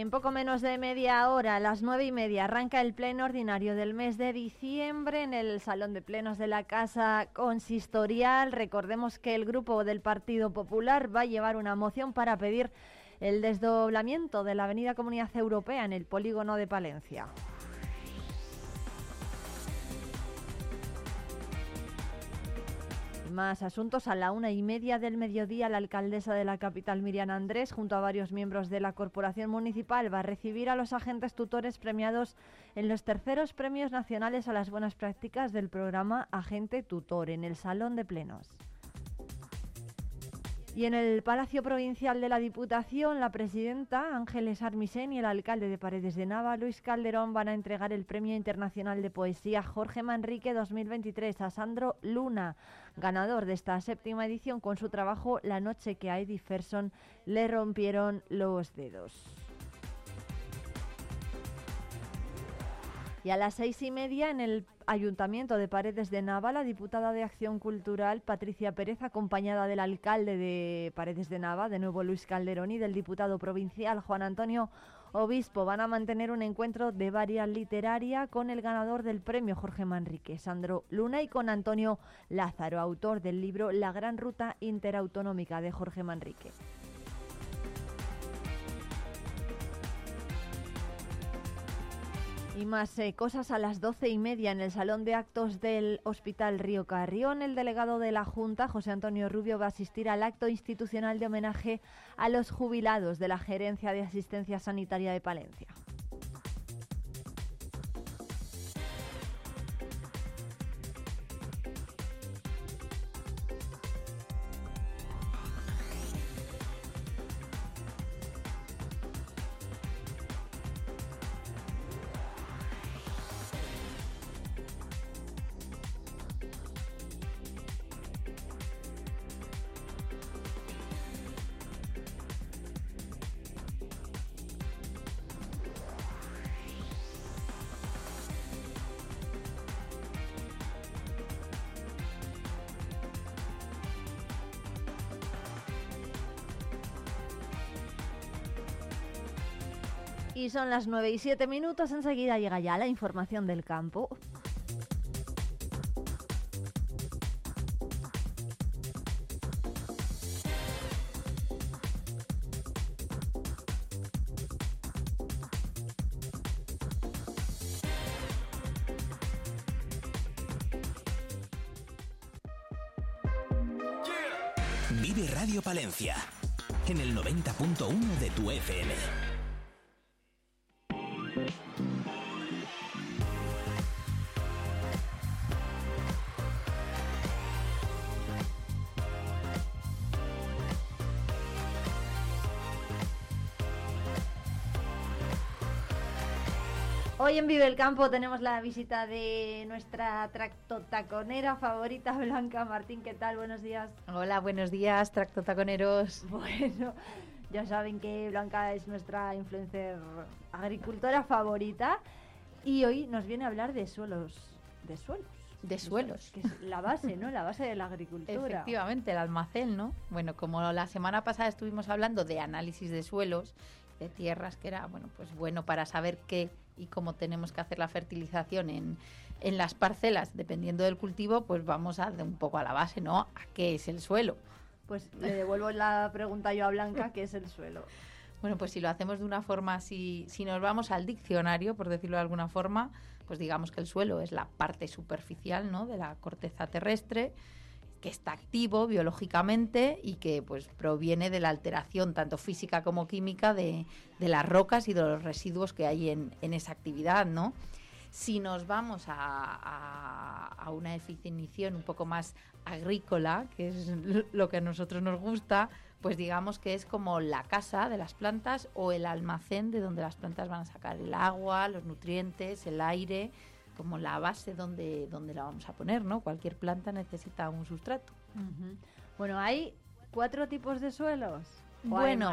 En poco menos de media hora, a las nueve y media, arranca el pleno ordinario del mes de diciembre en el Salón de Plenos de la Casa Consistorial. Recordemos que el grupo del Partido Popular va a llevar una moción para pedir el desdoblamiento de la Avenida Comunidad Europea en el polígono de Palencia. Más asuntos. A la una y media del mediodía, la alcaldesa de la capital, Miriam Andrés, junto a varios miembros de la corporación municipal, va a recibir a los agentes tutores premiados en los terceros premios nacionales a las buenas prácticas del programa Agente Tutor en el Salón de Plenos. Y en el Palacio Provincial de la Diputación, la presidenta Ángeles Armisen y el alcalde de Paredes de Nava, Luis Calderón, van a entregar el Premio Internacional de Poesía Jorge Manrique 2023 a Sandro Luna, ganador de esta séptima edición con su trabajo La noche que a Eddie Ferson le rompieron los dedos. Y a las seis y media en el Ayuntamiento de Paredes de Nava, la diputada de Acción Cultural Patricia Pérez, acompañada del alcalde de Paredes de Nava, de nuevo Luis Calderón, y del diputado provincial Juan Antonio Obispo, van a mantener un encuentro de varias literaria con el ganador del premio Jorge Manrique, Sandro Luna, y con Antonio Lázaro, autor del libro La Gran Ruta Interautonómica de Jorge Manrique. Y más eh, cosas a las doce y media en el Salón de Actos del Hospital Río Carrión. El delegado de la Junta, José Antonio Rubio, va a asistir al acto institucional de homenaje a los jubilados de la Gerencia de Asistencia Sanitaria de Palencia. Son las 9 y 7 minutos, enseguida llega ya la información del campo. Vive Radio Palencia en el 90.1 de tu FM. Hoy en Vive el Campo tenemos la visita de nuestra tractotaconera favorita, Blanca Martín. ¿Qué tal? Buenos días. Hola, buenos días, tractotaconeros. Bueno, ya saben que Blanca es nuestra influencer agricultora favorita y hoy nos viene a hablar de suelos, de suelos. De suelos. Que es la base, ¿no? La base de la agricultura. Efectivamente, el almacén, ¿no? Bueno, como la semana pasada estuvimos hablando de análisis de suelos, de tierras, que era, bueno, pues bueno para saber qué y cómo tenemos que hacer la fertilización en, en las parcelas, dependiendo del cultivo, pues vamos a un poco a la base, ¿no? ¿A qué es el suelo? Pues le devuelvo la pregunta yo a Blanca, ¿qué es el suelo? Bueno, pues si lo hacemos de una forma así, si nos vamos al diccionario, por decirlo de alguna forma, pues digamos que el suelo es la parte superficial, ¿no? De la corteza terrestre, que está activo biológicamente y que pues proviene de la alteración tanto física como química de, de las rocas y de los residuos que hay en, en esa actividad, ¿no? Si nos vamos a, a, a, una definición un poco más agrícola, que es lo que a nosotros nos gusta, pues digamos que es como la casa de las plantas o el almacén de donde las plantas van a sacar el agua, los nutrientes, el aire, como la base donde, donde la vamos a poner, ¿no? Cualquier planta necesita un sustrato. Uh -huh. Bueno, hay cuatro tipos de suelos. Bueno,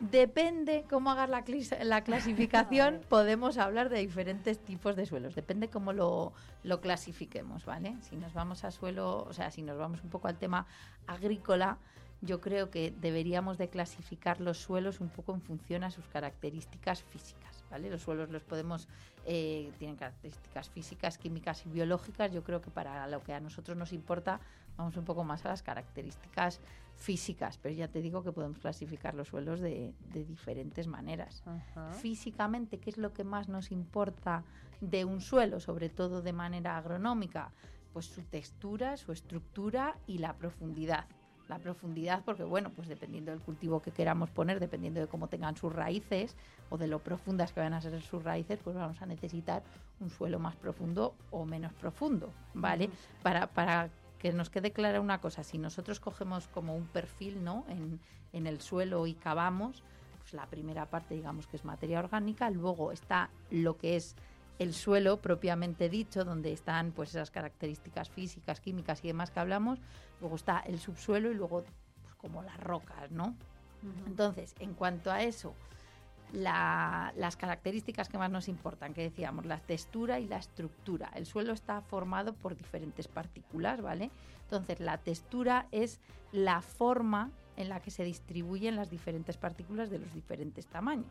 depende cómo hagas la, la clasificación, podemos hablar de diferentes tipos de suelos. Depende cómo lo, lo clasifiquemos, ¿vale? Si nos vamos a suelo, o sea, si nos vamos un poco al tema agrícola, yo creo que deberíamos de clasificar los suelos un poco en función a sus características físicas, ¿vale? Los suelos los podemos, eh, tienen características físicas, químicas y biológicas. Yo creo que para lo que a nosotros nos importa, vamos un poco más a las características físicas, pero ya te digo que podemos clasificar los suelos de, diferentes maneras. Físicamente, ¿qué es lo que más nos importa de un suelo, sobre todo de manera agronómica? Pues su textura, su estructura y la profundidad la profundidad, porque bueno, pues dependiendo del cultivo que queramos poner, dependiendo de cómo tengan sus raíces o de lo profundas que van a ser sus raíces, pues vamos a necesitar un suelo más profundo o menos profundo, ¿vale? para, para que nos quede clara una cosa, si nosotros cogemos como un perfil, ¿no? En, en el suelo y cavamos, pues la primera parte digamos que es materia orgánica, luego está lo que es el suelo propiamente dicho, donde están pues esas características físicas, químicas y demás que hablamos, luego está el subsuelo y luego pues, como las rocas, ¿no? Entonces, en cuanto a eso, las características que más nos importan, que decíamos, la textura y la estructura. El suelo está formado por diferentes partículas, ¿vale? Entonces, la textura es la forma en la que se distribuyen las diferentes partículas de los diferentes tamaños.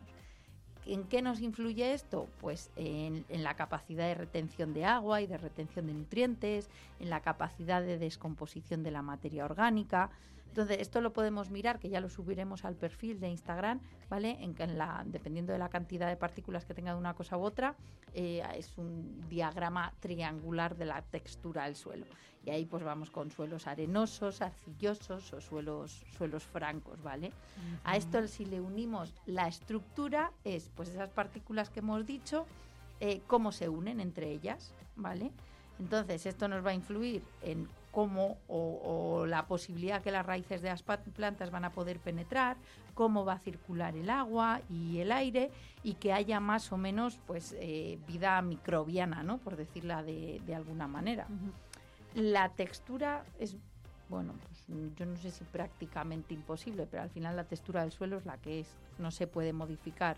¿En qué nos influye esto? Pues en, la capacidad de retención de agua y de retención de nutrientes, en la capacidad de descomposición de la materia orgánica. Entonces, esto lo podemos mirar, que ya lo subiremos al perfil de Instagram, ¿vale? En que la, dependiendo de la cantidad de partículas que tenga de una cosa u otra, eh, es un diagrama triangular de la textura del suelo. Y ahí pues vamos con suelos arenosos, arcillosos o suelos, suelos francos, ¿vale? A esto si le unimos la estructura es pues esas partículas que hemos dicho, eh, cómo se unen entre ellas, ¿vale? Entonces esto nos va a influir en cómo o, la posibilidad que las raíces de las plantas van a poder penetrar, cómo va a circular el agua y el aire y que haya más o menos pues eh, vida microbiana, ¿no? Por decirla de, alguna manera. La textura es, bueno, pues yo no sé si prácticamente imposible, pero al final la textura del suelo es la que es, no se puede modificar.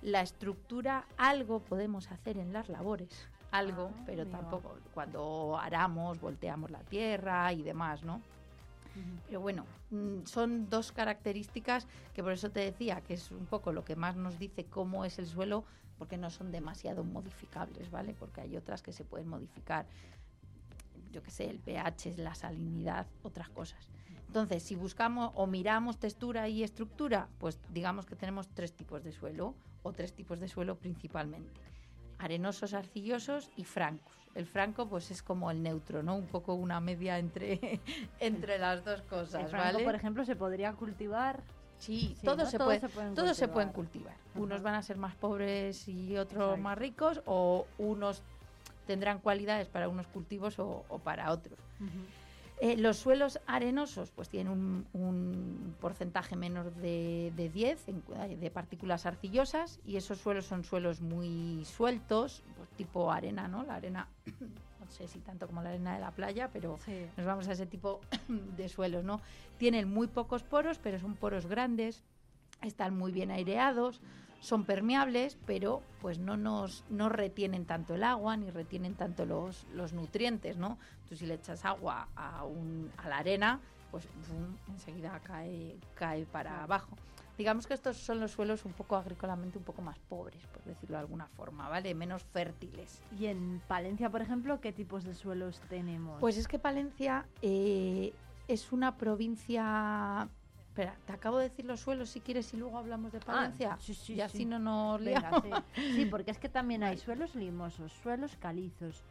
La estructura, algo podemos hacer en las labores, algo, ah, pero tampoco cuando aramos, volteamos la tierra y demás, ¿no? Pero bueno, mm, son dos características que por eso te decía que es un poco lo que más nos dice cómo es el suelo, porque no son demasiado modificables, ¿vale? Porque hay otras que se pueden modificar yo qué sé, el pH, la salinidad, otras cosas. Entonces, si buscamos o miramos textura y estructura, pues digamos que tenemos tres tipos de suelo o tres tipos de suelo principalmente. Arenosos, arcillosos y francos. El franco pues es como el neutro, ¿no? Un poco una media entre, entre las dos cosas, el franco, por ejemplo, se podría cultivar Sí, todos, se, puede, todos se pueden cultivar. Unos van a ser más pobres y otros más ricos, o unos tendrán cualidades para unos cultivos o, para otros. Eh, los suelos arenosos pues tienen un, porcentaje menor de, de 10 de partículas arcillosas y esos suelos son suelos muy sueltos, pues, tipo arena, ¿no? La arena, no sé si tanto como la arena de la playa, pero nos vamos a ese tipo de suelos, ¿no? Tienen muy pocos poros, pero son poros grandes, están muy bien aireados, son permeables, pero pues no nos no retienen tanto el agua ni retienen tanto los, los nutrientes, ¿no? Tú si le echas agua a, un, a la arena, pues enseguida cae, cae para abajo. Digamos que estos son los suelos un poco agrícolamente un poco más pobres, por decirlo de alguna forma, ¿vale? Menos fértiles. ¿Y en Palencia, por ejemplo, qué tipos de suelos tenemos? Pues es que Palencia eh, es una provincia Espera, te acabo de decir los suelos si quieres y luego hablamos de ah, Palencia. sí, sí, y así no nos liamos. sí. porque es que también hay suelos limosos, suelos calizos.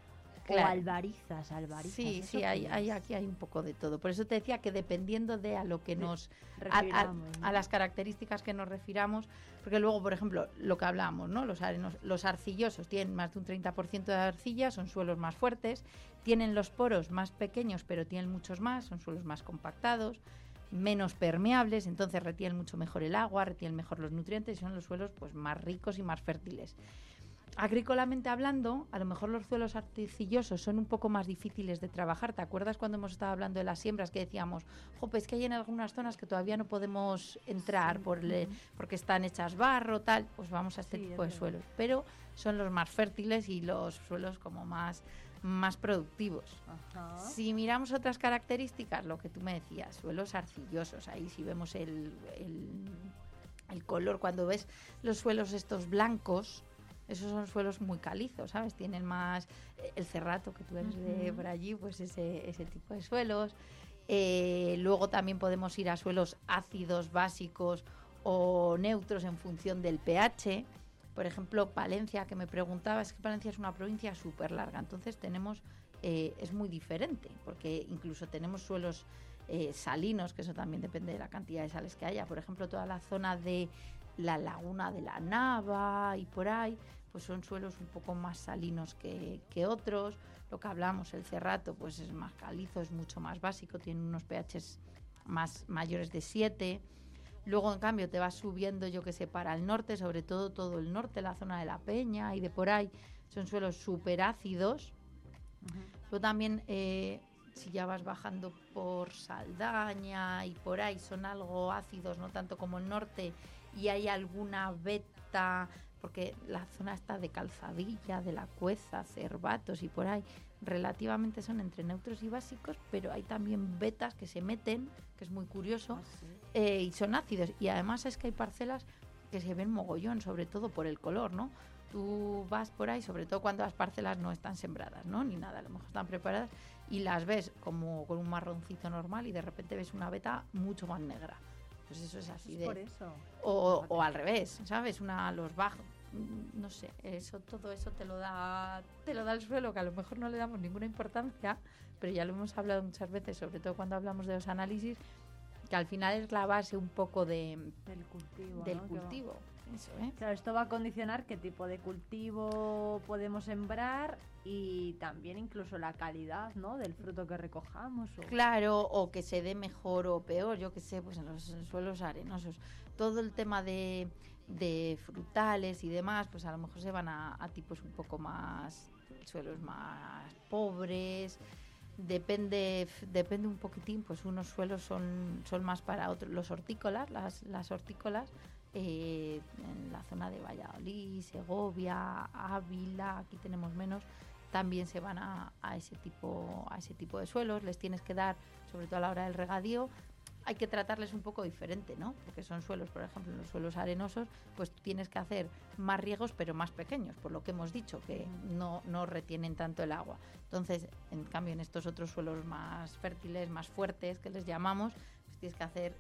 O albarizas, albarizas. Sí, sí, hay, hay, aquí hay un poco de todo. Por eso te decía que dependiendo de a lo que nos. A, las características que nos refiramos, porque luego, por ejemplo, lo que hablamos, ¿no? Los, arenos, los arcillosos tienen más de un 30% de arcilla, son suelos más fuertes, tienen los poros más pequeños, pero tienen muchos más, son suelos más compactados menos permeables, entonces retienen mucho mejor el agua, retienen mejor los nutrientes y son los suelos pues más ricos y más fértiles. Agrícolamente hablando, a lo mejor los suelos arcillosos son un poco más difíciles de trabajar. ¿Te acuerdas cuando hemos estado hablando de las siembras que decíamos, jo, pues que hay en algunas zonas que todavía no podemos entrar por porque están hechas barro, tal? Pues vamos a este tipo de suelos. Pero son los más fértiles y los suelos como más más productivos. Ajá. Si miramos otras características, lo que tú me decías, suelos arcillosos, ahí si vemos el, el- el color, cuando ves los suelos estos blancos, esos son suelos muy calizos, ¿sabes? Tienen más eh, el cerrato que tú eres de por allí, pues ese, ese tipo de suelos. Eh, luego también podemos ir a suelos ácidos, básicos o neutros en función del pH. Por ejemplo, Palencia, que me preguntaba, es que Palencia es una provincia súper larga, entonces tenemos, eh, es muy diferente, porque incluso tenemos suelos eh, salinos, que eso también depende de la cantidad de sales que haya. Por ejemplo, toda la zona de la laguna de la Nava y por ahí, pues son suelos un poco más salinos que, otros. Lo que hablamos, el cerrato, pues es más calizo, es mucho más básico, tiene unos pHs más mayores de 7. Luego, en cambio, te vas subiendo, yo que sé, para el norte, sobre todo todo el norte, la zona de la Peña y de por ahí, son suelos súper ácidos. Luego también, eh, si ya vas bajando por Saldaña y por ahí, son algo ácidos, no tanto como el norte, y hay alguna beta, porque la zona está de Calzadilla, de la Cueza, Cervatos y por ahí, relativamente son entre neutros y básicos, pero hay también betas que se meten, que es muy curioso, eh, y son ácidos. Y además es que hay parcelas que se ven mogollón, sobre todo por el color, ¿no? Tú vas por ahí, sobre todo cuando las parcelas no están sembradas, ¿no? Ni nada, a lo mejor están preparadas y las ves como con un marroncito normal y de repente ves una beta mucho más negra. Pues eso es así Es de... por eso. O, o al revés, ¿sabes? Una los bajos. No sé, eso todo eso te lo da te lo da el suelo, que a lo mejor no le damos ninguna importancia, pero ya lo hemos hablado muchas veces, sobre todo cuando hablamos de los análisis, que al final es la base un poco de, Del cultivo. del ¿no? Que va- cultivo. Eso, ¿eh? Claro, esto va a condicionar qué tipo de cultivo podemos sembrar y también incluso la calidad, ¿no? Del fruto que recojamos. o- Claro, o que se dé mejor o peor, yo que sé, pues en los suelos arenosos. Todo el tema de, de frutales y demás, pues a lo mejor se van a, tipos un poco más, suelos más pobres. Depende, depende un poquitín, pues unos suelos son, son más para otros. Los hortícolas, las, las hortícolas, eh, en la zona de Valladolid, Segovia, Ávila, aquí tenemos menos, también se van a, a ese tipo a ese tipo de suelos les tienes que dar sobre todo a la hora del regadío hay que tratarles un poco diferente no porque son suelos por ejemplo los suelos arenosos pues tienes que hacer más riegos pero más pequeños por lo que hemos dicho que no no retienen tanto el agua entonces en cambio en estos otros suelos más fértiles más fuertes que les llamamos pues tienes que hacer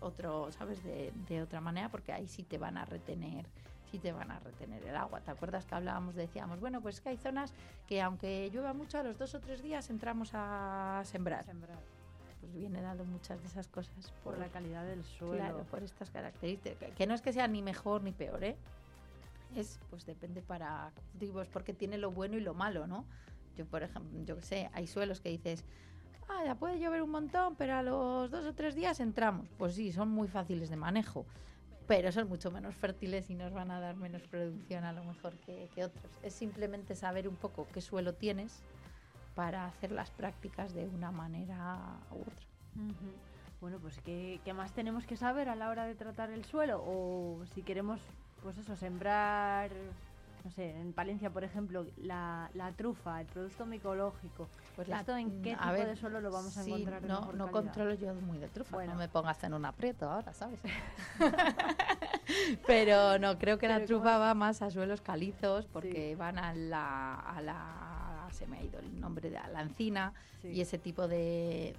otro sabes de, de otra manera porque ahí sí te van a retener sí te van a retener el agua. ¿Te acuerdas que hablábamos, decíamos, bueno, pues es que hay zonas que aunque llueva mucho, a los dos o tres días entramos a sembrar. Sembrar. Pues viene dado muchas de esas cosas Por la calidad del suelo. Claro, por estas características. Que no es que sea ni mejor ni peor, ¿eh? Es, pues depende para cultivos, porque tiene lo bueno y lo malo, ¿no? Yo, por ejemplo, yo que sé, hay suelos que dices, ah, ya puede llover un montón, pero a los dos o tres días entramos. Pues sí, son muy fáciles de manejo, pero son mucho menos fértiles y nos van a dar menos producción a lo mejor que, que otros. Es simplemente saber un poco qué suelo tienes para hacer las prácticas de una manera u otra. Bueno, pues ¿qué, qué más tenemos que saber a la hora de tratar el suelo? O si queremos, pues eso, sembrar, no sé, en Palencia, por ejemplo, la, la trufa, el producto micológico. Pues la- ¿Esto en qué a tipo ver, de suelo lo vamos a sí, encontrar No, no controlo yo muy de trufa, Bueno. no me pongas en un aprieto ahora, ¿sabes? Pero no, creo que la trufa va más a suelos calizos porque Sí. van a la, a la... se me ha ido el nombre de la encina Sí. y ese tipo de,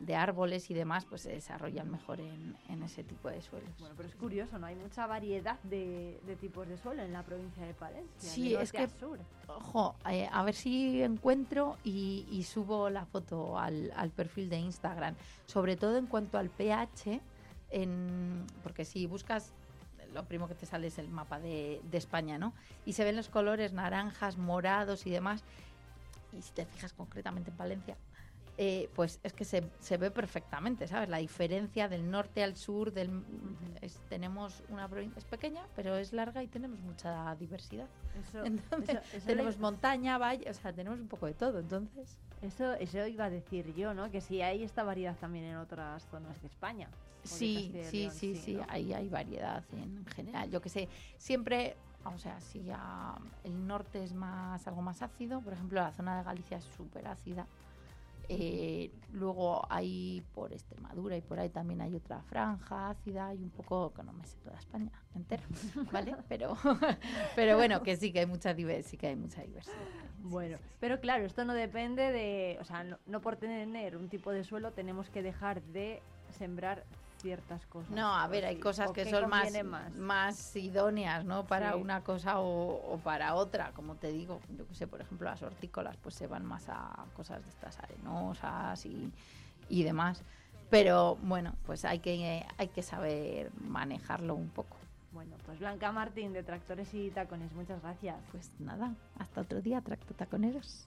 de, árboles y demás pues se desarrollan mejor en, en ese tipo de suelos. Bueno, pero es curioso, ¿no? Hay mucha variedad de, de tipos de suelo en la provincia de Palencia. Sí, de es que- sur. Ojo, eh, a ver si encuentro y, y subo la foto al, al perfil de Instagram. Sobre todo en cuanto al pH, en, porque si buscas, lo primero que te sale es el mapa de, de España, ¿no? Y se ven los colores naranjas, morados y demás. Y si te fijas concretamente en Palencia, eh, pues es que se, se ve perfectamente, ¿sabes? La diferencia del norte al sur, del, es- tenemos una provincia, es pequeña, pero es larga y tenemos mucha diversidad. Eso, Entonces, eso- eso tenemos le- montaña, valle, o sea, tenemos un poco de todo. Entonces, Eso, eso iba a decir yo, ¿no? Que sí hay esta variedad también en otras zonas de España. de sí, sí, sí, sí, ¿no? ahí hay variedad en general. Yo que sé, siempre O sea, si ya el norte es más algo más ácido, por ejemplo, la zona de Galicia es súper ácida. Eh, luego hay por Extremadura y por ahí también hay otra franja ácida y un poco, que no me sé toda España entera, ¿vale? Pero, pero bueno, que sí que hay mucha diversidad, sí que hay mucha diversidad. Bueno, pero claro, esto no depende de, o sea, no, no por tener un tipo de suelo tenemos que dejar de sembrar ciertas cosas. No, a ver, hay cosas ¿o que son más, más? más idóneas, ¿no? Para Sí. una cosa o, o para otra, como te digo. Yo que sé, por ejemplo, las hortícolas pues se van más a cosas de estas arenosas y, y demás. Pero bueno, pues hay que, hay que saber manejarlo un poco. Bueno, pues Blanca Martín de Tractores y Tacones, muchas gracias. Pues nada, hasta otro día, tracto taconeros.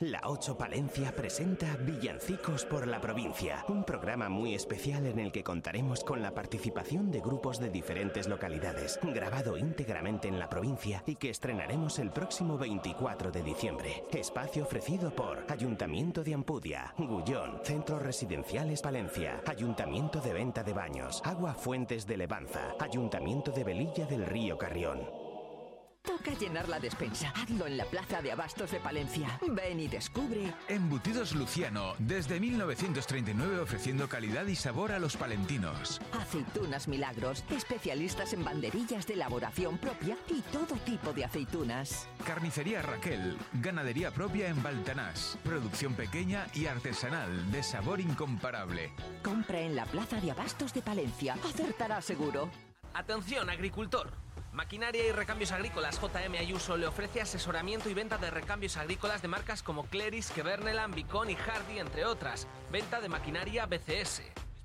La 8 Palencia presenta Villancicos por la provincia, un programa muy especial en el que contaremos con la participación de grupos de diferentes localidades, grabado íntegramente en la provincia y que estrenaremos el próximo 24 de diciembre. Espacio ofrecido por Ayuntamiento de Ampudia, Gullón, Centros Residenciales Palencia, Ayuntamiento de Venta de Baños, Agua Fuentes de Levanza, Ayuntamiento de Velilla del Río Carrión. Toca llenar la despensa. Hazlo en la Plaza de Abastos de Palencia. Ven y descubre Embutidos Luciano, desde 1939 ofreciendo calidad y sabor a los palentinos. aceitunas milagros, especialistas en banderillas de elaboración propia y todo tipo de aceitunas. Carnicería Raquel, ganadería propia en Baltanás, producción pequeña y artesanal de sabor incomparable. Compra en la Plaza de Abastos de Palencia. Acertará seguro. Atención, agricultor. Maquinaria y Recambios Agrícolas JM Ayuso le ofrece asesoramiento y venta de recambios agrícolas de marcas como Cleris, Keverneland, Bicon y Hardy, entre otras. Venta de maquinaria BCS.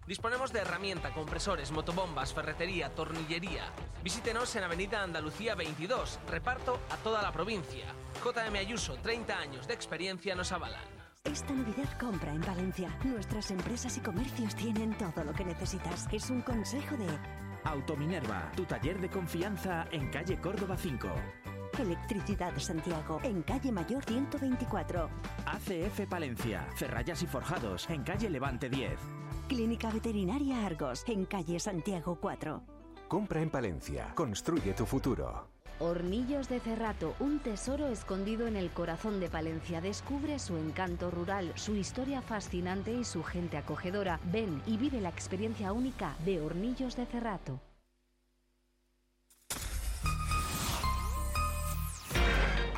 Disponemos de herramienta, compresores, motobombas, ferretería, tornillería. Visítenos en Avenida Andalucía 22. Reparto a toda la provincia. JM Ayuso, 30 años de experiencia nos avalan. Esta Navidad compra en Valencia. Nuestras empresas y comercios tienen todo lo que necesitas. Es un consejo de Autominerva, tu taller de confianza en calle Córdoba 5. Electricidad Santiago, en calle Mayor 124. ACF Palencia, Ferrayas y Forjados, en calle Levante 10. Clínica Veterinaria Argos, en calle Santiago 4. Compra en Palencia. Construye tu futuro. Hornillos de Cerrato, un tesoro escondido en el corazón de Palencia. Descubre su encanto rural, su historia fascinante y su gente acogedora. Ven y vive la experiencia única de Hornillos de Cerrato.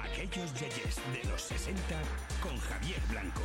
Aquellos yeyes de los 60 con Javier Blanco.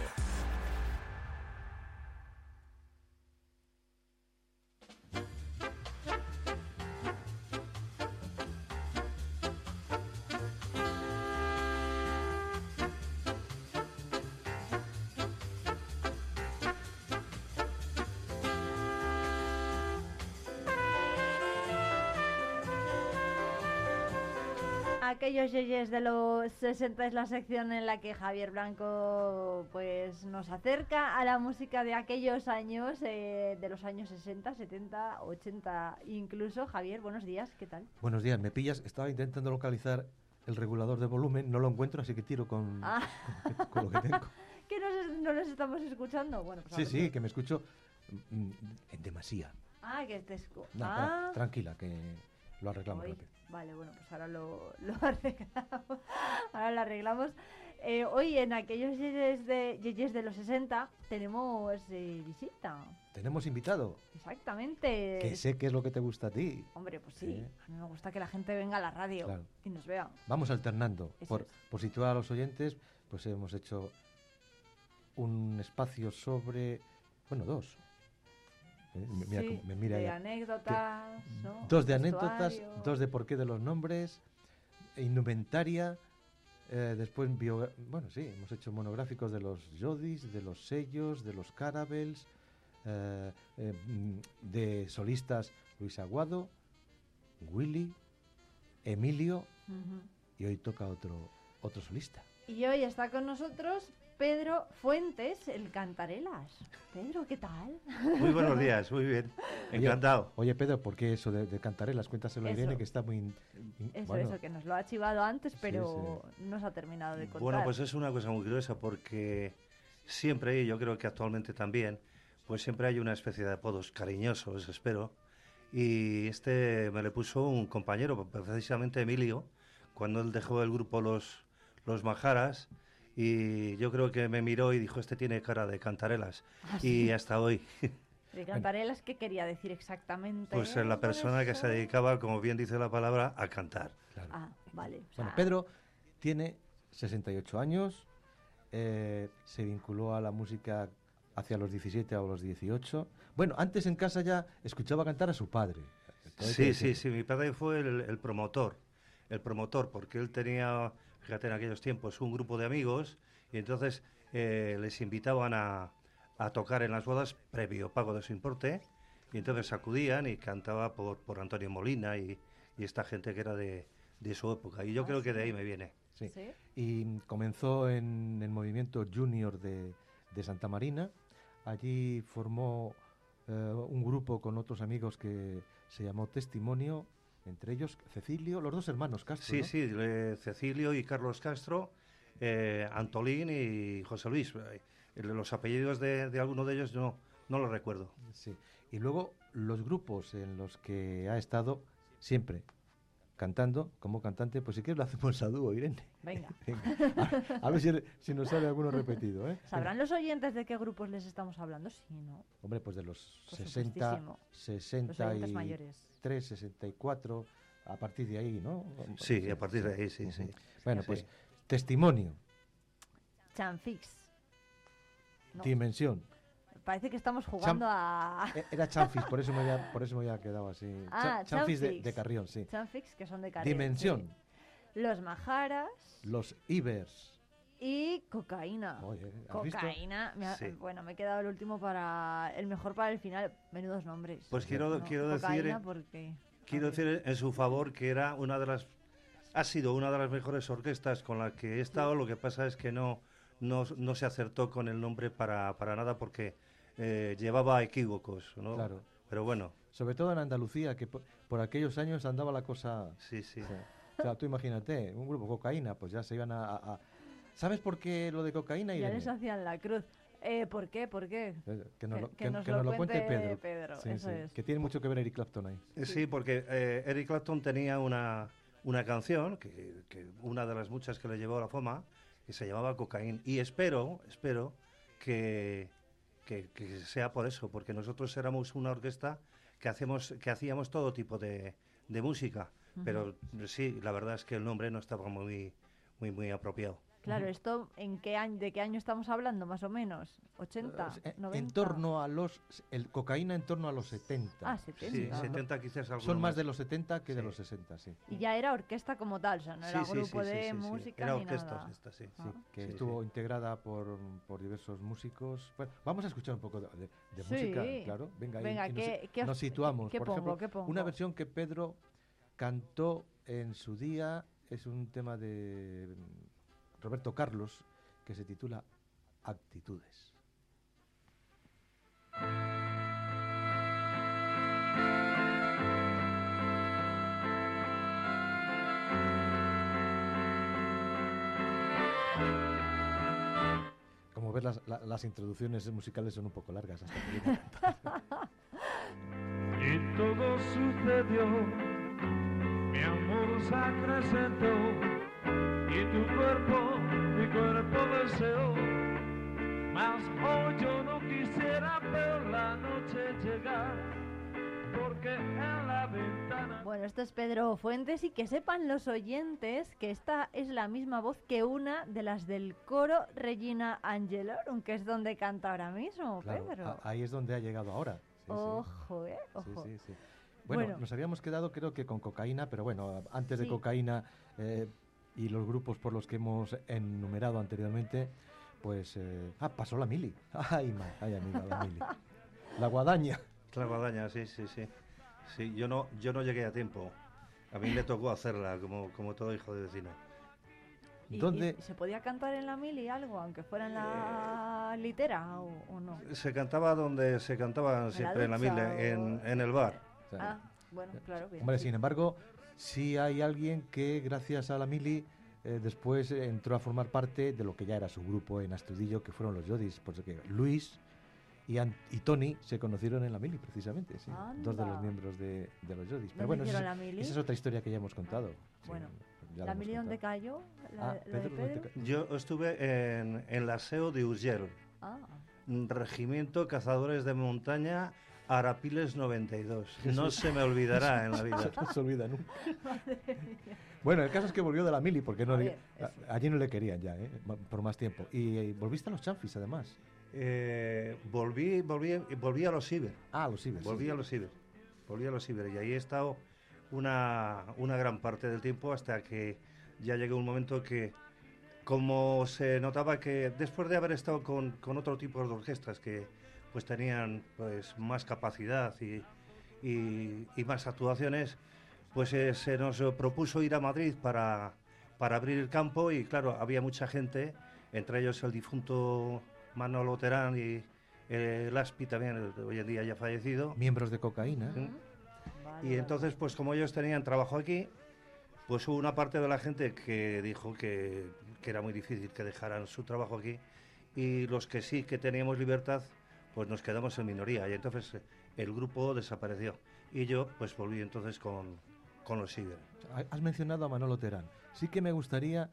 Aquellos yeyes de los 60 es la sección en la que Javier Blanco pues nos acerca a la música de aquellos años, eh, de los años 60, 70, 80 incluso. Javier, buenos días, ¿qué tal? Buenos días, me pillas, estaba intentando localizar el regulador de volumen, no lo encuentro, así que tiro con, Ah. con lo que tengo. ¿Que nos, no nos estamos escuchando? Bueno, pues Sí, sí, que me escucho mm, en demasía. Ah, que te escu- No, ah. tra- tranquila, que lo arreglamos Hoy- rápido. Vale, bueno, pues ahora lo, lo arreglamos. Ahora lo arreglamos. Eh, hoy en aquellos yeyes de, yeyes de los 60 tenemos eh, visita. Tenemos invitado, Exactamente. que sé qué es lo que te gusta a ti. Hombre, pues sí. A mí me gusta que la gente venga a la radio Claro. y nos vea. Vamos alternando. Por, por situar a los oyentes, pues hemos hecho un espacio sobre, bueno, dos. Eh, Mira, Sí, cómo me mira de anécdotas, ¿no? Dos de anécdotas, Vestuario. dos de por qué de los nombres, indumentaria, eh, después bio, bueno, sí, hemos hecho monográficos de los Jodis, de los sellos, de los Caravels, eh, eh, mm, de solistas Luis Aguado, Willy, Emilio y hoy toca otro otro solista. Y hoy está con nosotros Pedro Fuentes, el Cantarelas. Pedro, ¿qué tal? Muy buenos días, muy bien. Encantado. Oye, Pedro, ¿por qué eso de, de cantarelas? Cuéntaselo a Eso. Irene, que está muy... in- in- Eso, bueno, eso, que nos lo ha chivado antes, pero no se ha terminado de contar. Bueno, pues es una cosa muy curiosa porque siempre, y yo creo que actualmente también, pues siempre hay una especie de apodos cariñosos, espero. Y este me le puso un compañero, precisamente Emilio, cuando él dejó el grupo Los, los Majaras. Y yo creo que me miró y dijo, este tiene cara de cantarelas. Ah, y sí. hasta hoy. De Cantarelas, ¿qué quería decir exactamente? Pues eh, la persona que se dedicaba, como bien dice la palabra, a cantar. Ah, vale. o Bueno, Pedro tiene 68 años, eh, se vinculó a la música hacia los 17 o los 18. Bueno, antes en casa ya escuchaba cantar a su padre. Hay que Sí, sí, sí, mi padre fue el, el promotor, el promotor, porque él tenía, fíjate, en aquellos tiempos un grupo de amigos y entonces eh, les invitaban a, a tocar en las bodas previo pago de su importe y entonces acudían y cantaba por, por Antonio Molina y, y esta gente que era de, de su época. Y yo Ah, creo que de sí. ahí me viene. Sí. Y comenzó en el movimiento junior de, de Santa Marina. Allí formó eh, un grupo con otros amigos que se llamó Testimonio, entre ellos Cecilio, los dos hermanos Castro. Sí, ¿no? sí, eh, Cecilio y Carlos Castro, eh, Antolín y José Luis. Eh, Los apellidos de, de alguno de ellos no, no los recuerdo. Sí. Y luego los grupos en los que ha estado siempre cantando como cantante, pues si quieres lo hacemos a dúo, Irene. Venga. A, a ver si, si nos sale alguno repetido, ¿eh? ¿Sabrán los oyentes de qué grupos les estamos hablando? Sí, ¿no? Hombre, pues de los Por 60, supuestísimo. Los oyentes mayores. 63, 64, a partir de ahí, ¿no? Sí, a partir de ahí, sí, sí. Bueno, Sí. pues testimonio, Chanfix. No, dimensión. Parece que estamos jugando a... E- Era Chanfis, por eso me había, por eso me había quedado así. Ah, Cha- Chanfis de, Chanfix. de Carrión, sí. Chanfix, que son de Carrión, Dimensión, sí. Los Majaras los Ibers. y cocaína. Oye, ¿has visto? Cocaína. me ha- Sí. Bueno, me he quedado el último para... El mejor para el final. Menudos nombres. Pues quiero, No, quiero decir, cocaína porque... quiero decir en su favor que era una de las, ha sido una de las mejores orquestas con las que he estado. Lo que pasa es que no, no, no se acertó con el nombre para, para nada porque eh, llevaba equívocos, ¿no? Claro. Pero bueno, Sobre todo en Andalucía, que por, por aquellos años andaba la cosa... sí, sí. O sea, o sea, tú imagínate, un grupo cocaína, pues ya se iban a... a- a- ¿Sabes por qué lo de cocaína? Ya Irene? les hacían la cruz. Eh, ¿Por qué? ¿Por qué? Eh, Que nos, lo, que que- nos nos lo cuente cuente Pedro. Pedro, Sí, eso sí, es. Que tiene mucho que ver Eric Clapton ahí. Eh, Sí, porque eh, Eric Clapton tenía una, una canción, que, que una de las muchas que le llevó a la fama, que se llamaba Cocaína. Y espero, espero que, que, que sea por eso, porque nosotros éramos una orquesta que, hacemos, que hacíamos todo tipo de, de música. Pero sí, la verdad es que el nombre no estaba muy, muy, muy apropiado. Claro, esto en qué año, ¿de qué año estamos hablando más o menos? ¿80? Eh, 90? En torno a los... El cocaína en torno a los 70. Ah, 70. Sí, Ah. 70 quizás Son más de los 70 que de los 60, sí. Y ya era orquesta como tal, o sea, no era sí, grupo sí, sí, de sí, sí. música Era ni orquesta, nada. esta, sí. Ah. Sí, que Sí, estuvo sí. integrada por, por diversos músicos. Bueno, vamos a escuchar un poco de, de- de Sí. música, claro. Venga, y- Venga, y nos, ¿qué- qué os- nos situamos. qué por pongo, ejemplo, qué pongo? una versión que Pedro cantó en su día es un tema de Roberto Carlos que se titula Actitudes. Como ves, las, la- las introducciones musicales son un poco largas. Hasta que. Y todo sucedió, mi amor se acrecentó, y tu cuerpo, mi cuerpo deseó. Mas hoy yo no quisiera ver la noche llegar, porque en la ventana... Bueno, esto es Pedro Fuentes y que sepan los oyentes que esta es la misma voz que una de las del coro Regina Angelorum, que es donde canta ahora mismo, Claro, Pedro. ahí es donde ha llegado ahora. Sí, sí. Ojo, eh, ojo. sí, sí. Bueno, Bueno. nos habíamos quedado creo que con cocaína, pero bueno, antes de cocaína eh, y los grupos por los que hemos enumerado anteriormente, pues... eh, ah, pasó la mili. Ay, ma, ay, amiga, la mili. La guadaña. La guadaña, sí, sí, sí. Sí, yo no, yo no llegué a tiempo. A mí me tocó hacerla, como, como todo hijo de vecino. ¿Y- y ¿Dónde? ¿Se podía cantar en la mili algo, aunque fuera en la litera o, o no? Se cantaba donde se cantaba siempre en la mila, o- en, en el bar. Ah, bueno, claro. bien, Hombre, sí. sin embargo, sí hay alguien que gracias a la mili eh, después entró a formar parte de lo que ya era su grupo en Astudillo, que fueron los Yodis, porque Luis y, y Tony se conocieron en la mili, precisamente, sí, dos de los miembros de, de los Yodis. ¿Dónde Pero bueno, esa, es otra historia que ya hemos contado. sí, Bueno, ya ¿La mili dónde cayó? ¿La, Ah, la de Pedro. Yo estuve en, en la SEO de Urgell, Ah, Regimiento Cazadores de Montaña, Arapiles 92. No se me olvidará en la vida. no se olvida nunca. Bueno, el caso es que volvió de la mili porque no a- allí no le querían ya, ¿eh? Por más tiempo. Y, eh, volviste a los Chanfis, además. Eh, volví, volví, volví a los ciber. Ah, a los ciber. Volví sí. a los ciber. Volví a los ciber. Y ahí he estado una, una gran parte del tiempo hasta que ya llegó un momento que, como se notaba que después de haber estado con, con otro tipo de orquestas que pues tenían pues más capacidad y, y- y más actuaciones, pues eh, se nos propuso ir a Madrid para, para abrir el campo y claro, había mucha gente, entre ellos el difunto Manolo Terán y eh, Laspi también, el- hoy en día ya fallecido. Miembros de cocaína. Sí. Y entonces, pues como ellos tenían trabajo aquí, pues hubo una parte de la gente que dijo que, que era muy difícil que dejaran su trabajo aquí y los que sí que teníamos libertad, pues nos quedamos en minoría y entonces eh, el grupo desapareció y yo pues volví entonces con, con los Ciber. Ha- Has mencionado a Manolo Terán. Sí que me gustaría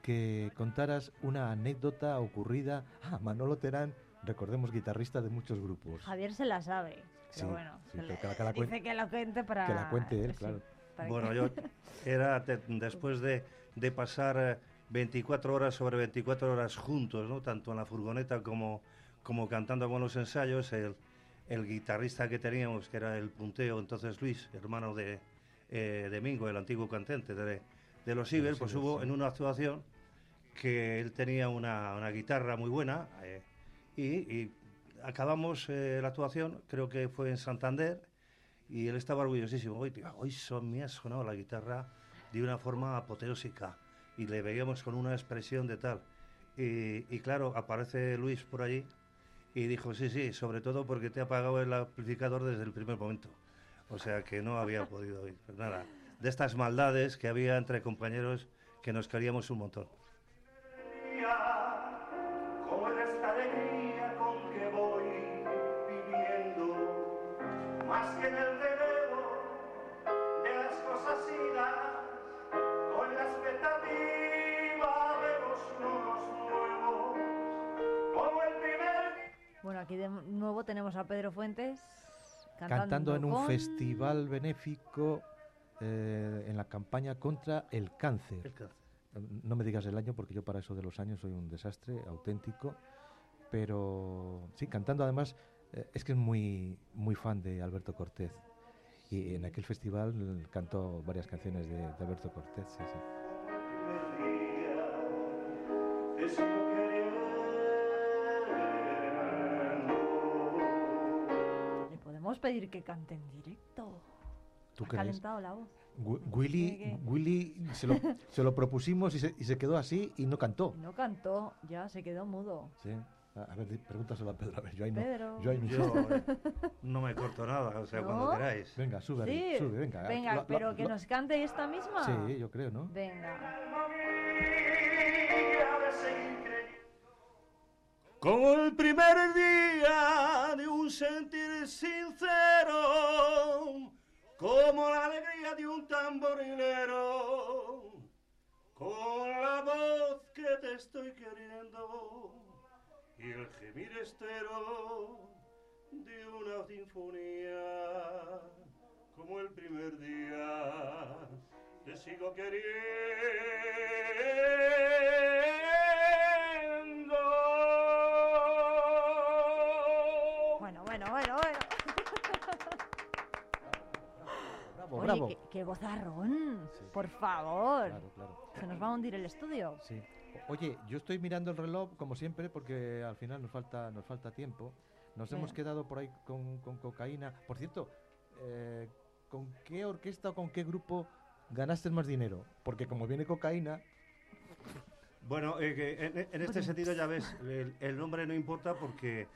que contaras una anécdota ocurrida. Ah, Manolo Terán, recordemos, guitarrista de muchos grupos. Javier se la sabe. Pero Sí, bueno, sí, pero que la- que la dice que la cuente para. que la cuente él, sí, claro. Bueno, que- yo era te- después de, de pasar eh, 24 horas sobre 24 horas juntos, ¿no? tanto en la furgoneta como, como cantando con los ensayos, el, el guitarrista que teníamos, que era el punteo, entonces Luis, hermano de, eh, de Mingo, el antiguo cantante de, de los Iber, pues hubo sí. en una actuación que él tenía una, una guitarra muy buena eh, y, y acabamos eh, la actuación, creo que fue en Santander, y él estaba orgullosísimo. Hoy, tío, hoy son, me ha sonado la guitarra de una forma apoteósica y le veíamos con una expresión de tal. Y, y claro, aparece Luis por allí y dijo, sí, sí, sobre todo porque te ha apagado el amplificador desde el primer momento. O sea que no había podido oír. Pues nada, de estas maldades que había entre compañeros que nos queríamos un montón. Como es aquí de nuevo tenemos a Pedro Fuentes cantando, Cantando en un con- festival benéfico eh, en la campaña contra el cáncer. El cáncer. No me digas el año porque yo para eso de los años soy un desastre auténtico. Pero sí, cantando además, eh, es que es muy, muy fan de Alberto Cortés. Y en aquel festival cantó varias canciones de, de Alberto Cortés. sí, sí. Podemos pedir que cante en directo. ¿Tú Ha crees? calentado la voz. Wi- Willy. Willy se, lo, se lo propusimos y se, y se quedó así y no cantó. No cantó, ya se quedó mudo. Sí. A ver, pregúntaselo a Pedro. A ver, yo ahí no. Pedro. Yo ahí no. Yo eh, no me corto nada, o sea, cuando queráis. Venga, sube, Sí. sube, venga. Venga, Lo- lo- pero que lo- nos cante esta misma. Sí, yo creo, ¿no? Venga. Como el primer día de un sentir sincero, como la alegría de un tamborilero, con la voz que te estoy queriendo y el gemir estero de una sinfonía, como el primer día te sigo queriendo. Bravo, Oye, qué, qué vozarrón. Por favor. Claro, claro. Se nos va a hundir el estudio. Sí. Oye, yo estoy mirando el reloj como siempre porque al final nos falta nos falta tiempo. Nos Sí. hemos quedado por ahí con, con cocaína. Por cierto, eh, ¿con qué orquesta o con qué grupo ganaste más dinero? Porque como viene cocaína, Bueno, eh, que en, en este sentido ya ves, el, el nombre no importa porque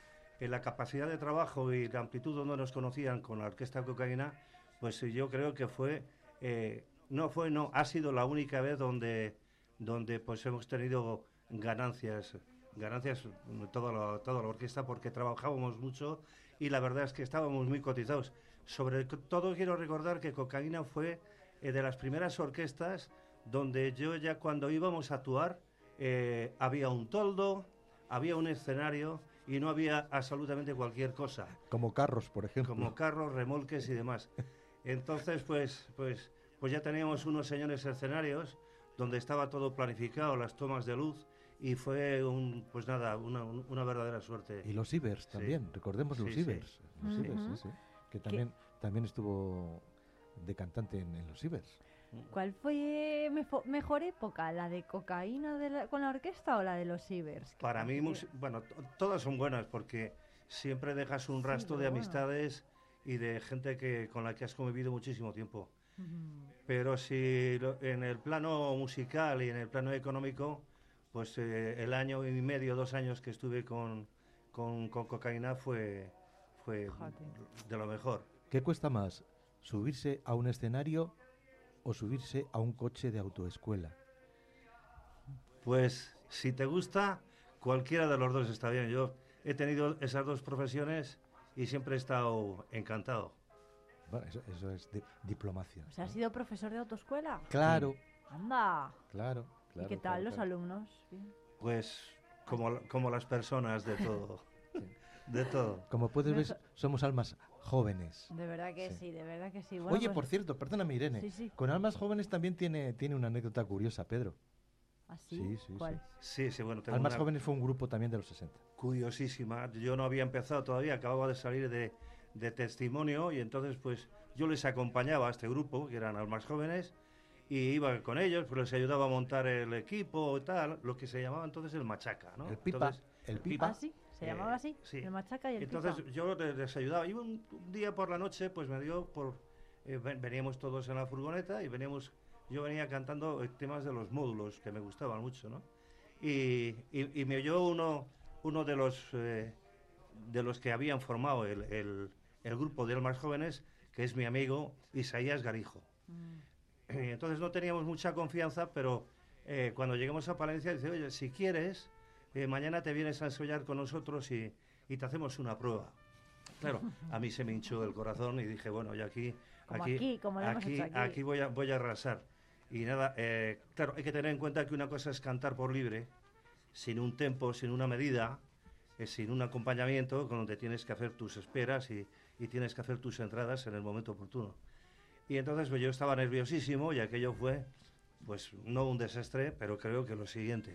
en la capacidad de trabajo y la amplitud donde nos conocían con la orquesta cocaína, pues yo creo que fue, eh, no fue, no, ha sido la única vez donde, donde pues hemos tenido ganancias, ganancias toda la, toda la orquesta porque trabajábamos mucho y la verdad es que estábamos muy cotizados. Sobre todo quiero recordar que Cocaína fue eh, de las primeras orquestas donde yo ya cuando íbamos a actuar eh, había un toldo, había un escenario y no había absolutamente cualquier cosa, como carros, por ejemplo. como carros, remolques y demás. Entonces, pues, pues, pues ya teníamos unos señores escenarios donde estaba todo planificado, las tomas de luz y fue un, pues nada, una, una verdadera suerte. Y los Ibers Sí. también, recordemos los Sí, sí. Ibers. Los Ujú. Ibers, sí, sí. Que también, también estuvo de cantante en, en los Ibers. ¿Cuál fue mefo- mejor época? ¿La de cocaína de la- con la orquesta o la de los Ibers? Para mí, bueno, to- todas son buenas porque siempre dejas un Sí, rastro de bueno. amistades y de gente que con la que has convivido muchísimo tiempo. Pero si lo- en el plano musical y en el plano económico, pues eh, el año y medio, dos años que estuve con, con, con cocaína fue, fue de lo mejor. ¿Qué cuesta más? ¿Subirse a un escenario o subirse a un coche de autoescuela? Pues si te gusta, cualquiera de los dos está bien. Yo he tenido esas dos profesiones y siempre he estado encantado. Bueno, eso, eso es di- diplomacia. O sea, ¿has sido profesor de autoescuela? Claro, Anda. claro, claro. ¿Y qué tal claro, los claro. alumnos? Bien. Pues como, como las personas de todo. De todo. Como puedes ver, somos almas jóvenes. De verdad que Sí. sí, de verdad que sí. Bueno, Oye, pues- por cierto, perdóname, Irene. Sí, sí. Con almas jóvenes también tiene, tiene una anécdota curiosa, Pedro. ¿Ah, sí? Sí, sí, ¿Cuál? Sí, sí, bueno, tengo Almas una jóvenes fue un grupo también de los 60. curiosísima. Yo no había empezado todavía, acababa de salir de, de testimonio y entonces pues yo les acompañaba a este grupo, que eran almas jóvenes, y iba con ellos, pues les ayudaba a montar el equipo y tal, lo que se llamaba entonces el machaca, ¿no? El pipa, Entonces, el pipa. ¿Ah, sí? ¿Se Eh, llamaba así? sí. El machaca y el Entonces pipa. yo le- les ayudaba. Y un, un día por la noche, pues me dio por. eh, ven- veníamos todos en la furgoneta y veníamos. Yo venía cantando eh, temas de los módulos que me gustaban mucho, ¿no? Y, y- y me oyó uno, uno de los eh, de los que habían formado el, el- el grupo de almas jóvenes, que es mi amigo Isaías Garijo. Mm. Entonces no teníamos mucha confianza, pero eh, cuando llegamos a Palencia dice, oye, si quieres, eh, mañana te vienes a ensayar con nosotros y, y te hacemos una prueba. Claro, a mí se me hinchó el corazón y dije, bueno, yo aquí, Como aquí, como aquí, aquí. voy a, voy a arrasar. Y nada, eh, claro, hay que tener en cuenta que una cosa es cantar por libre, sin un tempo, sin una medida, eh, sin un acompañamiento, con donde tienes que hacer tus esperas y, y tienes que hacer tus entradas en el momento oportuno. Y entonces pues, yo estaba nerviosísimo y aquello fue, pues no un desastre, pero creo que lo siguiente,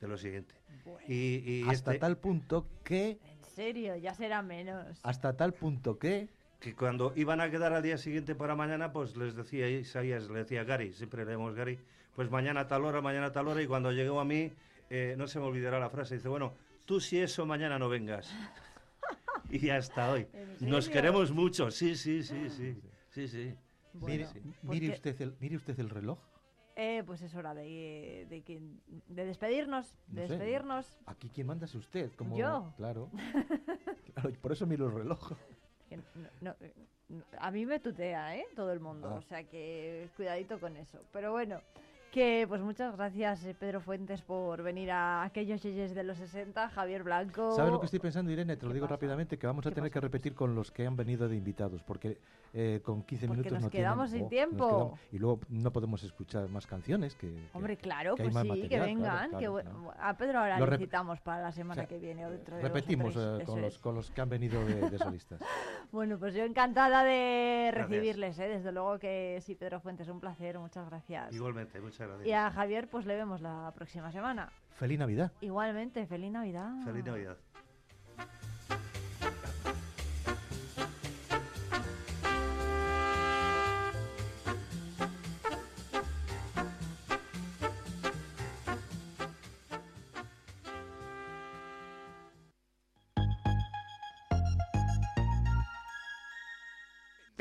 de lo siguiente. Bueno. Y, y Hasta este- tal punto que, En serio, ya será menos. hasta tal punto que, que cuando iban a quedar al día siguiente para mañana, pues les decía Isaías, le decía Gary, siempre leemos Gary, pues mañana a tal hora, mañana a tal hora, y cuando llegó a mí, eh, no se me olvidará la frase, dice, bueno, tú si eso mañana no vengas. y hasta hoy. ¿En Nos queremos mucho, sí, sí, sí, sí, sí, sí. mire, Bueno, mire porque- usted el, mire usted el reloj. Eh, pues es hora de, de, que- de despedirnos, de No sé, despedirnos. Aquí quien manda es usted. Como, ¿Yo? Claro. Claro, por eso miro el reloj. Que no- no- no- a mí me tutea, ¿eh? Todo el mundo. Ah. O sea que cuidadito con eso. Pero bueno, que pues muchas gracias, eh, Pedro Fuentes, por venir a aquellos yeyes de los 60. Javier Blanco. ¿Sabes lo que estoy pensando, Irene? Te lo ¿Qué digo pasa? rápidamente, que vamos a ¿Qué tener que repetir con los que han venido de invitados, porque eh, con 15 Porque minutos nos no quedamos tienen- sin oh, tiempo. quedamos- y luego no podemos escuchar más canciones que... Hombre, claro, que pues más sí, que material, vengan. claro, que bu- claro. A Pedro ahora Lo citamos para la semana o sea, que viene o dentro de Repetimos tres, eh, con, los, con los que han venido de, de solistas. Bueno, pues yo encantada de recibirles, ¿eh? desde luego que sí, Pedro Fuentes, un placer, muchas gracias. Igualmente, muchas gracias. Y a Javier, pues le vemos la próxima semana. Feliz Navidad. Igualmente, feliz Navidad. Feliz Navidad.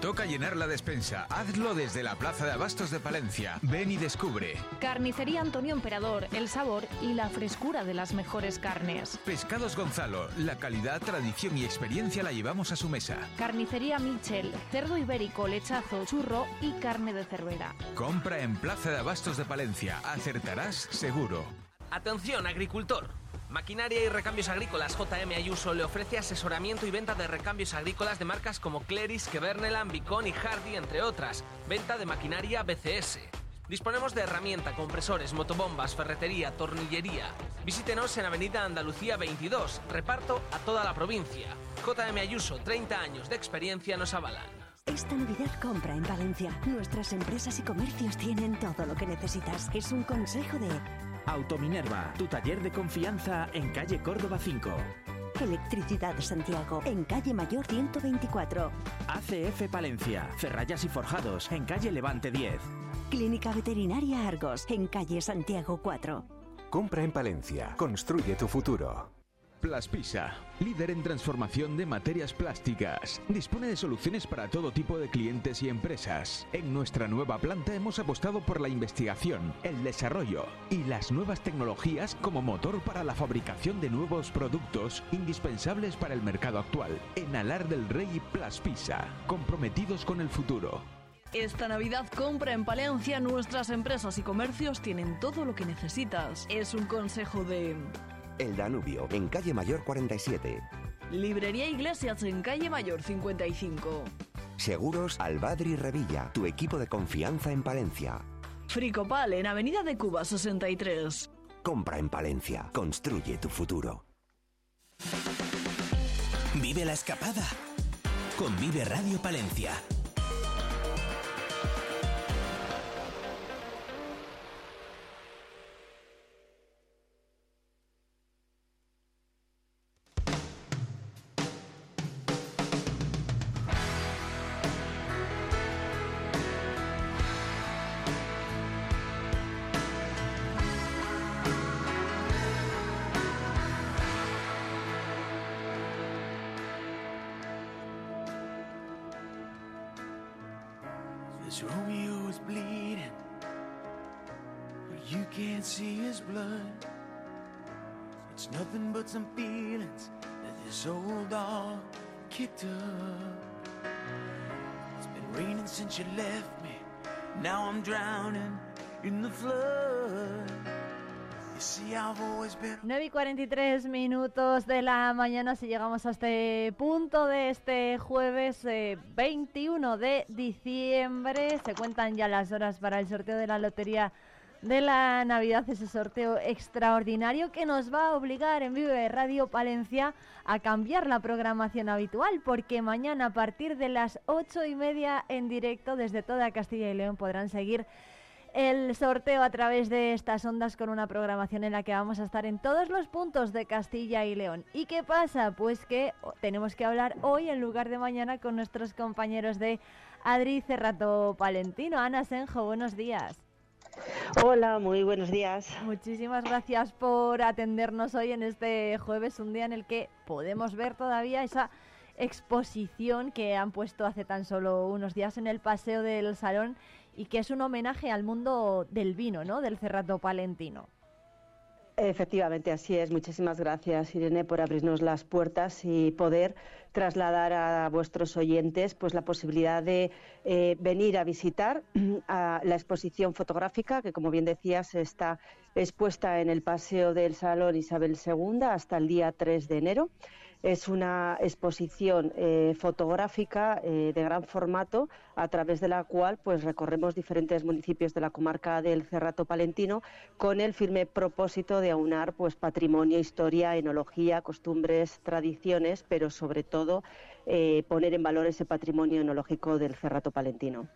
Toca llenar la despensa. Hazlo desde la Plaza de Abastos de Palencia. Ven y descubre. Carnicería Antonio Emperador, el sabor y la frescura de las mejores carnes. Pescados Gonzalo, la calidad, tradición y experiencia la llevamos a su mesa. Carnicería Michel, cerdo ibérico, lechazo, churro y carne de cervera. Compra en Plaza de Abastos de Palencia. Acertarás seguro. Atención, agricultor. Maquinaria y Recambios Agrícolas JM Ayuso le ofrece asesoramiento y venta de recambios agrícolas de marcas como Cleris, Kevernelan, Bicon y Hardy, entre otras. Venta de maquinaria BCS. Disponemos de herramienta, compresores, motobombas, ferretería, tornillería. Visítenos en Avenida Andalucía 22. Reparto a toda la provincia. JM Ayuso, 30 años de experiencia nos avalan. Esta Navidad compra en Valencia. Nuestras empresas y comercios tienen todo lo que necesitas. Es un consejo de Autominerva, tu taller de confianza en calle Córdoba 5. Electricidad Santiago, en calle Mayor 124. ACF Palencia, Ferrayas y Forjados, en calle Levante 10. Clínica Veterinaria Argos, en calle Santiago 4. Compra en Palencia. Construye tu futuro. Plaspisa, líder en transformación de materias plásticas. Dispone de soluciones para todo tipo de clientes y empresas. En nuestra nueva planta hemos apostado por la investigación, el desarrollo y las nuevas tecnologías como motor para la fabricación de nuevos productos indispensables para el mercado actual. En Alar del Rey Plaspisa, comprometidos con el futuro. Esta Navidad compra en Palencia. Nuestras empresas y comercios tienen todo lo que necesitas. Es un consejo de El Danubio, en calle Mayor 47. Librería Iglesias en calle Mayor 55. Seguros Albadri Revilla, tu equipo de confianza en Palencia. Fricopal en Avenida de Cuba 63. Compra en Palencia. Construye tu futuro. Vive la escapada con Vive Radio Palencia. See his blood. It's nothing but some feelings that this old dog kicked up. It's been raining since you left me. Now I'm drowning in the flood. You see, I've always been 9 y 43 minutos de la mañana si llegamos a este punto de este jueves eh, 21 de diciembre. Se cuentan ya las horas para el sorteo de la lotería de la Navidad, ese sorteo extraordinario que nos va a obligar en Vive Radio Palencia a cambiar la programación habitual, porque mañana a partir de las ocho y media en directo desde toda Castilla y León podrán seguir el sorteo a través de estas ondas con una programación en la que vamos a estar en todos los puntos de Castilla y León. ¿Y qué pasa? Pues que tenemos que hablar hoy en lugar de mañana con nuestros compañeros de Adri Cerrato Palentino. Ana Senjo, buenos días. Hola, muy buenos días. Muchísimas gracias por atendernos hoy en este jueves, un día en el que podemos ver todavía esa exposición que han puesto hace tan solo unos días en el Paseo del Salón y que es un homenaje al mundo del vino, ¿no? Del Cerrato Palentino. Efectivamente, así es. Muchísimas gracias, Irene, por abrirnos las puertas y poder trasladar a vuestros oyentes pues la posibilidad de eh, venir a visitar a la exposición fotográfica que, como bien decías, está expuesta en el Paseo del Salón Isabel II hasta el día 3 de enero. Es una exposición eh, fotográfica eh, de gran formato a través de la cual pues recorremos diferentes municipios de la comarca del Cerrato Palentino con el firme propósito de aunar pues patrimonio, historia, enología, costumbres, tradiciones, pero sobre todo eh, poner en valor ese patrimonio enológico del Cerrato Palentino.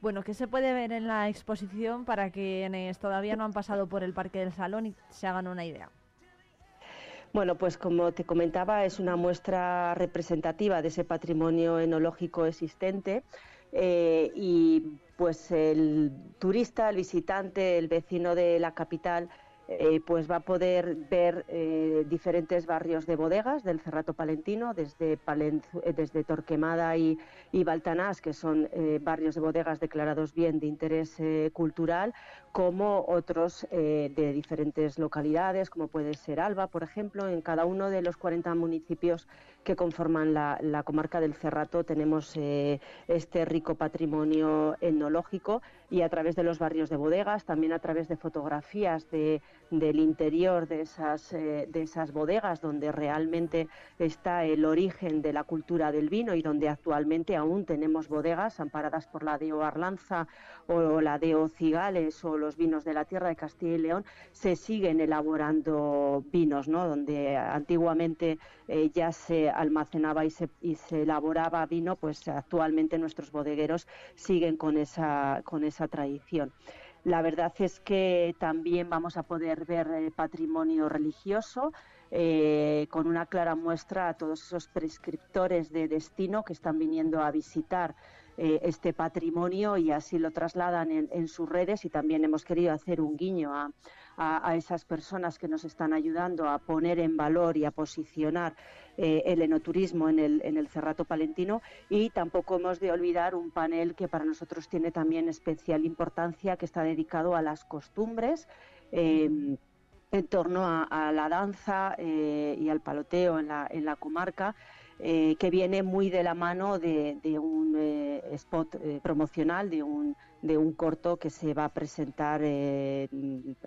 Bueno, ¿qué se puede ver en la exposición para quienes todavía no han pasado por el Parque del Salón y se hagan una idea? Bueno, pues como te comentaba, es una muestra representativa de ese patrimonio enológico existente. Eh, y pues el turista, el visitante, el vecino de la capital, eh, pues va a poder ver eh, diferentes barrios de bodegas del Cerrato Palentino, desde, desde Torquemada y, y Baltanás, que son barrios de bodegas declarados bien de interés cultural, como otros eh, de diferentes localidades, como puede ser Alba, por ejemplo. En cada uno de los 40 municipios que conforman la, comarca del Cerrato tenemos eh, este rico patrimonio etnológico y a través de los barrios de bodegas, también a través de fotografías de, del interior de esas, eh, de esas bodegas, donde realmente está el origen de la cultura del vino y donde actualmente aún tenemos bodegas amparadas por la DEO Arlanza o la DEO Cigales o los vinos de la tierra de Castilla y León, se siguen elaborando vinos, ¿no? Donde antiguamente eh, ya se almacenaba y se, y se elaboraba vino, pues actualmente nuestros bodegueros siguen con esa, con esa tradición. La verdad es que también vamos a poder ver eh, patrimonio religioso, eh, con una clara muestra a todos esos prescriptores de destino que están viniendo a visitar eh, este patrimonio y así lo trasladan en, sus redes y también hemos querido hacer un guiño a, esas personas que nos están ayudando a poner en valor y a posicionar eh, el enoturismo en el, en el Cerrato Palentino y tampoco hemos de olvidar un panel que para nosotros tiene también especial importancia que está dedicado a las costumbres. Em, en torno a, la danza eh, y al paloteo en la, en la comarca eh, que viene muy de la mano de, un spot promocional, de un de un corto que se va a presentar eh,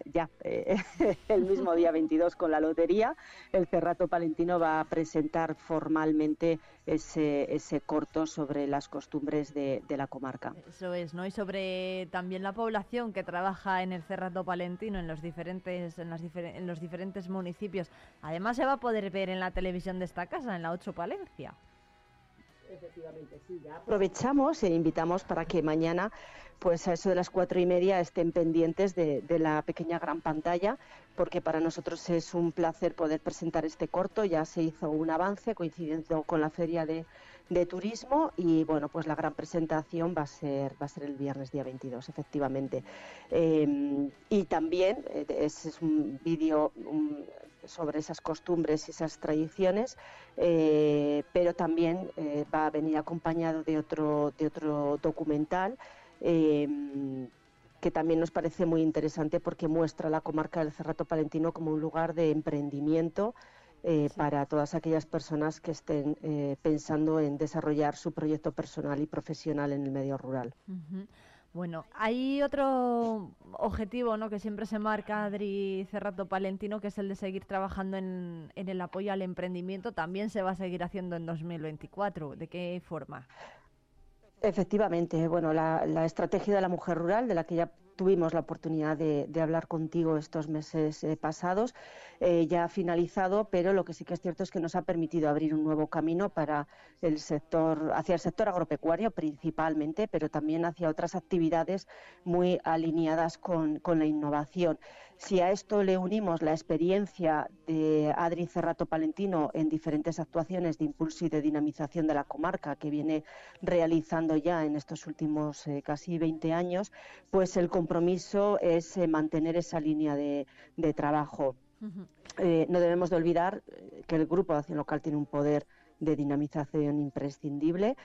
ya eh, el mismo día 22 con la lotería. El Cerrato Palentino va a presentar formalmente ese, ese corto sobre las costumbres de, la comarca. Eso es, ¿no? Y sobre también la población que trabaja en el Cerrato Palentino, en los diferentes, en, las en los diferentes municipios. Además se va a poder ver en la televisión de esta casa, en la 8 Palencia. Efectivamente, sí, ya aprovechamos e invitamos para que mañana, pues a eso de las cuatro y media, estén pendientes de, la pequeña gran pantalla, porque para nosotros es un placer poder presentar este corto. Ya se hizo un avance coincidiendo con la feria de, turismo y bueno, pues la gran presentación va a ser, va a ser el viernes día 22, efectivamente. Em, y también eh, es, un vídeo, sobre esas costumbres y esas tradiciones, eh, pero también eh, va a venir acompañado de otro, de otro documental. Em, que también nos parece muy interesante porque muestra la comarca del Cerrato Palentino como un lugar de emprendimiento eh, para todas aquellas personas que estén pensando en desarrollar su proyecto personal y profesional en el medio rural. Bueno, hay otro objetivo ¿no? que siempre se marca Adri Cerrato Palentino, que es el de seguir trabajando en, el apoyo al emprendimiento. También se va a seguir haciendo en 2024. ¿De qué forma? Efectivamente, bueno, la, estrategia de la mujer rural, de la que ya tuvimos la oportunidad de, hablar contigo estos meses eh, pasados. Eh, ya ha finalizado, pero lo que sí que es cierto es que nos ha permitido abrir un nuevo camino para el sector, hacia el sector agropecuario principalmente, pero también hacia otras actividades muy alineadas con la innovación. Si a esto le unimos la experiencia de Adri Cerrato Palentino en diferentes actuaciones de impulso y de dinamización de la comarca que viene realizando ya en estos últimos eh, casi 20 años, pues el compromiso es eh, mantener esa línea de, de trabajo. Eh, no debemos de olvidar que el Grupo de Acción Local tiene un poder de dinamización imprescindible.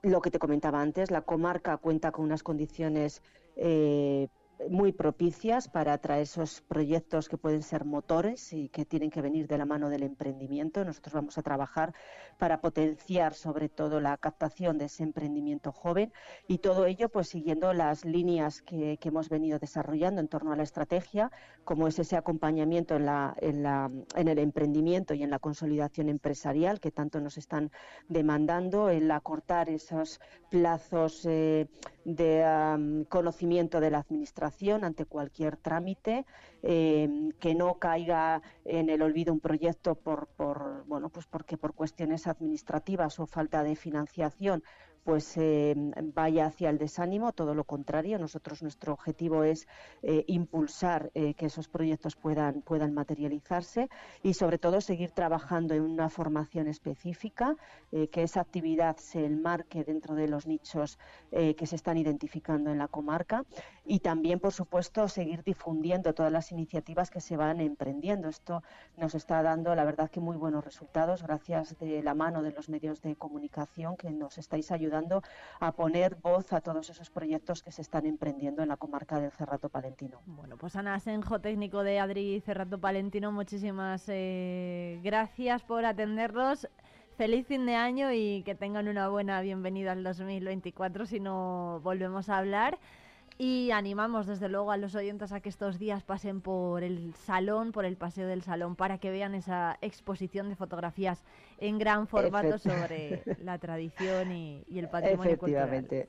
Lo que te comentaba antes, la comarca cuenta con unas condiciones eh, muy propicias para atraer esos proyectos que pueden ser motores y que tienen que venir de la mano del emprendimiento. Nosotros vamos a trabajar para potenciar sobre todo la captación de ese emprendimiento joven y todo ello pues siguiendo las líneas que, hemos venido desarrollando en torno a la estrategia, como es ese acompañamiento en, el emprendimiento y en la consolidación empresarial que tanto nos están demandando, el acortar esos plazos eh, de conocimiento de la administración ante cualquier trámite, eh, que no caiga en el olvido un proyecto por, bueno, pues porque por cuestiones administrativas o falta de financiación pues eh, vaya hacia el desánimo, todo lo contrario. Nosotros nuestro objetivo es eh, impulsar eh, que esos proyectos puedan, puedan materializarse y sobre todo seguir trabajando en una formación específica, eh, que esa actividad se enmarque dentro de los nichos que se están identificando en la comarca y también, por supuesto, seguir difundiendo todas las iniciativas que se van emprendiendo. Esto nos está dando, la verdad, que muy buenos resultados gracias de la mano de los medios de comunicación que nos estáis ayudando a poner voz a todos esos proyectos que se están emprendiendo en la comarca del Cerrato Palentino. Bueno, pues Ana Senjo, técnico de Adri Cerrato Palentino, muchísimas eh, gracias por atendernos. Feliz fin de año y que tengan una buena bienvenida al 2024 si no volvemos a hablar. Y animamos desde luego a los oyentes a que estos días pasen por el salón, por el paseo del salón, para que vean esa exposición de fotografías en gran formato sobre la tradición y, y el patrimonio cultural del.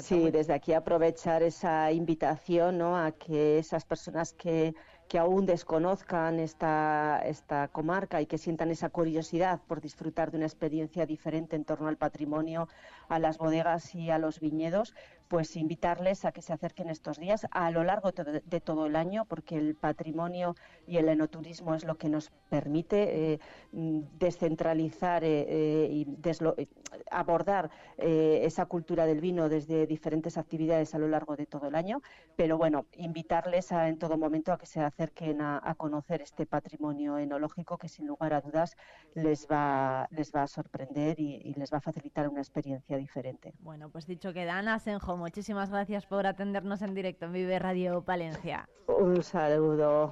Sí, desde aquí aprovechar esa invitación ¿no? a que esas personas que, que aún desconozcan esta, esta comarca y que sientan esa curiosidad por disfrutar de una experiencia diferente en torno al patrimonio, a las bodegas y a los viñedos, pues invitarles a que se acerquen estos días a lo largo de todo el año, porque el patrimonio y el enoturismo es lo que nos permite eh, mm, descentralizar eh, eh, y eh, abordar esa cultura del vino desde diferentes actividades a lo largo de todo el año. Pero bueno, invitarles a, en todo momento a que se acerquen a, conocer este patrimonio enológico que sin lugar a dudas les va, les va a sorprender y, y les va a facilitar una experiencia diferente. Bueno, pues dicho queda, Ana Senjo, muchísimas gracias por atendernos en directo en Vive Radio Palencia. Un saludo.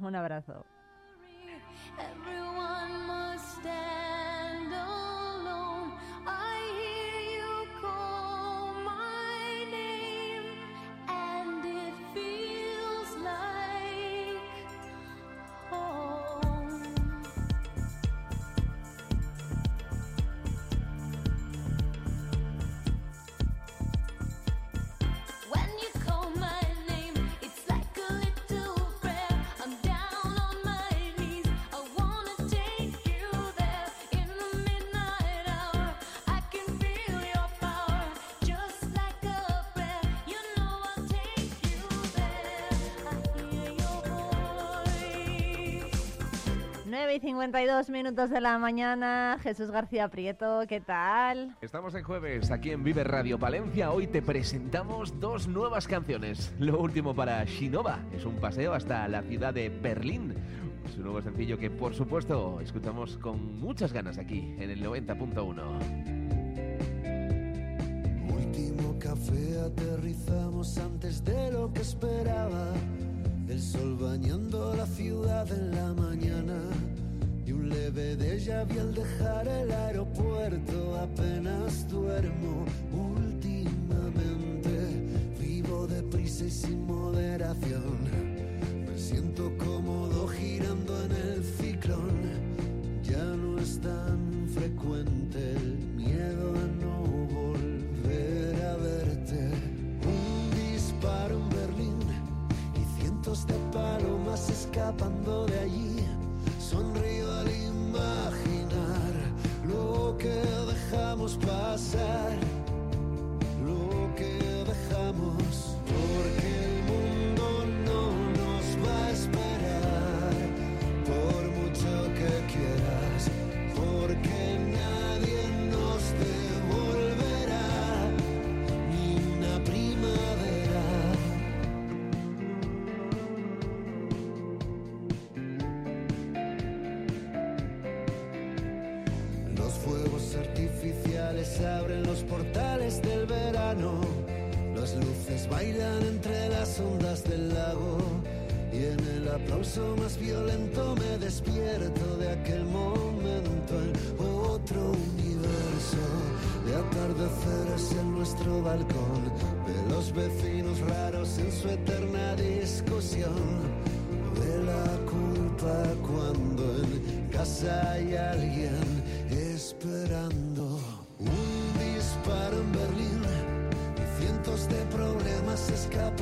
Un abrazo. 52 minutos de la mañana. Jesús García Prieto, ¿qué tal? Estamos en jueves aquí en Vive Radio Palencia. Hoy te presentamos dos nuevas canciones. Lo último para Shinova es un paseo hasta la ciudad de Berlín. Su nuevo sencillo que por supuesto escuchamos con muchas ganas aquí en el 90.1. Último café aterrizamos antes de lo que esperaba. El sol bañando la ciudad en la mañana leve déjà vu al dejar el aeropuerto. Apenas duermo últimamente, vivo deprisa y sin moderación. Me siento cómodo girando en el ciclón. Ya no es tan frecuente el miedo a no volver a verte. Un disparo en Berlín y cientos de palomas escapando de allí sonrío que dejamos pasar. Y en el aplauso más violento me despierto de aquel momento en otro universo. De atardeceres en nuestro balcón. De los vecinos raros en su eterna discusión. De la culpa cuando en casa hay alguien esperando. Un disparo en Berlín y cientos de problemas escapando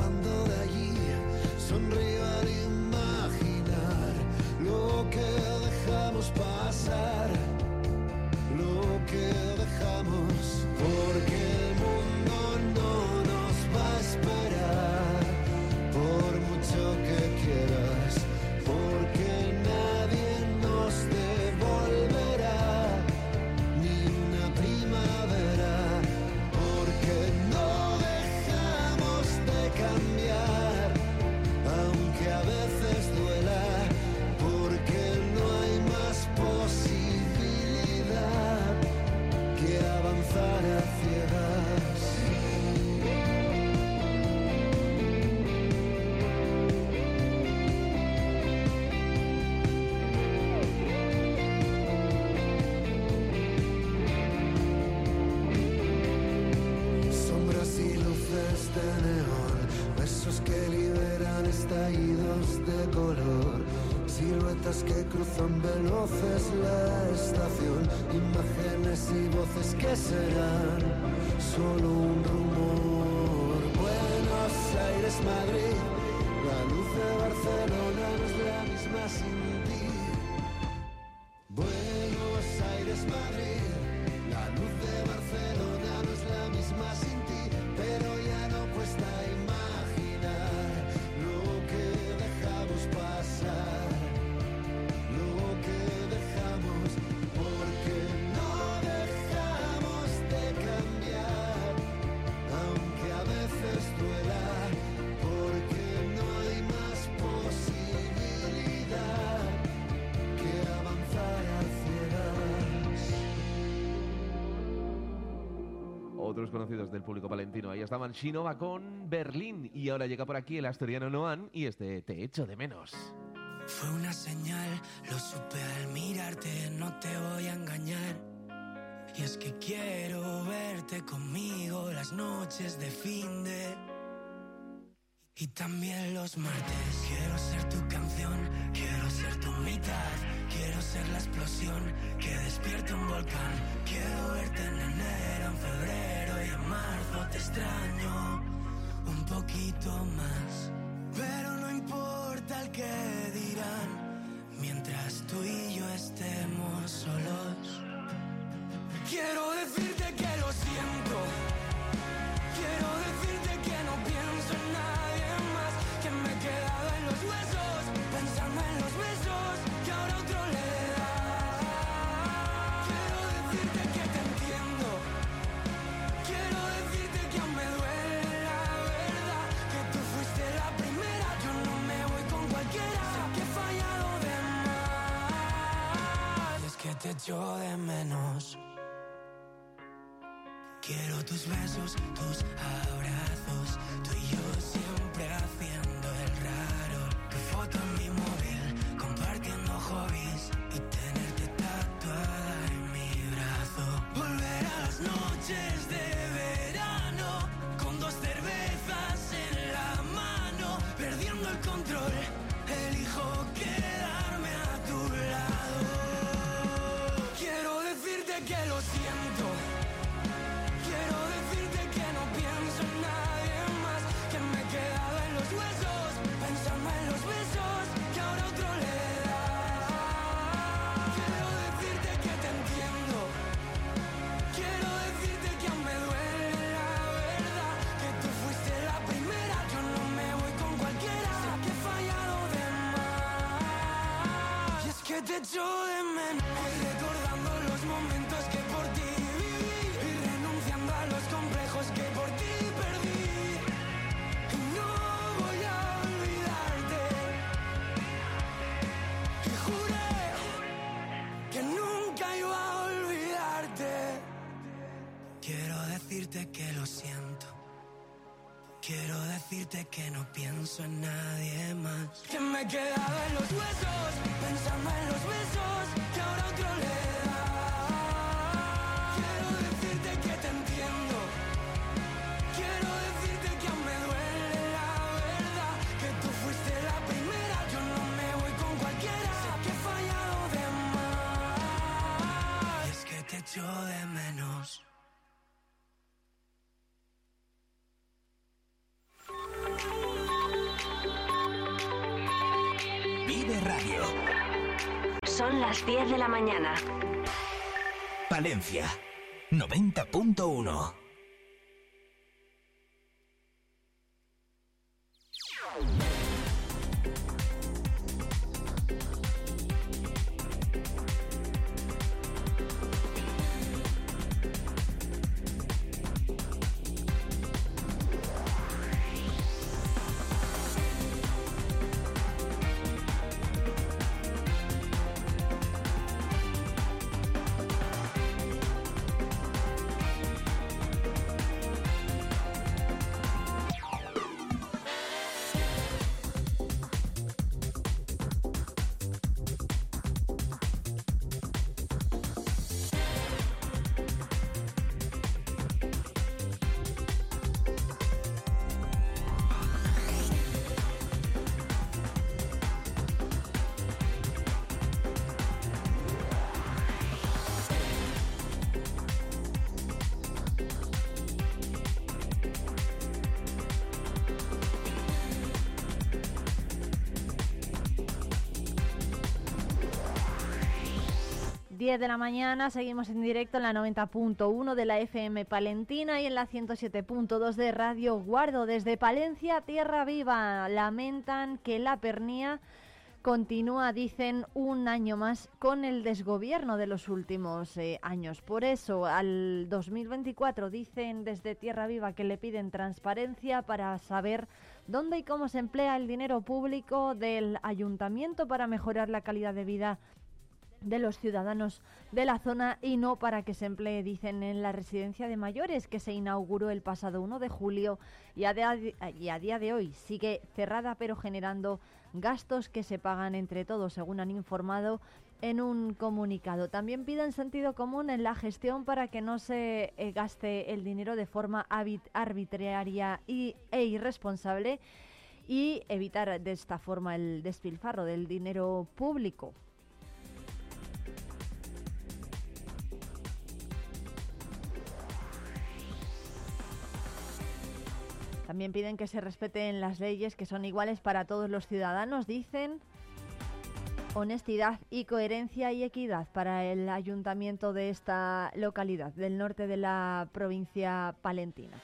Conocidos del público palentino. Ahí estaban Shinova con Berlín. Y ahora llega por aquí el asturiano Noan y este Te echo de menos. Fue una señal, lo supe al mirarte, no te voy a engañar. Y es que quiero verte conmigo las noches de fin de... Y también los martes. Quiero ser tu canción, quiero ser tu mitad. Quiero ser la explosión que despierta un volcán. Quiero verte en enero, en febrero. Te extraño un poquito más. Pero no importa el que dirán. Mientras tú y yo estemos solos. Quiero decirte echo de menos. Quiero tus besos, tus abrazos, tú y yo siempre haciendo el raro. Tu foto que no pienso en nadie más. Que me he quedado en los huesos, pensando en los besos 10 de la mañana. Palencia 90.1. de la mañana, seguimos en directo en la 90.1 de la FM Palentina y en la 107.2 de Radio Guardo. Desde Palencia, Tierra Viva, lamentan que la pernía continúa, dicen, un año más con el desgobierno de los últimos eh, años. Por eso, al 2024 dicen desde Tierra Viva que le piden transparencia para saber dónde y cómo se emplea el dinero público del ayuntamiento para mejorar la calidad de vida de los ciudadanos de la zona y no para que se emplee, dicen, en la residencia de mayores que se inauguró el pasado 1 de julio y a, de- día de hoy sigue cerrada pero generando gastos que se pagan entre todos, según han informado en un comunicado. También piden sentido común en la gestión para que no se eh, gaste el dinero de forma arbitraria e irresponsable y evitar de esta forma el despilfarro del dinero público. También piden que se respeten las leyes que son iguales para todos los ciudadanos, dicen. Honestidad y coherencia y equidad para el ayuntamiento de esta localidad del norte de la provincia palentina.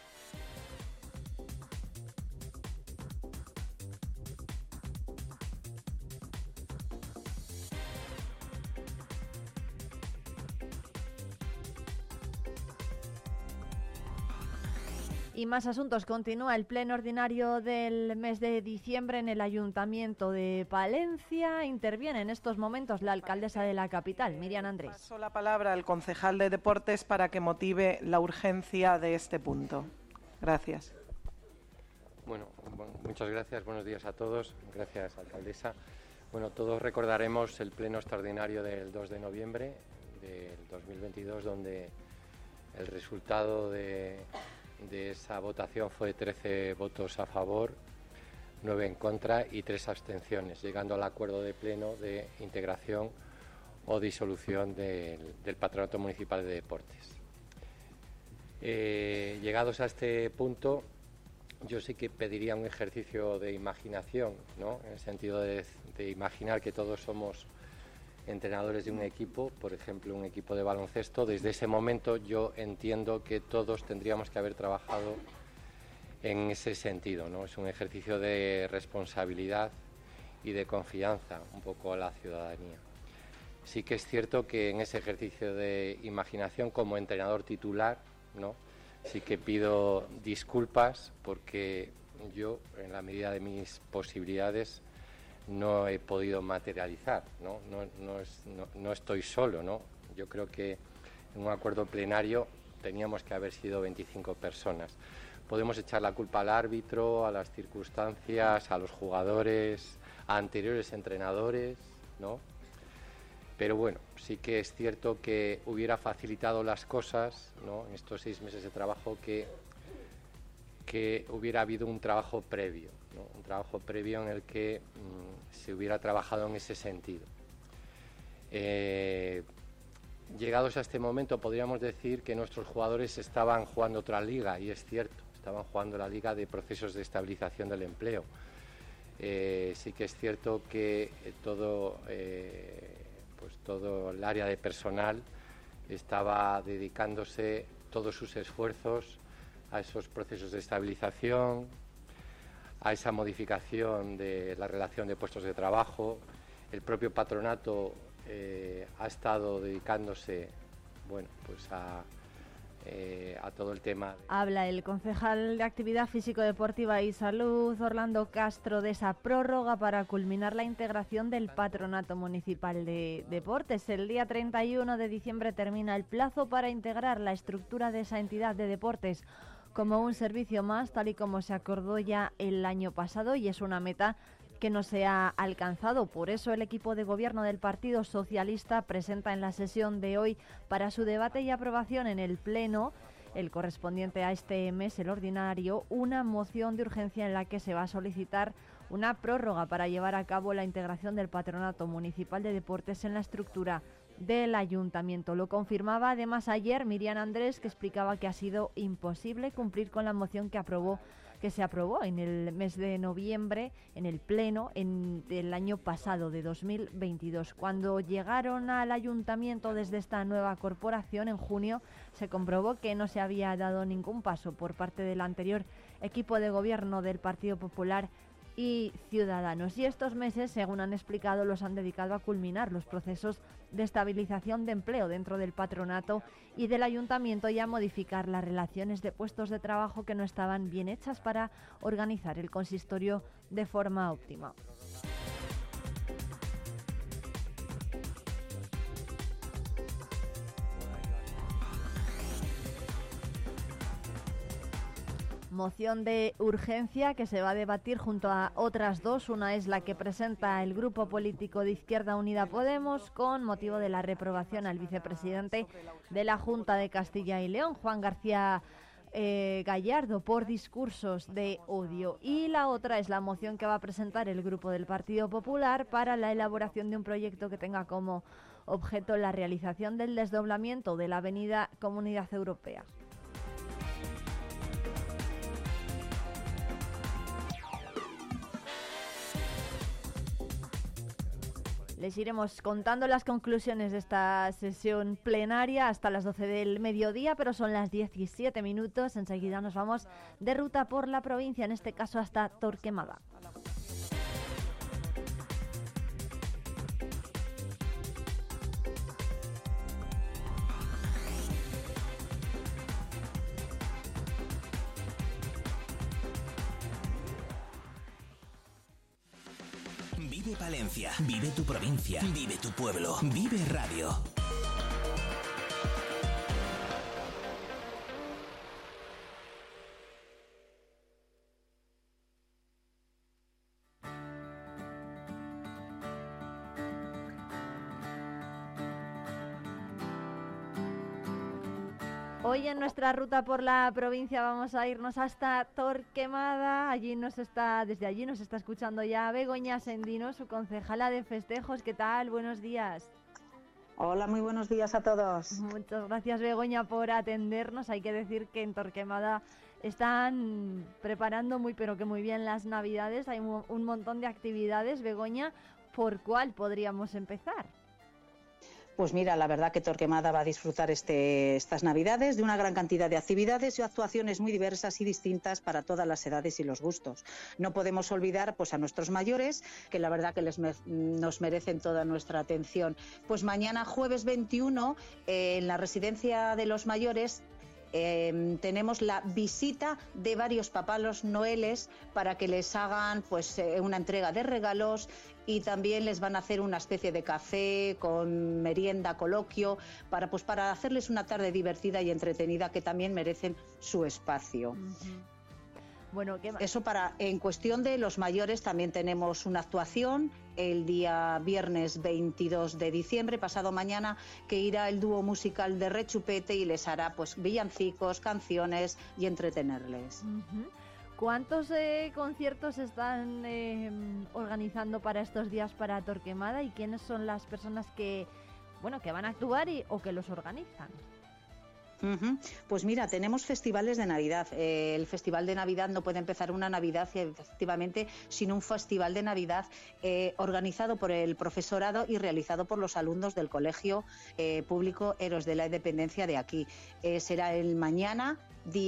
Y más asuntos. Continúa el pleno ordinario del mes de diciembre en el Ayuntamiento de Palencia. Interviene en estos momentos la alcaldesa de la capital, Miriam Andrés. Paso la palabra al concejal de deportes para que motive la urgencia de este punto. Gracias. Bueno, bu- muchas gracias, buenos días a todos. Gracias, alcaldesa. Bueno, todos recordaremos el pleno extraordinario del 2 de noviembre del 2022, donde el resultado de, de esa votación fue 13 votos a favor, 9 en contra y 3 abstenciones, llegando al acuerdo de pleno de integración o disolución del, Patronato Municipal de Deportes. Eh, llegados a este punto, yo sí que pediría un ejercicio de imaginación, ¿no? En el sentido de, de imaginar que todos somos entrenadores de un equipo, por ejemplo, un equipo de baloncesto. Desde ese momento yo entiendo que todos tendríamos que haber trabajado en ese sentido, ¿no? Es un ejercicio de responsabilidad y de confianza un poco a la ciudadanía. Sí que es cierto que en ese ejercicio de imaginación como entrenador titular, ¿no? Sí que pido disculpas porque yo, en la medida de mis posibilidades, no he podido materializar, ¿no? No, estoy solo, ¿no? Yo creo que en un acuerdo plenario teníamos que haber sido 25 personas. Podemos echar la culpa al árbitro, a las circunstancias, a los jugadores, a anteriores entrenadores, ¿no? Pero bueno, sí que es cierto que hubiera facilitado las cosas ¿no? en estos seis meses de trabajo que hubiera habido un trabajo previo, un trabajo previo en el que mm, se hubiera trabajado en ese sentido. Eh, llegados a este momento podríamos decir que nuestros jugadores estaban jugando otra liga, y es cierto, estaban jugando la liga de procesos de estabilización del empleo. Eh, sí que es cierto que todo eh, pues todo el área de personal estaba dedicándose todos sus esfuerzos a esos procesos de estabilización, a esa modificación de la relación de puestos de trabajo. El propio patronato eh, ha estado dedicándose bueno, pues a eh, a todo el tema. Habla el concejal de Actividad Físico-Deportiva y Salud, Orlando Castro, de esa prórroga para culminar la integración del Patronato Municipal de Deportes. El día 31 de diciembre termina el plazo para integrar la estructura de esa entidad de deportes como un servicio más, tal y como se acordó ya el año pasado, y es una meta que no se ha alcanzado. Por eso el equipo de gobierno del Partido Socialista presenta en la sesión de hoy para su debate y aprobación en el Pleno el correspondiente a este mes, el ordinario, una moción de urgencia en la que se va a solicitar una prórroga para llevar a cabo la integración del Patronato Municipal de Deportes en la estructura del ayuntamiento. Lo confirmaba además ayer Miriam Andrés, que explicaba que ha sido imposible cumplir con la moción que aprobó que se aprobó en el mes de noviembre en el Pleno en, del año pasado, de 2022. Cuando llegaron al ayuntamiento desde esta nueva corporación en junio, se comprobó que no se había dado ningún paso por parte del anterior equipo de gobierno del Partido Popular y Ciudadanos. Y estos meses, según han explicado, los han dedicado a culminar los procesos de estabilización de empleo dentro del patronato y del ayuntamiento y a modificar las relaciones de puestos de trabajo que no estaban bien hechas para organizar el consistorio de forma óptima. Moción de urgencia que se va a debatir junto a otras dos. Una es la que presenta el Grupo Político de Izquierda Unida Podemos con motivo de la reprobación al vicepresidente de la Junta de Castilla y León, Juan García eh, Gallardo, por discursos de odio. Y la otra es la moción que va a presentar el Grupo del Partido Popular para la elaboración de un proyecto que tenga como objeto la realización del desdoblamiento de la Avenida Comunidad Europea. Les iremos contando las conclusiones de esta sesión plenaria hasta las 12 del mediodía, pero son las 17 minutos. Enseguida nos vamos de ruta por la provincia, en este caso hasta Torquemada. Vive tu provincia. Vive tu pueblo. Vive Radio. Nuestra ruta por la provincia vamos a irnos hasta Torquemada. Allí nos está, desde allí nos está escuchando ya Begoña Sendino, su concejala de festejos. ¿Qué tal? Buenos días. Hola, muy buenos días a todos. Muchas gracias Begoña por atendernos. Hay que decir que en Torquemada están preparando muy pero que muy bien las Navidades. Hay un montón de actividades. Begoña, ¿por cuál podríamos empezar? Pues mira, la verdad que Torquemada va a disfrutar este, estas Navidades de una gran cantidad de actividades y actuaciones muy diversas y distintas para todas las edades y los gustos. No podemos olvidar pues, a nuestros mayores, que la verdad que les nos merecen toda nuestra atención. Pues mañana, jueves 21, eh, en la residencia de los mayores, eh, tenemos la visita de varios papalos noeles para que les hagan pues eh, una entrega de regalos y también les van a hacer una especie de café con merienda, coloquio, para pues para hacerles una tarde divertida y entretenida que también merecen su espacio. Bueno, ¿qué más? Eso para en cuestión de los mayores también tenemos una actuación el día viernes 22 de diciembre, pasado mañana, que irá el dúo musical de Rechupete y les hará pues villancicos, canciones y entretenerles. ¿Cuántos eh, conciertos están eh, organizando para estos días para Torquemada y quiénes son las personas que, bueno, que van a actuar y, o que los organizan? Pues mira, tenemos festivales de Navidad. Eh, el Festival de Navidad no puede empezar una Navidad eh, efectivamente sin un festival de Navidad eh, organizado por el profesorado y realizado por los alumnos del Colegio Público Héroes de la Independencia de aquí. Será el mañana.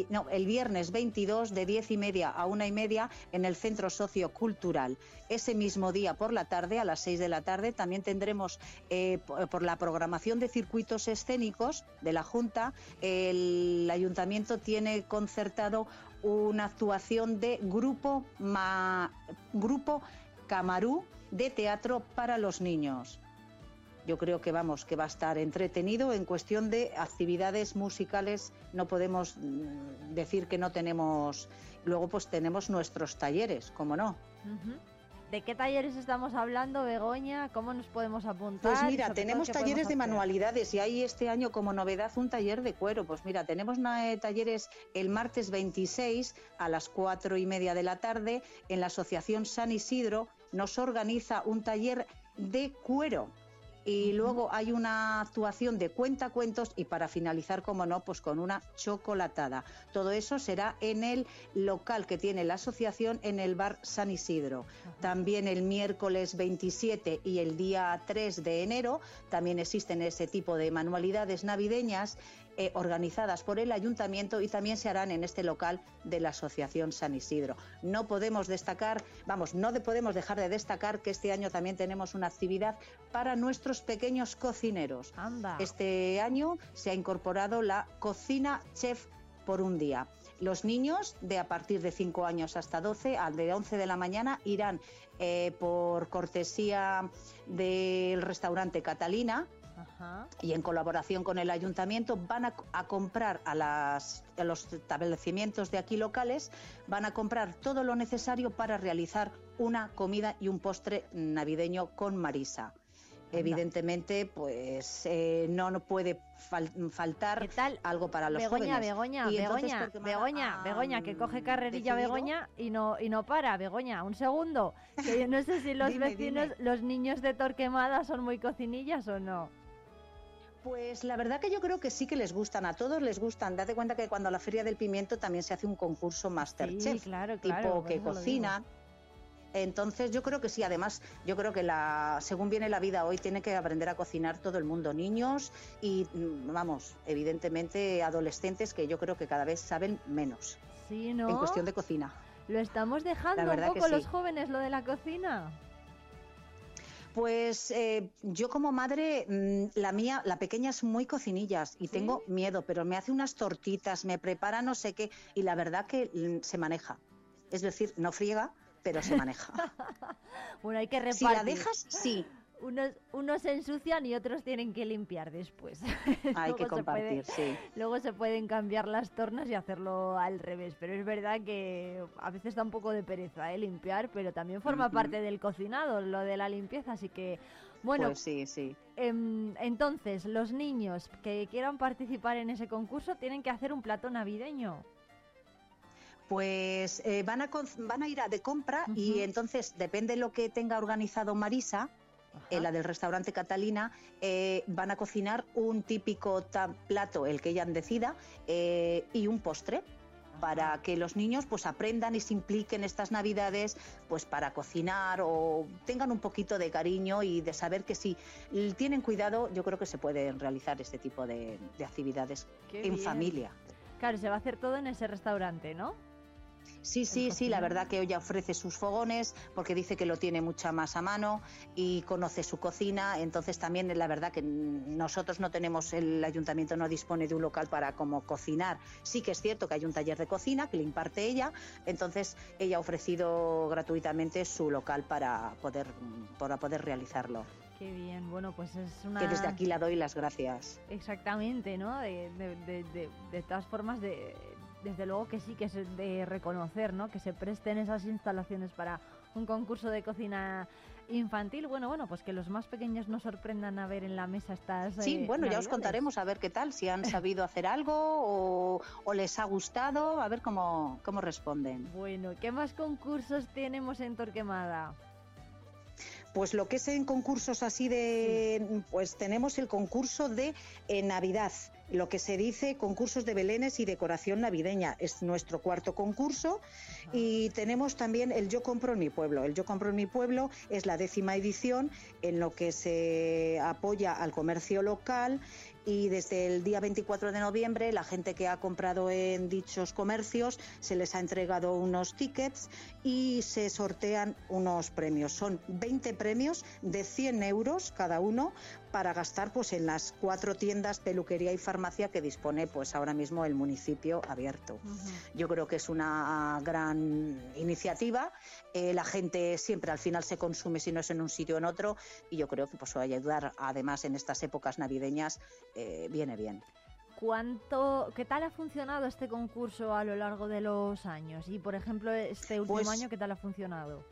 No, el viernes 22 de 10 y media a una y media en el Centro Sociocultural. Ese mismo día por la tarde, a las 6 de la tarde, también tendremos eh, po- por la programación de circuitos escénicos de la Junta, el Ayuntamiento tiene concertado una actuación de grupo, ma- grupo Camarú de teatro para los niños. Yo creo que vamos, que va a estar entretenido en cuestión de actividades musicales. No podemos mm, decir que no tenemos. Luego, pues tenemos nuestros talleres, como no. ¿De qué talleres estamos hablando, Begoña? ¿Cómo nos podemos apuntar? Pues mira, tenemos ¿qué talleres de manualidades y hay este año como novedad un taller de cuero. Pues mira, tenemos eh, talleres el martes 26 a las cuatro y media de la tarde en la Asociación San Isidro. Nos organiza un taller de cuero. Y luego hay una actuación de cuentacuentos y para finalizar, como no, pues con una chocolatada. Todo eso será en el local que tiene la asociación en el bar San Isidro. También el miércoles 27 y el día 3 de enero también existen ese tipo de manualidades navideñas eh, organizadas por el ayuntamiento y también se harán en este local de la Asociación San Isidro. No podemos destacar, vamos, no de- podemos dejar de destacar que este año también tenemos una actividad para nuestros pequeños cocineros. Este año se ha incorporado la cocina chef por un día. Los niños de a partir de 5 años hasta 12, al de 11 de la mañana, irán eh, por cortesía del restaurante Catalina, Ajá. y en colaboración con el ayuntamiento van a, a comprar a, las- a los establecimientos de aquí locales, van a comprar todo lo necesario para realizar una comida y un postre navideño con Marisa. Evidentemente, pues eh, no, no puede fal- faltar algo para los Begoña, jóvenes. Begoña, Y Begoña, Begoña, Begoña, que coge carrerilla Begoña y no y no para, Begoña, un segundo. Que yo no sé si los Dime, vecinos, dime. los niños de Torquemada son muy cocinillas o no. Pues la verdad que yo creo que sí que les gustan, a todos les gustan. Date cuenta que cuando la Feria del Pimiento también se hace un concurso Masterchef, claro, tipo claro, que cocina. Entonces yo creo que sí, además yo creo que la, según viene la vida hoy tiene que aprender a cocinar todo el mundo, niños y mm, vamos, evidentemente adolescentes que yo creo que cada vez saben menos Sí, ¿no? en cuestión de cocina. Lo estamos dejando un poco sí. los jóvenes lo de la cocina. Pues eh, yo como madre, mm, la mía, la pequeña es muy cocinillas y tengo miedo, pero me hace unas tortitas, me prepara no sé qué y la verdad que mm, se maneja. Es decir, no friega, pero se maneja. Bueno, hay que repartir. Si la dejas, sí. Unos, unos se ensucian y otros tienen que limpiar después. Hay Luego que compartir, puede- sí. Luego se pueden cambiar las tornas y hacerlo al revés, pero es verdad que a veces da un poco de pereza ¿eh? limpiar, pero también forma parte del cocinado, lo de la limpieza, así que bueno, Pues sí, sí. em, entonces los niños que quieran participar en ese concurso tienen que hacer un plato navideño. Pues eh, van, a, van a ir a de compra y entonces depende lo que tenga organizado Marisa, eh, la del restaurante Catalina, eh, van a cocinar un típico plato, el que ella decida, eh, y un postre. para que los niños pues aprendan y se impliquen estas navidades pues para cocinar o tengan un poquito de cariño y de saber que si tienen cuidado yo creo que se pueden realizar este tipo de, de actividades Qué en bien. familia. Claro, se va a hacer todo en ese restaurante, ¿no? Sí, sí, sí, la verdad que ella ofrece sus fogones porque dice que lo tiene mucha más a mano y conoce su cocina, entonces también la verdad que nosotros no tenemos, el ayuntamiento no dispone de un local para como cocinar. Sí que es cierto que hay un taller de cocina que le imparte ella, entonces ella ha ofrecido gratuitamente su local para poder, para poder realizarlo. Qué bien, bueno, pues es una... Que desde aquí la doy las gracias. Exactamente, ¿no? De, de, de, de, de todas formas, de, desde luego que sí que es de reconocer, ¿no? Que se presten esas instalaciones para un concurso de cocina infantil. Bueno, bueno, pues que los más pequeños nos sorprendan a ver en la mesa estas. Sí, eh, bueno, ya os contaremos a ver qué tal, si han sabido hacer algo o, o les ha gustado, a ver cómo, cómo responden. Bueno, ¿qué más concursos tenemos en Torquemada? Pues lo que es en concursos así de, pues tenemos el concurso de eh, Navidad, lo que se dice concursos de belenes y decoración navideña. Es nuestro cuarto concurso y tenemos también el Yo compro en mi pueblo. El Yo compro en mi pueblo es la décima edición en lo que se apoya al comercio local y desde el día 24 de noviembre la gente que ha comprado en dichos comercios se les ha entregado unos tickets y se sortean unos premios. Son 20 premios de 100 euros cada uno para gastar pues en las cuatro tiendas peluquería y farmacia que dispone pues ahora mismo el municipio abierto. Yo creo que es una gran iniciativa. Eh, la gente siempre al final se consume si no es en un sitio o en otro y yo creo que pues va a ayudar además en estas épocas navideñas eh, viene bien. ¿Cuánto, qué tal ha funcionado este concurso a lo largo de los años? Y por ejemplo, este último Pues- año, ¿qué tal ha funcionado?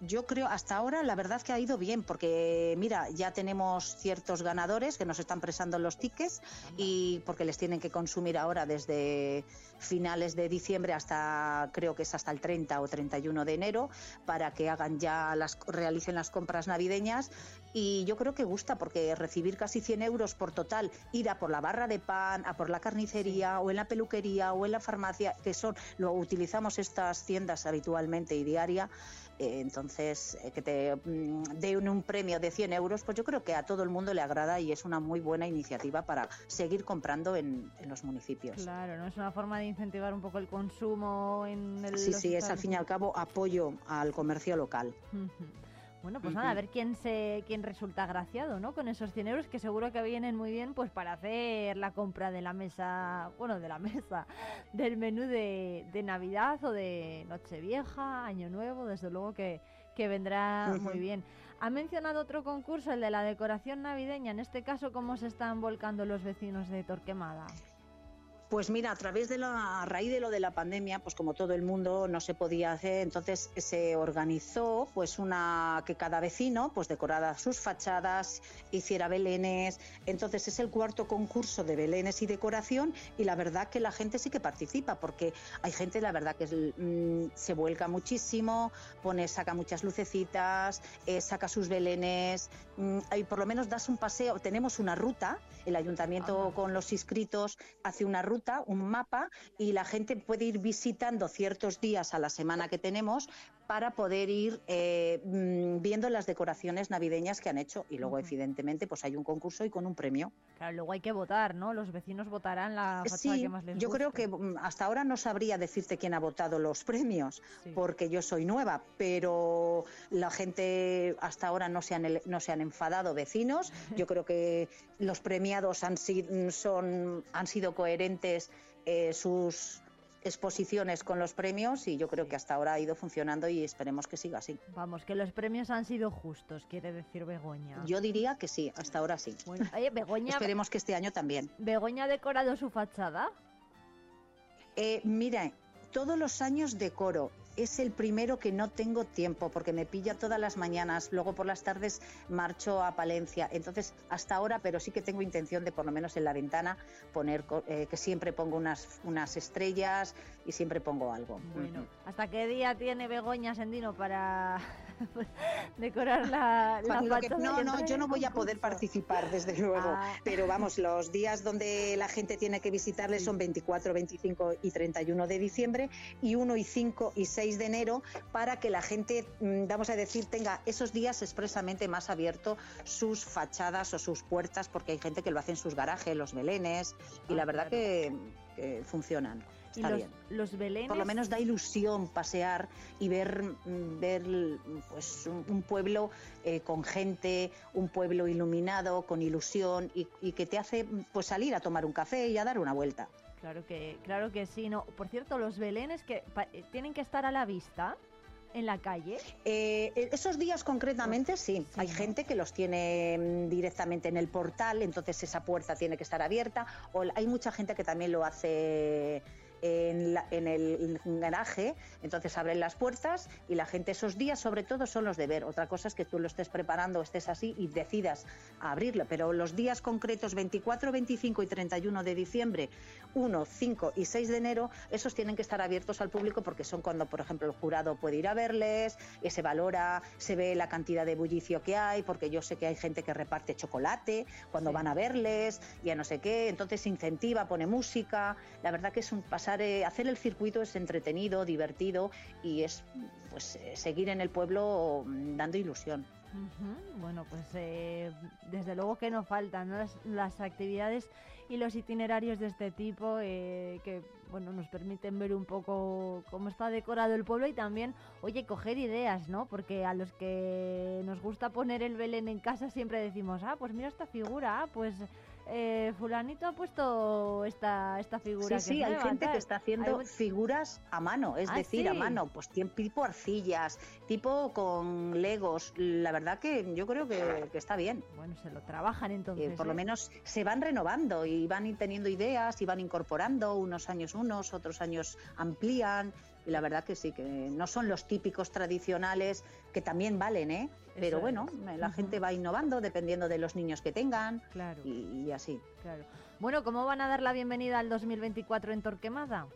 Yo creo, hasta ahora la verdad que ha ido bien, porque mira, ya tenemos ciertos ganadores que nos están prestando los tickets y porque les tienen que consumir ahora desde finales de diciembre hasta, creo que es hasta el 30 o 31 de enero, para que hagan ya las, realicen las compras navideñas. Y yo creo que gusta, porque recibir casi 100 euros por total, ir a por la barra de pan, a por la carnicería, o en la peluquería, o en la farmacia, que son, lo utilizamos estas tiendas habitualmente y diaria, entonces, eh, que te mm, den un premio de 100 euros, pues yo creo que a todo el mundo le agrada y es una muy buena iniciativa para seguir comprando en, en los municipios. Claro, ¿no? Es una forma de incentivar un poco el consumo en el... Sí, sí, es al fin y al cabo apoyo al comercio local. Ujú. Bueno, pues nada, a ver quién se quién resulta agraciado, ¿no? Con esos 100 euros que seguro que vienen muy bien pues para hacer la compra de la mesa, bueno, de la mesa, del menú de, de Navidad o de Nochevieja, Año Nuevo, desde luego que, que vendrá muy bien. Ha mencionado otro concurso, el de la decoración navideña. En este caso, ¿cómo se están volcando los vecinos de Torquemada? Pues mira, a través de la a raíz de lo de la pandemia, pues como todo el mundo no se podía hacer, entonces se organizó pues una que cada vecino pues decorara sus fachadas, hiciera belenes. Entonces es el cuarto concurso de belenes y decoración y la verdad que la gente sí que participa porque hay gente la verdad que es, mm, se vuelca muchísimo, pone saca muchas lucecitas, eh, saca sus belenes mm, y por lo menos das un paseo. Tenemos una ruta, el ayuntamiento con los inscritos hace una ruta, un mapa y la gente puede ir visitando ciertos días a la semana que tenemos para poder ir eh, mm, viendo las decoraciones navideñas que han hecho y luego evidentemente pues hay un concurso y con un premio. Claro, luego hay que votar, ¿no? Los vecinos votarán la fachada Sí, que más les yo creo que mm, hasta ahora no sabría decirte quién ha votado los premios, porque yo soy nueva, pero la gente hasta ahora no se han, no se han enfadado vecinos. Yo creo que los premiados han, sido son, han sido coherentes eh, sus exposiciones con los premios y yo creo que hasta ahora ha ido funcionando y esperemos que siga así. Vamos, que los premios han sido justos, quiere decir Begoña. Yo diría que sí, hasta ahora sí. Bueno, oye, Begoña, Esperemos que este año también. Begoña ha decorado su fachada. Eh, mira, todos los años decoro. Es el primero que no tengo tiempo porque me pilla todas las mañanas. Luego por las tardes marcho a Palencia. Entonces, hasta ahora, pero sí que tengo intención de por lo menos en la ventana poner eh, que siempre pongo unas, unas estrellas y siempre pongo algo. Bueno, ¿hasta qué día tiene Begoña Sendino para decorar la, no, no, yo no voy a poder participar, desde luego. Ah. Pero vamos, los días donde la gente tiene que visitarles son 24, 25 y 31 de diciembre y 1 y 5 y 6 de enero para que la gente, mm, vamos a decir, tenga esos días expresamente más abierto sus fachadas o sus puertas, porque hay gente que lo hace en sus garajes, los belenes, y Ah, la verdad que, que funcionan. Y Está los, bien. los belenes. Por lo menos da ilusión pasear y ver, mm, ver pues, un, un pueblo eh, con gente, un pueblo iluminado, con ilusión y, y que te hace pues, salir a tomar un café y a dar una vuelta. Claro que, claro que sí. No, por cierto, los belenes que eh, tienen que estar a la vista en la calle. Eh, esos días concretamente sí, hay gente que los tiene mm, directamente en el portal, entonces esa puerta tiene que estar abierta, o hay mucha gente que también lo hace en, la- en el garaje, entonces abren las puertas y la gente esos días sobre todo son los de ver. Otra cosa es que tú lo estés preparando, estés así y decidas abrirlo, pero los días concretos 24, 25 y 31 de diciembre, 1, 5 y 6 de enero, esos tienen que estar abiertos al público porque son cuando, por ejemplo, el jurado puede ir a verles, y se valora, se ve la cantidad de bullicio que hay, porque yo sé que hay gente que reparte chocolate cuando van a verles, y a no sé qué, entonces incentiva, pone música. La verdad que es un eh, hacer el circuito es entretenido, divertido y es pues eh, seguir en el pueblo mm, dando ilusión. Bueno, pues eh, desde luego que no faltan ¿no? las, las actividades y los itinerarios de este tipo eh, que bueno nos permiten ver un poco cómo está decorado el pueblo y también, oye, coger ideas, ¿no? Porque a los que nos gusta poner el Belén en casa siempre decimos, ah, pues mira esta figura, ah, pues eh, fulanito ha puesto esta, esta figura. Sí, que sí, hay gente tal". que está haciendo Hay figuras a mano, es Ah, decir, a mano, pues tipo arcillas, tipo con legos. La verdad que yo creo que, que está bien. Bueno, se lo trabajan entonces. Eh, por lo ¿eh? menos se van renovando y van teniendo ideas y van incorporando unos años unos, otros años amplían. Y la verdad que sí, que no son los típicos tradicionales que también valen, ¿eh? Pero Eso bueno, es. la gente va innovando dependiendo de los niños que tengan Claro. y, y así. Claro. Bueno, ¿cómo van a dar la bienvenida al 2024 en Torquemada?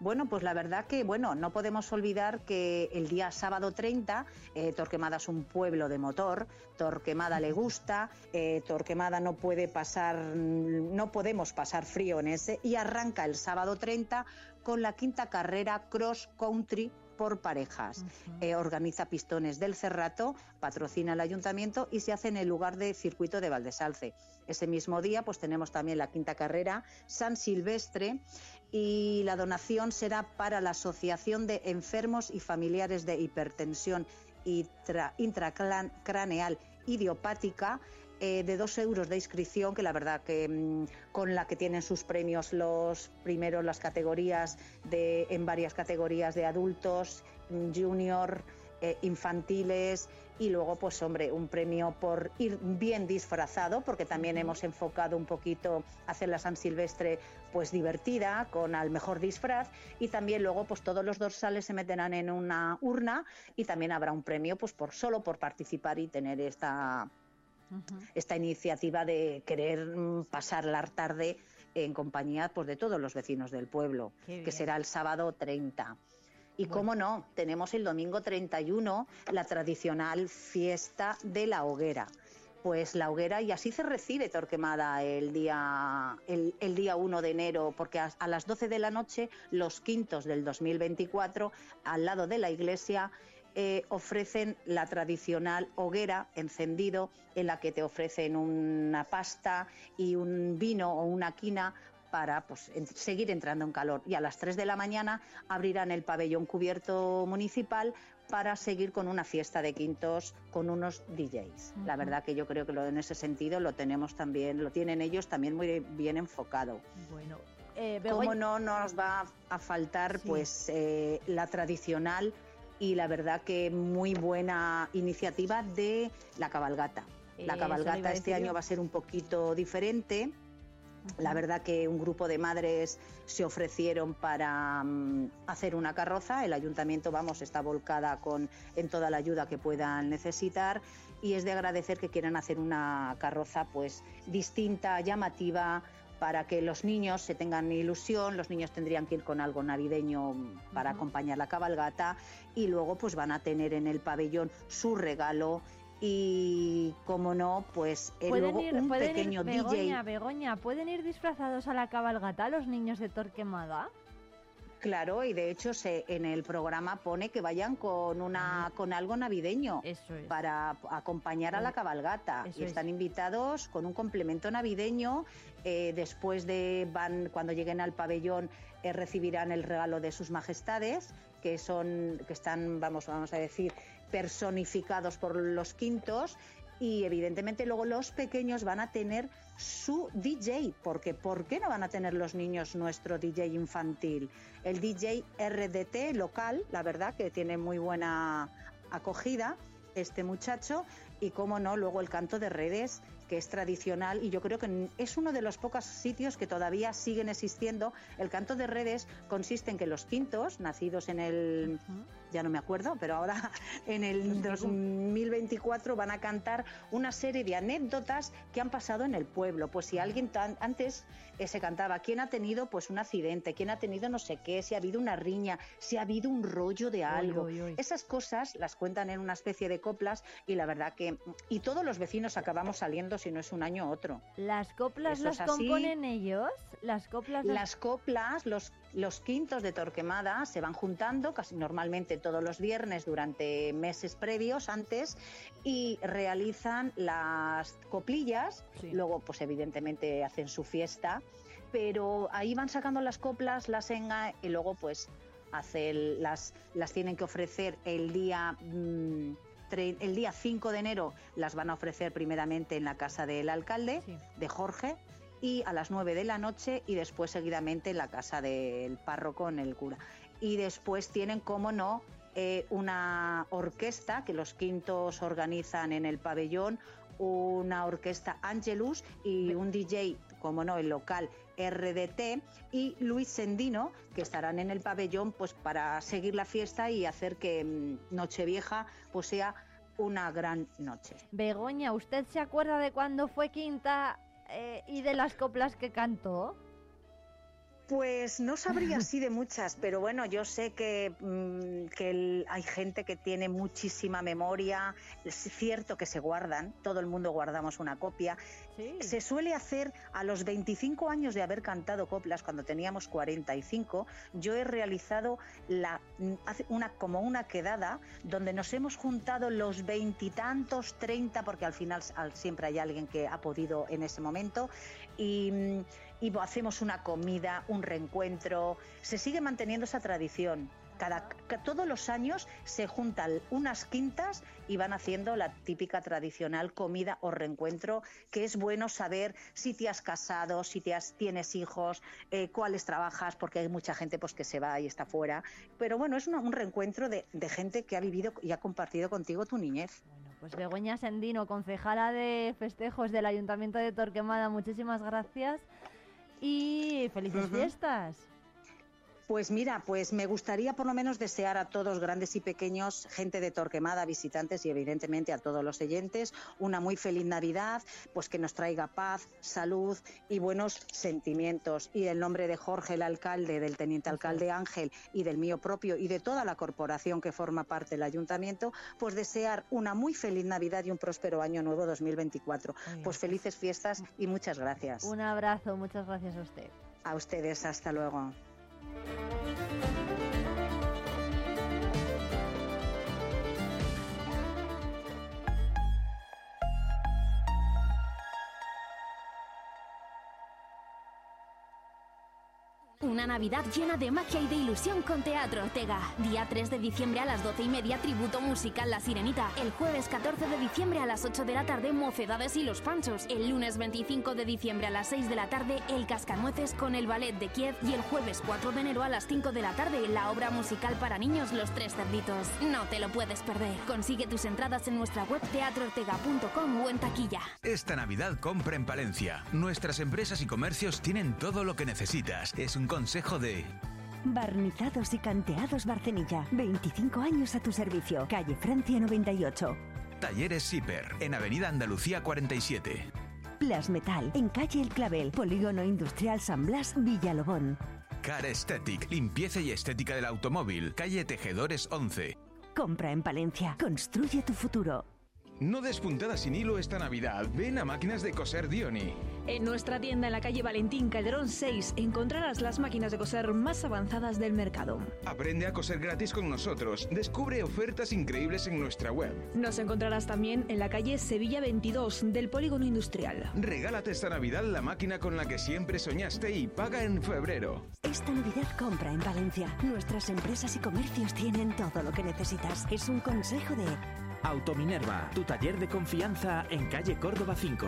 Bueno, pues la verdad que, bueno, no podemos olvidar que el día sábado 30, eh, Torquemada es un pueblo de motor, Torquemada le gusta, eh, Torquemada no puede pasar, no podemos pasar frío en ese, y arranca el sábado 30 con la quinta carrera Cross Country por parejas. Eh, organiza Pistones del Cerrato, patrocina el ayuntamiento y se hace en el lugar de circuito de Valdesalce. Ese mismo día pues tenemos también la quinta carrera San Silvestre y la donación será para la Asociación de Enfermos y Familiares de Hipertensión intra- intracraneal idiopática eh, de dos euros de inscripción, que la verdad que mm, con la que tienen sus premios los primeros, las categorías de, en varias categorías de adultos, junior, eh, infantiles y luego pues hombre un premio por ir bien disfrazado porque también hemos enfocado un poquito hacer la San Silvestre pues divertida con al mejor disfraz y también luego pues todos los dorsales se meterán en una urna y también habrá un premio pues por solo por participar y tener esta esta iniciativa de querer mm, pasar la tarde en compañía pues, de todos los vecinos del pueblo, que será el sábado 30. Y cómo no, tenemos el domingo 31 la tradicional fiesta de la hoguera. Pues la hoguera, y así se recibe Torquemada el día, el, el día 1 de enero, porque a, a las 12 de la noche, los quintos del 2024, al lado de la iglesia, eh, ofrecen la tradicional hoguera encendido en la que te ofrecen una pasta y un vino o una quina para pues, en- seguir entrando en calor. Y a las 3 de la mañana abrirán el pabellón cubierto municipal para seguir con una fiesta de quintos con unos DJs. La verdad que yo creo que lo, en ese sentido lo tenemos también, lo tienen ellos también muy bien enfocado. Bueno, eh, ¿Cómo Begoña- no nos va a faltar Sí. pues eh, la tradicional y la verdad que muy buena iniciativa de la cabalgata? La cabalgata este año va a ser un poquito diferente. La verdad que un grupo de madres se ofrecieron para mm, hacer una carroza. El ayuntamiento, vamos, está volcada con en toda la ayuda que puedan necesitar. Y es de agradecer que quieran hacer una carroza pues distinta, llamativa, para que los niños se tengan ilusión, los niños tendrían que ir con algo navideño para acompañar la cabalgata. Y luego pues van a tener en el pabellón su regalo y como no, pues eh, ¿Pueden luego ir, un pequeño ir, DJ. Begoña, Begoña, ¿pueden ir disfrazados a la cabalgata los niños de Torquemada? Claro, y de hecho se, en el programa pone que vayan con una con algo navideño para acompañar a la cabalgata. Eso y es. están invitados con un complemento navideño. eh, después de van cuando lleguen al pabellón eh, recibirán el regalo de sus majestades, que son que están vamos vamos a decir personificados por los quintos y evidentemente luego los pequeños van a tener su DJ, porque ¿por qué no van a tener los niños nuestro DJ infantil? El DJ RDT local, la verdad que tiene muy buena acogida este muchacho y cómo no, luego el canto de redes que es tradicional y yo creo que es uno de los pocos sitios que todavía siguen existiendo. El canto de redes consiste en que los quintos, nacidos en el, ya no me acuerdo, pero ahora en el 2024 van a cantar una serie de anécdotas que han pasado en el pueblo. Pues si alguien tan, antes eh, se cantaba, ¿quién ha tenido pues un accidente? ¿Quién ha tenido no sé qué? Si ha habido una riña, si ha habido un rollo de algo. Esas cosas las cuentan en una especie de coplas y la verdad que y todos los vecinos acabamos saliendo si no es un año u otro. ¿Las coplas Eso las componen ellos? ¿Las coplas las- Las coplas, los, los quintos de Torquemada se van juntando casi normalmente todos los viernes durante meses previos antes y realizan las coplillas. Luego, pues evidentemente hacen su fiesta, pero ahí van sacando las coplas, las enga y luego pues hace el- las, las tienen que ofrecer el día mm, el día 5 de enero las van a ofrecer primeramente en la casa del alcalde de Jorge y a las 9 de la noche y después seguidamente en la casa del párroco en el cura y después tienen como no eh, una orquesta que los quintos organizan en el pabellón una orquesta Angelus y un DJ, como no, el local RDT y Luis Sendino, que estarán en el pabellón pues para seguir la fiesta y hacer que mm, Nochevieja pues sea una gran noche. Begoña, ¿usted se acuerda de cuándo fue quinta eh, y de las coplas que cantó? Pues no sabría así de muchas, pero bueno, yo sé que, mm, que el- hay gente que tiene muchísima memoria, es cierto que se guardan, todo el mundo guardamos una copia. Se suele hacer a los 25 años de haber cantado coplas, cuando teníamos 45, yo he realizado la, mm, una, como una quedada donde nos hemos juntado los veintitantos, 30, porque al final al- siempre hay alguien que ha podido en ese momento, y, mm, y hacemos una comida, un reencuentro, se sigue manteniendo esa tradición. Cada, ca- todos los años se juntan unas quintas y van haciendo la típica tradicional comida o reencuentro, que es bueno saber si te has casado, si te has, tienes hijos, eh, cuáles trabajas, porque hay mucha gente pues que se va y está fuera. Pero bueno, es un reencuentro de, gente que ha vivido y ha compartido contigo tu niñez. Pues Begoña Sendino, concejala de festejos del Ayuntamiento de Torquemada, muchísimas gracias y felices fiestas. Pues mira, pues me gustaría por lo menos desear a todos, grandes y pequeños, gente de Torquemada, visitantes y evidentemente a todos los oyentes, una muy feliz Navidad, pues que nos traiga paz, salud y buenos sentimientos. Y en nombre de Jorge, el alcalde, del teniente alcalde Ángel y del mío propio y de toda la corporación que forma parte del ayuntamiento, pues desear una muy feliz Navidad y un próspero año nuevo 2024. Pues felices fiestas y muchas gracias. Un abrazo, muchas gracias a usted. A ustedes, hasta luego. Música Una Navidad llena de magia y de ilusión con Teatro Ortega. Día 3 de diciembre a las 12 y media, tributo musical La Sirenita. El jueves 14 de diciembre a las 8 de la tarde, Mocedades y los Panchos. El lunes 25 de diciembre a las 6 de la tarde, El Cascanueces con el Ballet de Kiev. Y el jueves 4 de enero a las 5 de la tarde, la obra musical para niños Los Tres Cerditos. No te lo puedes perder. Consigue tus entradas en nuestra web teatroortega.com o en taquilla. Esta Navidad compra en Palencia. Nuestras empresas y comercios tienen todo lo que necesitas. Es un consejo de... Barnizados y canteados Barcenilla. 25 años a tu servicio. Calle Francia 98. Talleres Siper, en Avenida Andalucía 47. Plasmetal, en calle El Clavel, Polígono Industrial San Blas, Villalobón. Car Aesthetic, limpieza y estética del automóvil, calle Tejedores 11. Compra en Palencia. Construye tu futuro. No des puntada sin hilo esta Navidad. Ven a Máquinas de Coser Dioni. En nuestra tienda en la calle Valentín Calderón 6 encontrarás las máquinas de coser más avanzadas del mercado. Aprende a coser gratis con nosotros. Descubre ofertas increíbles en nuestra web. Nos encontrarás también en la calle Sevilla 22 del Polígono Industrial. Regálate esta Navidad la máquina con la que siempre soñaste y paga en febrero. Esta Navidad compra en Valencia. Nuestras empresas y comercios tienen todo lo que necesitas. Es un consejo de Autominerva, tu taller de confianza en calle Córdoba 5.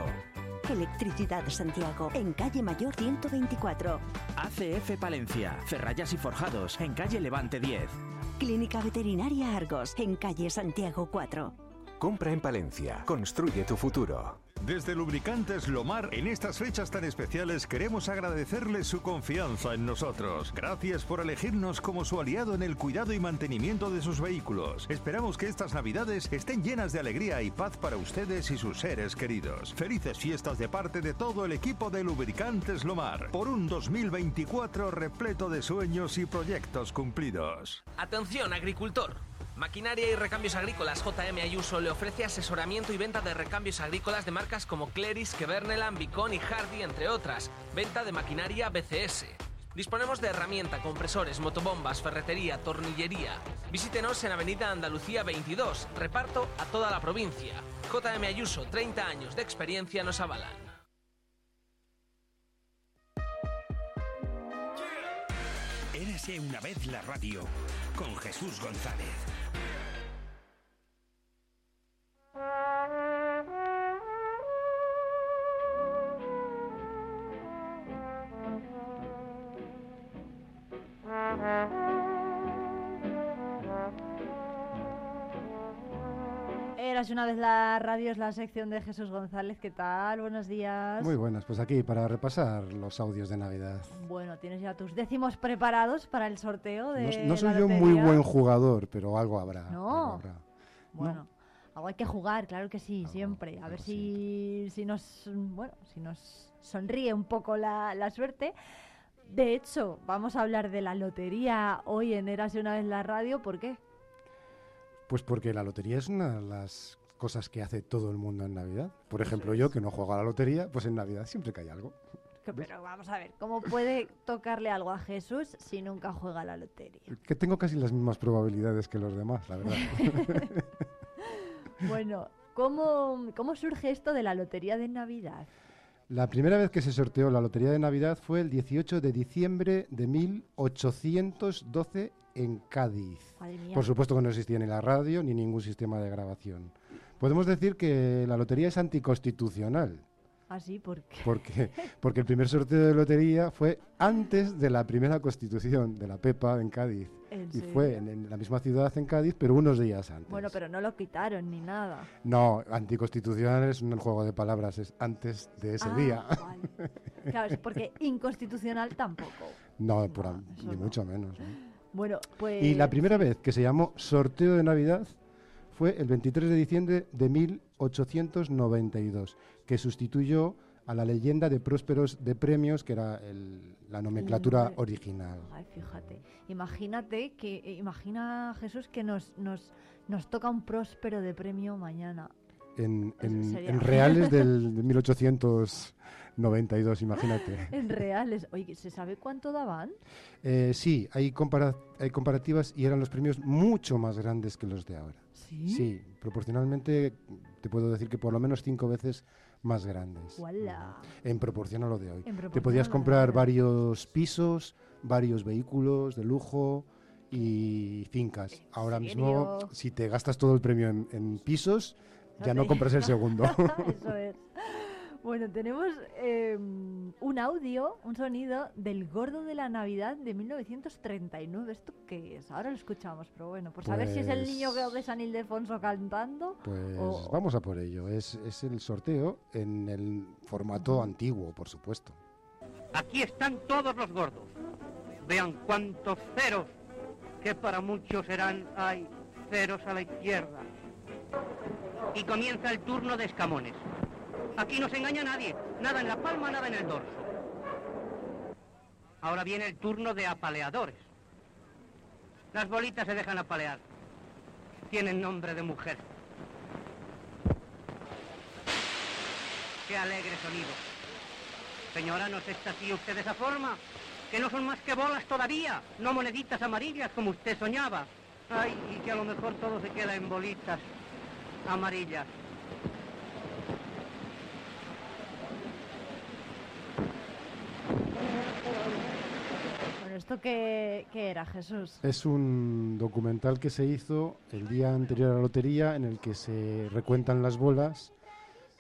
Electricidad Santiago, en calle Mayor 124. ACF Palencia, Ferrayas y Forjados, en calle Levante 10. Clínica Veterinaria Argos, en calle Santiago 4. Compra en Palencia. Construye tu futuro. Desde Lubricantes Lomar, en estas fechas tan especiales queremos agradecerles su confianza en nosotros. Gracias por elegirnos como su aliado en el cuidado y mantenimiento de sus vehículos. Esperamos que estas navidades estén llenas de alegría y paz para ustedes y sus seres queridos. Felices fiestas de parte de todo el equipo de Lubricantes Lomar, por un 2024 repleto de sueños y proyectos cumplidos. Atención, agricultor. Maquinaria y Recambios Agrícolas JM Ayuso le ofrece asesoramiento y venta de recambios agrícolas de marcas como Cleris, Keverneland, Bicon y Hardy, entre otras. Venta de maquinaria BCS. Disponemos de herramienta, compresores, motobombas, ferretería, tornillería. Visítenos en Avenida Andalucía 22. Reparto a toda la provincia. JM Ayuso, 30 años de experiencia nos avalan. Érase una vez la radio con Jesús González. Mm-hmm. Eras una vez la radio, es la sección de Jesús González. ¿Qué tal? Buenos días. Muy buenas, pues aquí para repasar los audios de Navidad. Bueno, tienes ya tus décimos preparados para el sorteo de. No, no soy la yo muy buen jugador, pero algo habrá. No. algo habrá. Bueno, algo hay que jugar, claro que sí, siempre. A ver si, si nos bueno, si nos sonríe un poco la, la suerte. De hecho, vamos a hablar de la lotería hoy en Eras de una vez la radio. ¿Por qué? Pues porque la lotería es una de las cosas que hace todo el mundo en Navidad. Por ejemplo, yo que no juego a la lotería, pues en Navidad siempre cae algo. Pero vamos a ver, ¿cómo puede tocarle algo a Jesús si nunca juega a la lotería? Que tengo casi las mismas probabilidades que los demás, la verdad. Bueno, ¿cómo, ¿cómo surge esto de la lotería de Navidad? La primera vez que se sorteó la lotería de Navidad fue el 18 de diciembre de 1812 en Cádiz. Por supuesto que no existía ni la radio ni ningún sistema de grabación. Podemos decir que la lotería es anticonstitucional, Así, porque porque, porque el primer sorteo de lotería fue antes de la primera constitución de la PEPA en Cádiz. ¿En y serio? fue en, en la misma ciudad en Cádiz, pero unos días antes. Bueno, pero no lo quitaron ni nada. No, anticonstitucional es un juego de palabras, es antes de ese Ah, día. vale. Claro, es porque inconstitucional tampoco. No, por a- eso ni no. mucho menos. ¿no? Bueno, pues... Y la primera vez que se llamó sorteo de Navidad fue el 23 de diciembre de 1892, que sustituyó a la leyenda de prósperos de premios, que era el- la nomenclatura original. Ay, fíjate. Imagínate que... eh, Imagina, Jesús, que nos, nos, nos toca un próspero de premio mañana. En, en- sería- en reales del de 1892, imagínate. En reales. Oye, ¿se sabe cuánto daban? Eh, sí, hay, compara- hay comparativas y eran los premios mucho más grandes que los de ahora. ¿Sí? Sí, proporcionalmente te puedo decir que por lo menos cinco veces más grandes. ¡Wala! En proporción a lo de hoy. Te podías comprar varios pisos, varios vehículos de lujo y fincas. Ahora mismo, si te gastas todo el premio en, en pisos, No ya no compras el segundo. Eso es. Bueno, tenemos eh, un audio, un sonido del Gordo de la Navidad de 1939. ¿Esto qué es? Ahora lo escuchamos, pero bueno, por saber si es el Pues- niño de San Ildefonso cantando. Pues o- vamos a por ello. Es, es el sorteo en el formato antiguo, por supuesto. Aquí están todos los gordos. Vean cuántos ceros, que para muchos serán, hay ceros a la izquierda. Y comienza el turno de escamones. Aquí no se engaña nadie. Nada en la palma, nada en el dorso. Ahora viene el turno de apaleadores. Las bolitas se dejan apalear. Tienen nombre de mujer. Qué alegre sonido. Señora, ¿no se así usted de esa forma? Que no son más que bolas todavía, no moneditas amarillas como usted soñaba. Ay, y que a lo mejor todo se queda en bolitas amarillas. ¿Esto qué, qué era, Jesús? Es un documental que se hizo el día anterior a la lotería en el que se recuentan las bolas,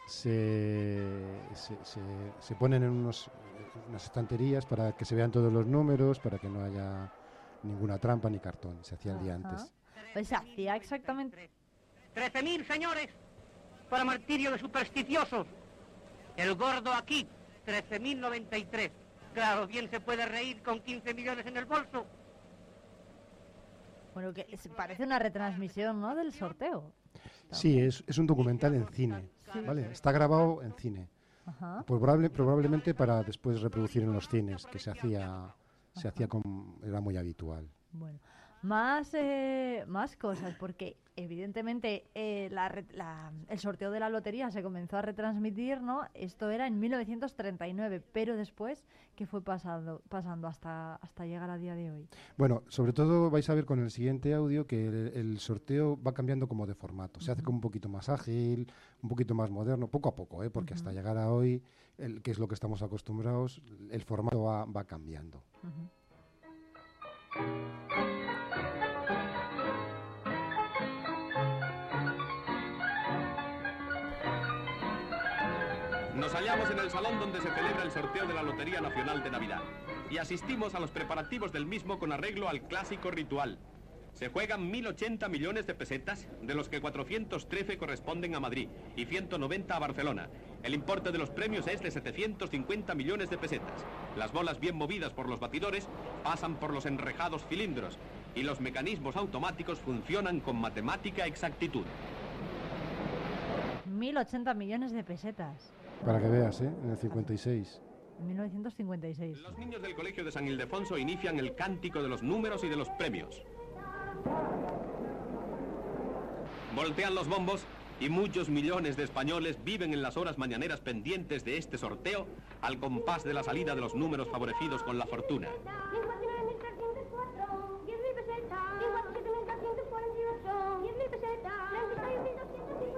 se, se, se- se ponen en unos, unas estanterías para que se vean todos los números, para que no haya ninguna trampa ni cartón. Se hacía el día Ajá. antes. Pues se hacía exactamente... Trece mil, señores, para martirio de supersticiosos. El gordo aquí, 13.093. Claro, bien se puede reír con 15 millones en el bolso. Bueno, que es- parece una retransmisión, ¿no?, del sorteo. Sí, es, es un documental en cine. Sí. ¿vale? Está grabado en cine. Ajá. Probable- probablemente para después reproducir en los cines, que se hacía, se hacía con, era muy habitual. Bueno, más, eh, más cosas, porque evidentemente eh, la re- la- el sorteo de la lotería se comenzó a retransmitir, ¿no? Esto era en 1939, pero después, ¿qué fue pasando, pasando hasta, hasta llegar a día de hoy? Bueno, sobre todo vais a ver con el siguiente audio que el, el sorteo va cambiando como de formato. Se hace como un poquito más ágil, un poquito más moderno, poco a poco, ¿eh? porque hasta llegar a hoy, el, que es lo que estamos acostumbrados, el formato va, va cambiando. Nos en el salón donde se celebra el sorteo de la Lotería Nacional de Navidad y asistimos a los preparativos del mismo con arreglo al clásico ritual. Se juegan 1.080 millones de pesetas, de los que 413 corresponden a Madrid y 190 a Barcelona. El importe de los premios es de 750 millones de pesetas. Las bolas bien movidas por los batidores pasan por los enrejados cilindros y los mecanismos automáticos funcionan con matemática exactitud. 1.080 millones de pesetas, Para que veas, ¿eh? en el 56. en 1956. Los niños del Colegio de San Ildefonso inician el cántico de los números y de los premios. Voltean los bombos y muchos millones de españoles viven en las horas mañaneras pendientes de este sorteo al compás de la salida de los números favorecidos con la fortuna.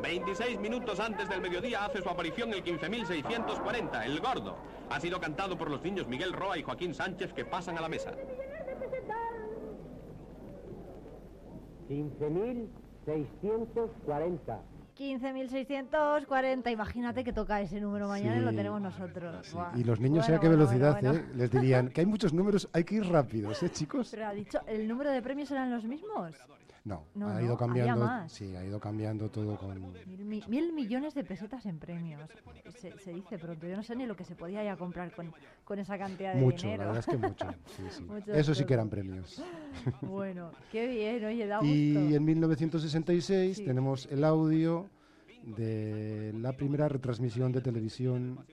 26 minutos antes del mediodía hace su aparición el 15.640, el gordo. Ha sido cantado por los niños Miguel Roa y Joaquín Sánchez que pasan a la mesa. 15.640. 15.640, imagínate que toca ese número mañana y lo tenemos nosotros. Y los niños Bueno, a qué bueno, velocidad, bueno, ¿eh? Les dirían que hay muchos números, hay que ir rápidos, ¿eh, chicos? Pero ha dicho, ¿el número de premios eran los mismos? No, No, ha ido cambiando. más. Sí, ha ido cambiando todo con. Mil, mi- mil millones de pesetas en premios. Se, se dice pronto. Yo no sé ni lo que se podía ya comprar con, con esa cantidad de Mucho, dinero. la verdad es que mucho. Sí, sí. Muchas Eso sí que eran premios. Bueno, qué bien, oye, da gusto. Y en 1966 Sí. tenemos el audio de la primera retransmisión de televisión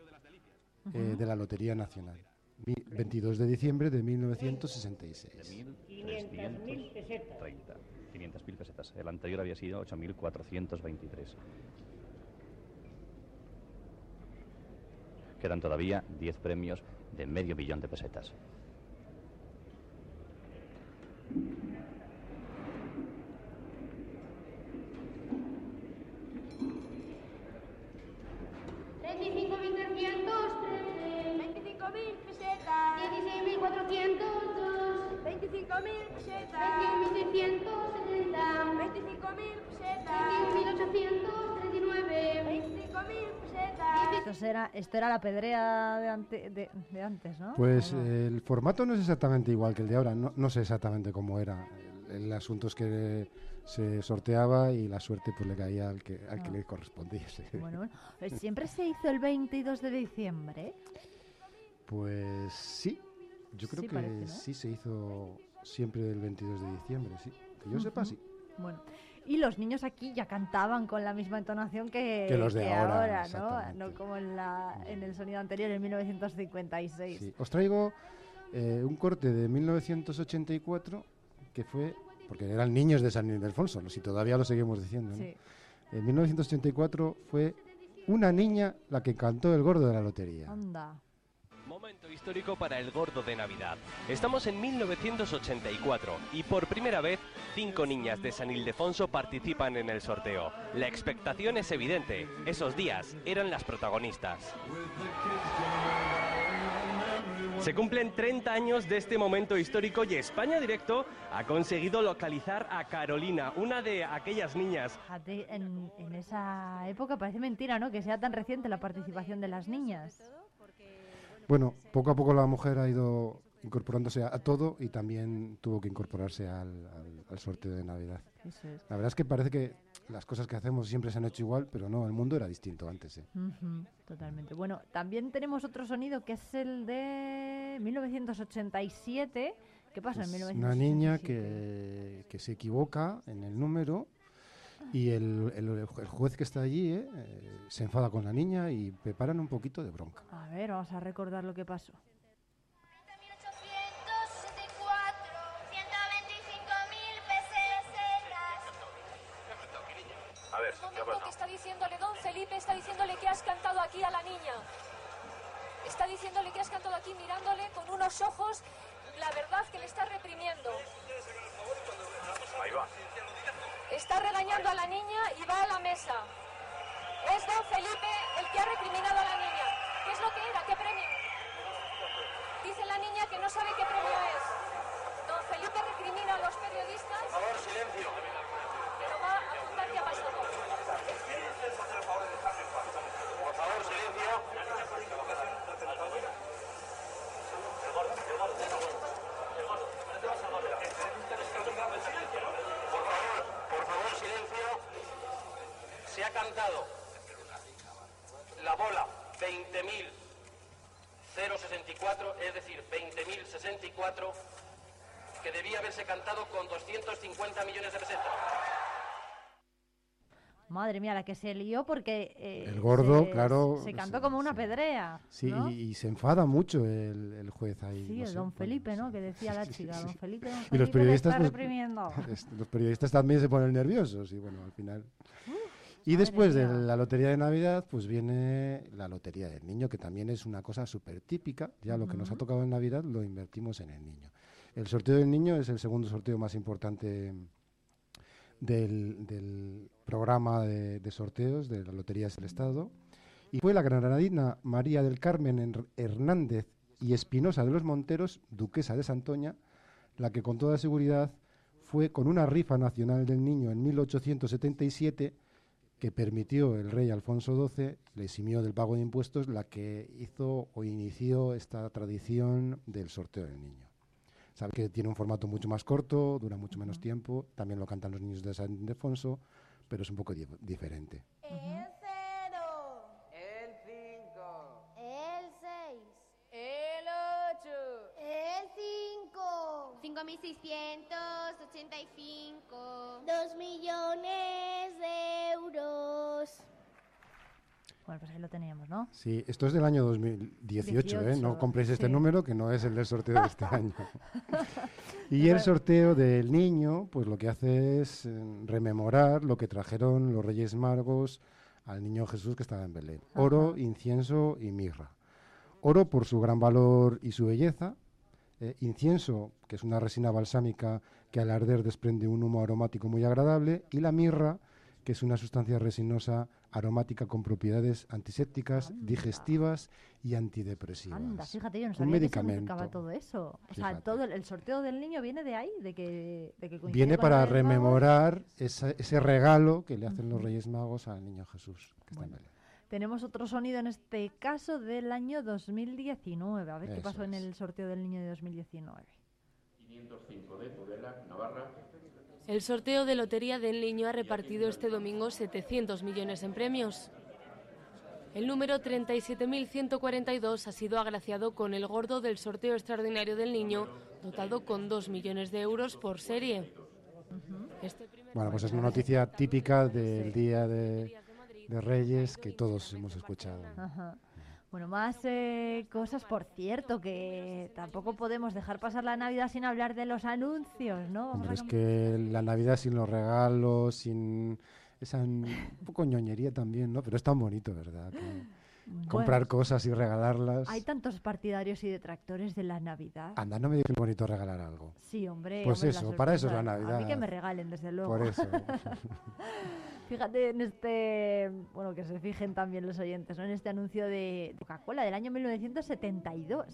eh, de la Lotería Nacional. Mi- 22 de diciembre de 1966. 500.000 pesetas. 500.000 pesetas. El anterior había sido 8.423. Quedan todavía 10 premios de medio billón de pesetas. 25.000 pesetas. 21.670. 25.000 pesetas. 21.839. 25.000 pesetas. Esto era, esto era la pedrea de, ante- de, de antes, ¿no? Pues eh, el formato no es exactamente igual que el de ahora, no, no sé exactamente cómo era. El, el asunto es que se sorteaba y la suerte pues le caía al que, al que Ah. le correspondiese. Bueno, bueno. Eh, Siempre se hizo el 22 de diciembre. Pues sí, yo creo Sí, que parece, ¿no? sí se hizo siempre el 22 de diciembre, sí. Que yo sepa, Ujú. sí. Bueno, Y los niños aquí ya cantaban con la misma entonación que, Que los de ahora, ¿no? exactamente. No como en, la, en el sonido anterior, en 1956. Sí. Os traigo eh, un corte de 1984 que fue, porque eran niños de San Ildefonso, si todavía lo seguimos diciendo. ¿no? Sí. En 1984 fue una niña la que cantó el gordo de la lotería. Anda. Momento histórico para el gordo de Navidad. Estamos en 1984 y por primera vez cinco niñas de San Ildefonso participan en el sorteo. La expectación es evidente. Esos días eran las protagonistas. Se cumplen 30 años de este momento histórico y España Directo ha conseguido localizar a Carolina, una de aquellas niñas en esa época parece mentira, ¿no? Que sea tan reciente la participación de las niñas. Bueno, poco a poco la mujer ha ido incorporándose a, a todo y también tuvo que incorporarse al, al- al sorteo de Navidad. Eso es. La verdad es que parece que las cosas que hacemos siempre se han hecho igual, pero no, el mundo era distinto antes. ¿eh? Totalmente. Bueno, también tenemos otro sonido que es el de 1987. ¿Qué pasa en Es 1987? una niña que, que se equivoca en el número y el, el- el juez que está allí eh, eh, se enfada con la niña y preparan un poquito de bronca. A ver, vamos a recordar lo que pasó. 125.000 pesetas. A ver, ¿qué ha pasado? que está diciéndole, don Felipe está diciéndole que has cantado aquí a la niña. Está diciéndole que has cantado aquí mirándole con unos ojos, la verdad que le está reprimiendo. Ahí va. Está regañando a la niña y va a la mesa. Es don Felipe el que ha recriminado a la niña. ¿Qué es lo que era? ¿Qué premio? Dice la niña que no sabe qué premio es. Don Felipe recrimina a los periodistas. Por favor, silencio. Pero va a contar qué ha pasado. Por favor, silencio. Por favor, por favor, silencio. La bola 20.064, es decir, 20.064, que debía haberse cantado con 250 millones de pesetas. Madre mía, la que se lió porque... eh, El gordo, se- claro, Se cantó como una pedrea. Sí, ¿no? y, y se enfada mucho el, el juez ahí. Sí, no el sé, don Felipe, ¿no? Que decía la chica, don Felipe, don Y Felipe los le periodistas, está pues, reprimiendo. es- los periodistas también se ponen nerviosos y bueno, al final. Y después de la lotería de Navidad, pues viene la lotería del niño, que también es una cosa súper típica. Ya lo que nos ha tocado en Navidad lo invertimos en el niño. El sorteo del niño es el segundo sorteo más importante del, del programa de, de sorteos de la Lotería del Estado. Y fue la granadina María del Carmen Her- Hernández y Espinosa de los Monteros, duquesa de Santoña, la que con toda seguridad fue con una rifa nacional del niño en 1877 que permitió el rey Alfonso XII, le eximió del pago de impuestos, la que hizo o inició esta tradición del sorteo del niño. Sabe que tiene un formato mucho más corto, dura mucho menos tiempo, también lo cantan los niños de San Ildefonso, pero es un poco di- diferente. El 0. El 5. El 6. El 8. El 5. 5685. 2 millones de euros. Bueno, pues ahí lo teníamos, ¿no? Sí, esto es del año 2018, ¿eh? No 18, compréis este sí. número, que no es el del sorteo de este año. Y el sorteo del niño, pues lo que hace es eh, rememorar lo que trajeron los Reyes Magos al niño Jesús que estaba en Belén. Oro, incienso y mirra. Oro por su gran valor y su belleza. Eh, incienso, que es una resina balsámica que al arder desprende un humo aromático muy agradable. Y la mirra, que es una sustancia resinosa aromática con propiedades antisépticas, digestivas y antidepresivas. Anda, fíjate, yo no sabía que se todo eso. O sea, todo el, el sorteo del niño viene de ahí, de que, de que Viene para rememorar esa- ese regalo que le hacen los Reyes Magos al niño Jesús. que está en Belén. Tenemos otro sonido en este caso del año 2019. A ver qué pasó en el sorteo del niño de 2019. 505 de Tudela, Navarra. El sorteo de Lotería del Niño ha repartido este domingo 700 millones en premios. El número 37.142 ha sido agraciado con el gordo del sorteo extraordinario del niño, dotado con 2 millones de euros por serie. Este Bueno, pues es una noticia típica del Día de, de Reyes que todos hemos escuchado. Ajá. Bueno, más eh, cosas, por cierto, que tampoco podemos dejar pasar la Navidad sin hablar de los anuncios, ¿no? Hombre, es que la Navidad sin los regalos, sin esa un poco ñoñería también, ¿no? Pero es tan bonito, ¿verdad? Que comprar cosas y regalarlas. Hay tantos partidarios y detractores de la Navidad. Anda, no me digas que es bonito regalar algo. Sí, hombre. Pues hombre, eso, para eso es la sorpresa. A mí que Navidad. me regalen, desde luego. Por eso. Fíjate en este, bueno, que se fijen también los oyentes, ¿no? En este anuncio de Coca-Cola del año 1972.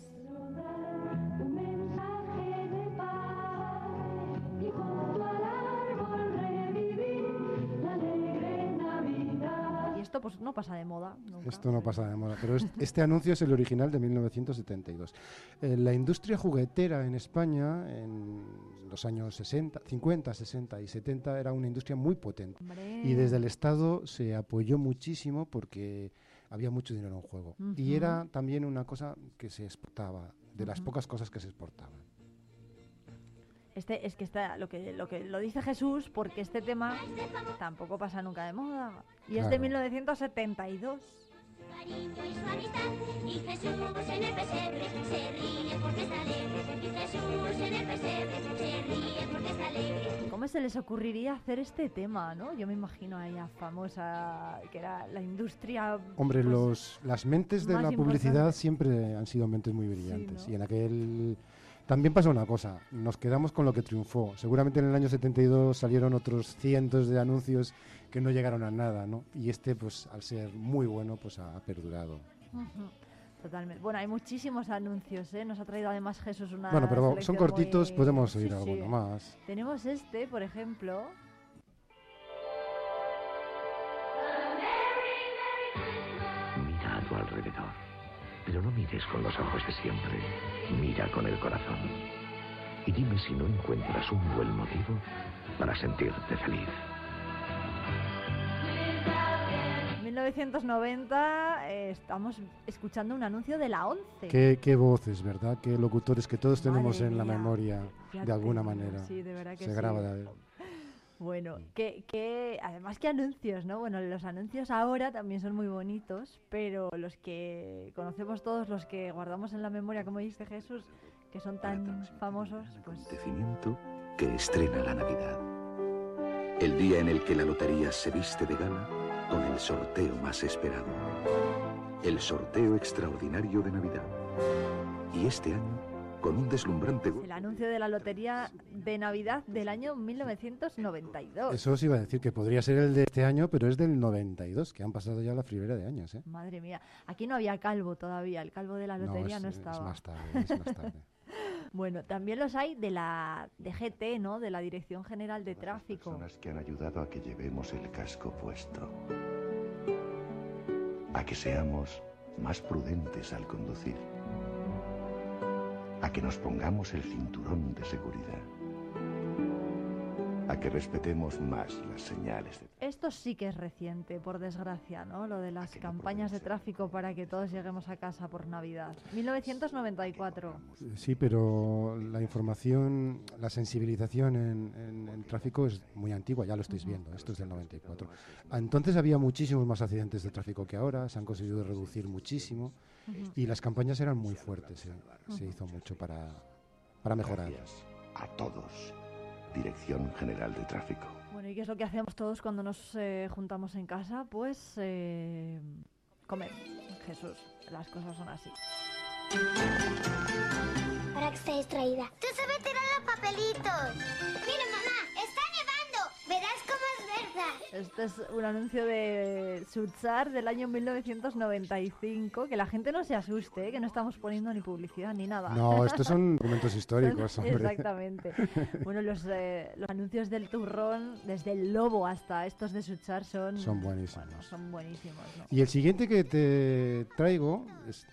Esto pues no pasa de moda nunca. Esto no pasa de moda, pero es- este anuncio es el original de 1972. Eh, la industria juguetera en España en los años 60, 50, 60 y 70 era una industria muy potente. Y desde el Estado se apoyó muchísimo porque había mucho dinero en juego. Y era también una cosa que se exportaba, de las pocas cosas que se exportaban. Este es que está lo que lo que lo dice Jesús porque este tema tampoco pasa nunca de moda y es de Claro. 1972. Y Jesús en el pesebre se ríe porque está alegre. Y Jesús en el pesebre se ríe porque está alegre. ¿Cómo se les ocurriría hacer este tema, no? Yo me imagino a ella famosa que era la industria Hombre, pues, los, las mentes de la publicidad importante. siempre han sido mentes muy brillantes. ¿no? Y en aquel también pasó una cosa, nos quedamos con lo que triunfó. Seguramente en el año 72 salieron otros cientos de anuncios que no llegaron a nada, ¿no? Y este, pues, al ser muy bueno, pues ha perdurado. Totalmente. Bueno, hay muchísimos anuncios, ¿eh? Nos ha traído además Jesús una Bueno, pero son cortitos, muy- podemos oír sí. alguno más. Tenemos este, por ejemplo. Mira a tu alrededor, pero no mires con los ojos de siempre, mira con el corazón. Y dime si no encuentras un buen motivo para sentirte feliz. 1990 eh, estamos escuchando un anuncio de la 11. Qué, qué voces, ¿verdad? Qué locutores que todos tenemos Madre en la memoria, de alguna manera. sí, de verdad que Se sí. graba de- Bueno, que, que además que anuncios, ¿no? Bueno, los anuncios ahora también son muy bonitos, pero los que conocemos todos, los que guardamos en la memoria, como dice Jesús, que son tan famosos, pues Acontecimiento que estrena la Navidad. El día en el que la lotería se viste de gala con el sorteo más esperado. El sorteo extraordinario de Navidad. Y este año, con un deslumbrante el anuncio de la lotería de Navidad del año 1992. Eso os iba a decir que podría ser el de este año, pero es del 92, que han pasado ya la fribera de años, ¿eh? Madre mía, aquí no había calvo todavía, el calvo de la lotería es, no, es estaba. más tarde, es más tarde. Bueno, también los hay de la de GT, ¿no? De la Dirección General de Tráfico. personas que han ayudado a que llevemos el casco puesto. A que seamos más prudentes al conducir. A que nos pongamos el cinturón de seguridad. A que respetemos más las señales de... Esto sí que es reciente, por desgracia, ¿no? Lo de las campañas de tráfico para que todos lleguemos a casa por Navidad. 1994. Sí, pero la información, la sensibilización en, en- en tráfico es muy antigua, ya lo estáis viendo, esto es del 94. Entonces había muchísimos más accidentes de tráfico que ahora, se han conseguido reducir muchísimo y las campañas eran muy fuertes, se, se Ujú. hizo mucho para, para mejorar. A todos. Dirección General de Tráfico. Bueno, ¿y qué es lo que hacemos todos cuando nos eh, juntamos en casa? Pues eh, comer. Jesús, las cosas son así. Para que esté distraída. Tú sabes tirar los papelitos. Mira, Este es un anuncio de Sutsar del año 1995. Que la gente no se asuste, ¿eh? que no estamos poniendo ni publicidad ni nada. No, estos son documentos históricos, hombre. Exactamente. Bueno, los, eh, los anuncios del turrón, desde el lobo hasta estos de Sutsar, son, Son buenísimos. bueno, son buenísimos. ¿no? Y el siguiente que te traigo es...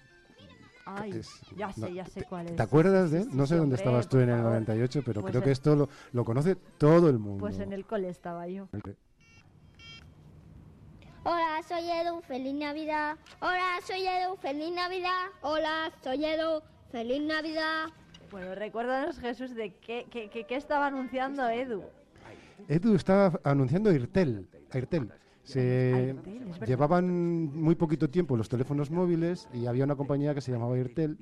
Ay, es- ya sé, ya sé cuál es. ¿Te acuerdas de él? No sé sí, dónde hombre, estabas tú en el favor. 98, pero Pues creo que esto lo, lo conoce todo el mundo. Pues en el cole estaba yo. Hola, soy Edu. Feliz Navidad. Hola, soy Edu. Feliz Navidad. Hola, soy Edu. Feliz Navidad. Bueno, recuérdanos, Jesús, de qué, qué, qué- qué estaba anunciando Edu. Edu estaba anunciando Airtel. Airtel. Se Airtel, llevaban muy poquito tiempo los teléfonos móviles y había una compañía que se llamaba Airtel,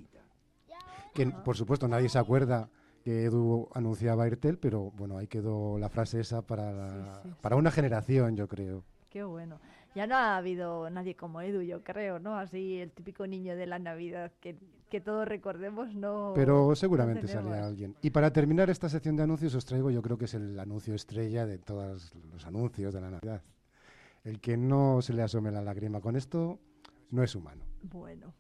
que por supuesto nadie se acuerda que Edu anunciaba Airtel, pero bueno, ahí quedó la frase esa para, la- para una generación, yo creo. Qué bueno. Ya no ha habido nadie como Edu, yo creo, ¿no? Así el típico niño de la Navidad que, que todos recordemos, no. Pero seguramente sale alguien. Y para terminar esta sección de anuncios os traigo yo creo que es el anuncio estrella de todos los anuncios de la Navidad. El que no se le asome la lágrima con esto no es humano. Bueno.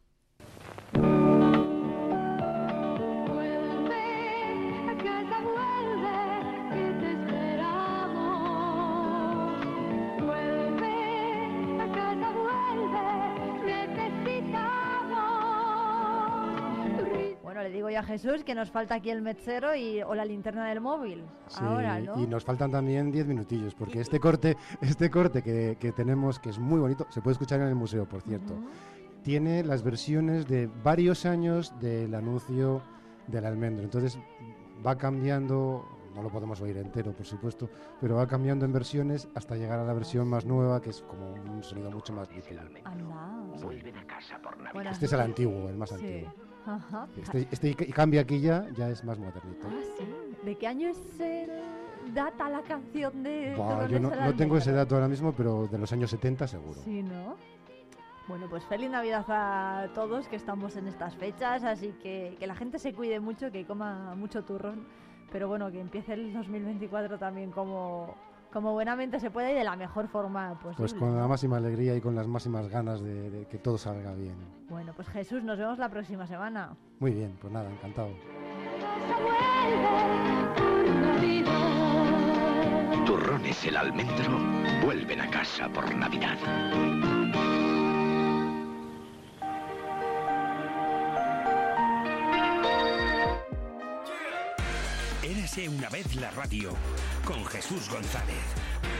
Bueno, le digo yo a Jesús que nos falta aquí el mechero y, o la linterna del móvil. Sí, Ahora, ¿no? Y nos faltan también 10 minutillos, porque este corte, este corte que, que tenemos, que es muy bonito, se puede escuchar en el museo, por cierto, tiene las versiones de varios años del anuncio del almendro. Entonces va cambiando, no lo podemos oír entero, por supuesto, pero va cambiando en versiones hasta llegar a la versión más nueva, que es como un sonido mucho más nítido. Anda. Vuelven a casa por Navidad. Buenas Este es el antiguo, el más Sí. antiguo. Ajá. Este, este y cambia aquí ya, ya es más modernito. Ah, sí. ¿De qué año es el- data la canción de Buah, yo no, no tengo ese dato ahora mismo, pero de los años 70 seguro. Sí, ¿no? Bueno, pues feliz Navidad a todos que estamos en estas fechas, así que que la gente se cuide mucho, que coma mucho turrón, pero bueno, que empiece el 2024 también como, como buenamente se puede y de la mejor forma posible. Pues con la máxima alegría y con las máximas ganas de, de que todo salga bien. Bueno, pues Jesús, nos vemos la próxima semana. Muy bien, pues nada, encantado. Turrones el almendro vuelven a casa por Navidad. Érase una vez la radio con Jesús González.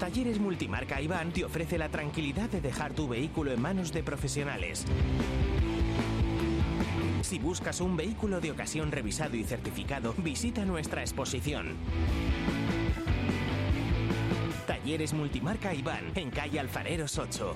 Talleres Multimarca Iván te ofrece la tranquilidad de dejar tu vehículo en manos de profesionales. Si buscas un vehículo de ocasión revisado y certificado, visita nuestra exposición. Talleres Multimarca Iván, en calle Alfareros 8.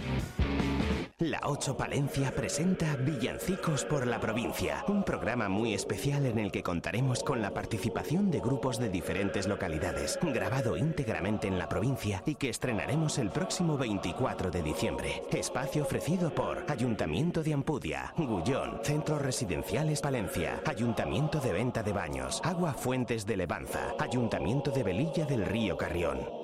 La 8 Palencia presenta Villancicos por la provincia, un programa muy especial en el que contaremos con la participación de grupos de diferentes localidades, grabado íntegramente en la provincia y que estrenaremos el próximo 24 de diciembre. Espacio ofrecido por Ayuntamiento de Ampudia, Gullón, Centros Residenciales Palencia, Ayuntamiento de Venta de Baños, Agua Fuentes de Levanza, Ayuntamiento de Velilla del Río Carrión.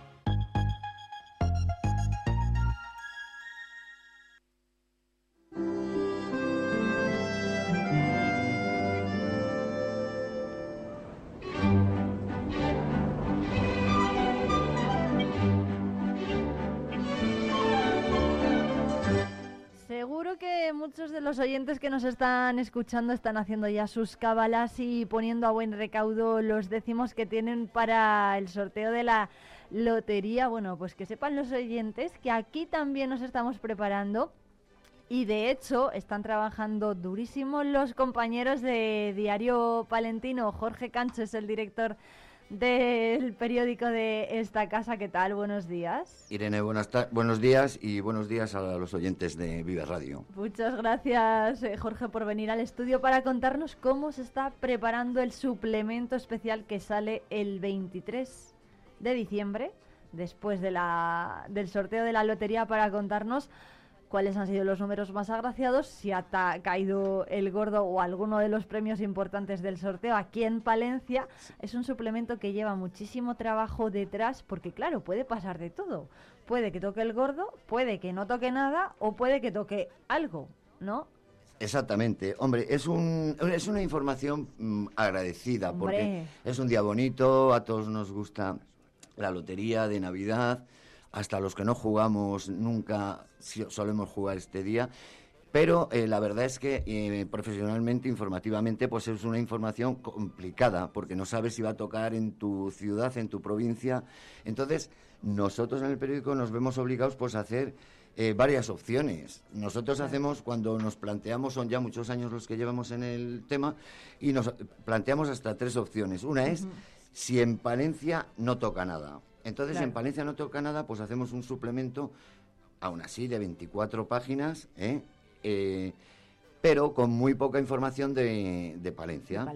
Seguro que muchos de los oyentes que nos están escuchando están haciendo ya sus cábalas y poniendo a buen recaudo los décimos que tienen para el sorteo de la lotería. Bueno, pues que sepan los oyentes que aquí también nos estamos preparando y de hecho están trabajando durísimo los compañeros de Diario Palentino. Jorge Cancho es el director del periódico de esta casa. ¿Qué tal? Buenos días. Irene, buenas buenos días y buenos días a los oyentes de Viva Radio. Muchas gracias, eh, Jorge, por venir al estudio para contarnos cómo se está preparando el suplemento especial que sale el 23 de diciembre, después de la, del sorteo de la lotería, para contarnos cuáles han sido los números más agraciados, si ha caído el gordo o alguno de los premios importantes del sorteo aquí en Palencia. Es un suplemento que lleva muchísimo trabajo detrás porque, claro, puede pasar de todo. Puede que toque el gordo, puede que no toque nada o puede que toque algo, ¿no? Exactamente. Hombre, es, un, es una información mm, agradecida porque es un día bonito, a todos nos gusta la lotería de Navidad hasta los que no jugamos nunca solemos jugar este día. Pero eh, la verdad es que eh, profesionalmente, informativamente, pues es una información complicada, porque no sabes si va a tocar en tu ciudad, en tu provincia. Entonces, nosotros en el periódico nos vemos obligados pues, a hacer eh, varias opciones. Nosotros hacemos, cuando nos planteamos, son ya muchos años los que llevamos en el tema, y nos planteamos hasta tres opciones. Una es si en Palencia no toca nada. Entonces, en Palencia no toca nada, pues hacemos un suplemento, aún así, de 24 páginas, ¿eh? Eh, pero con muy poca información de, Palencia.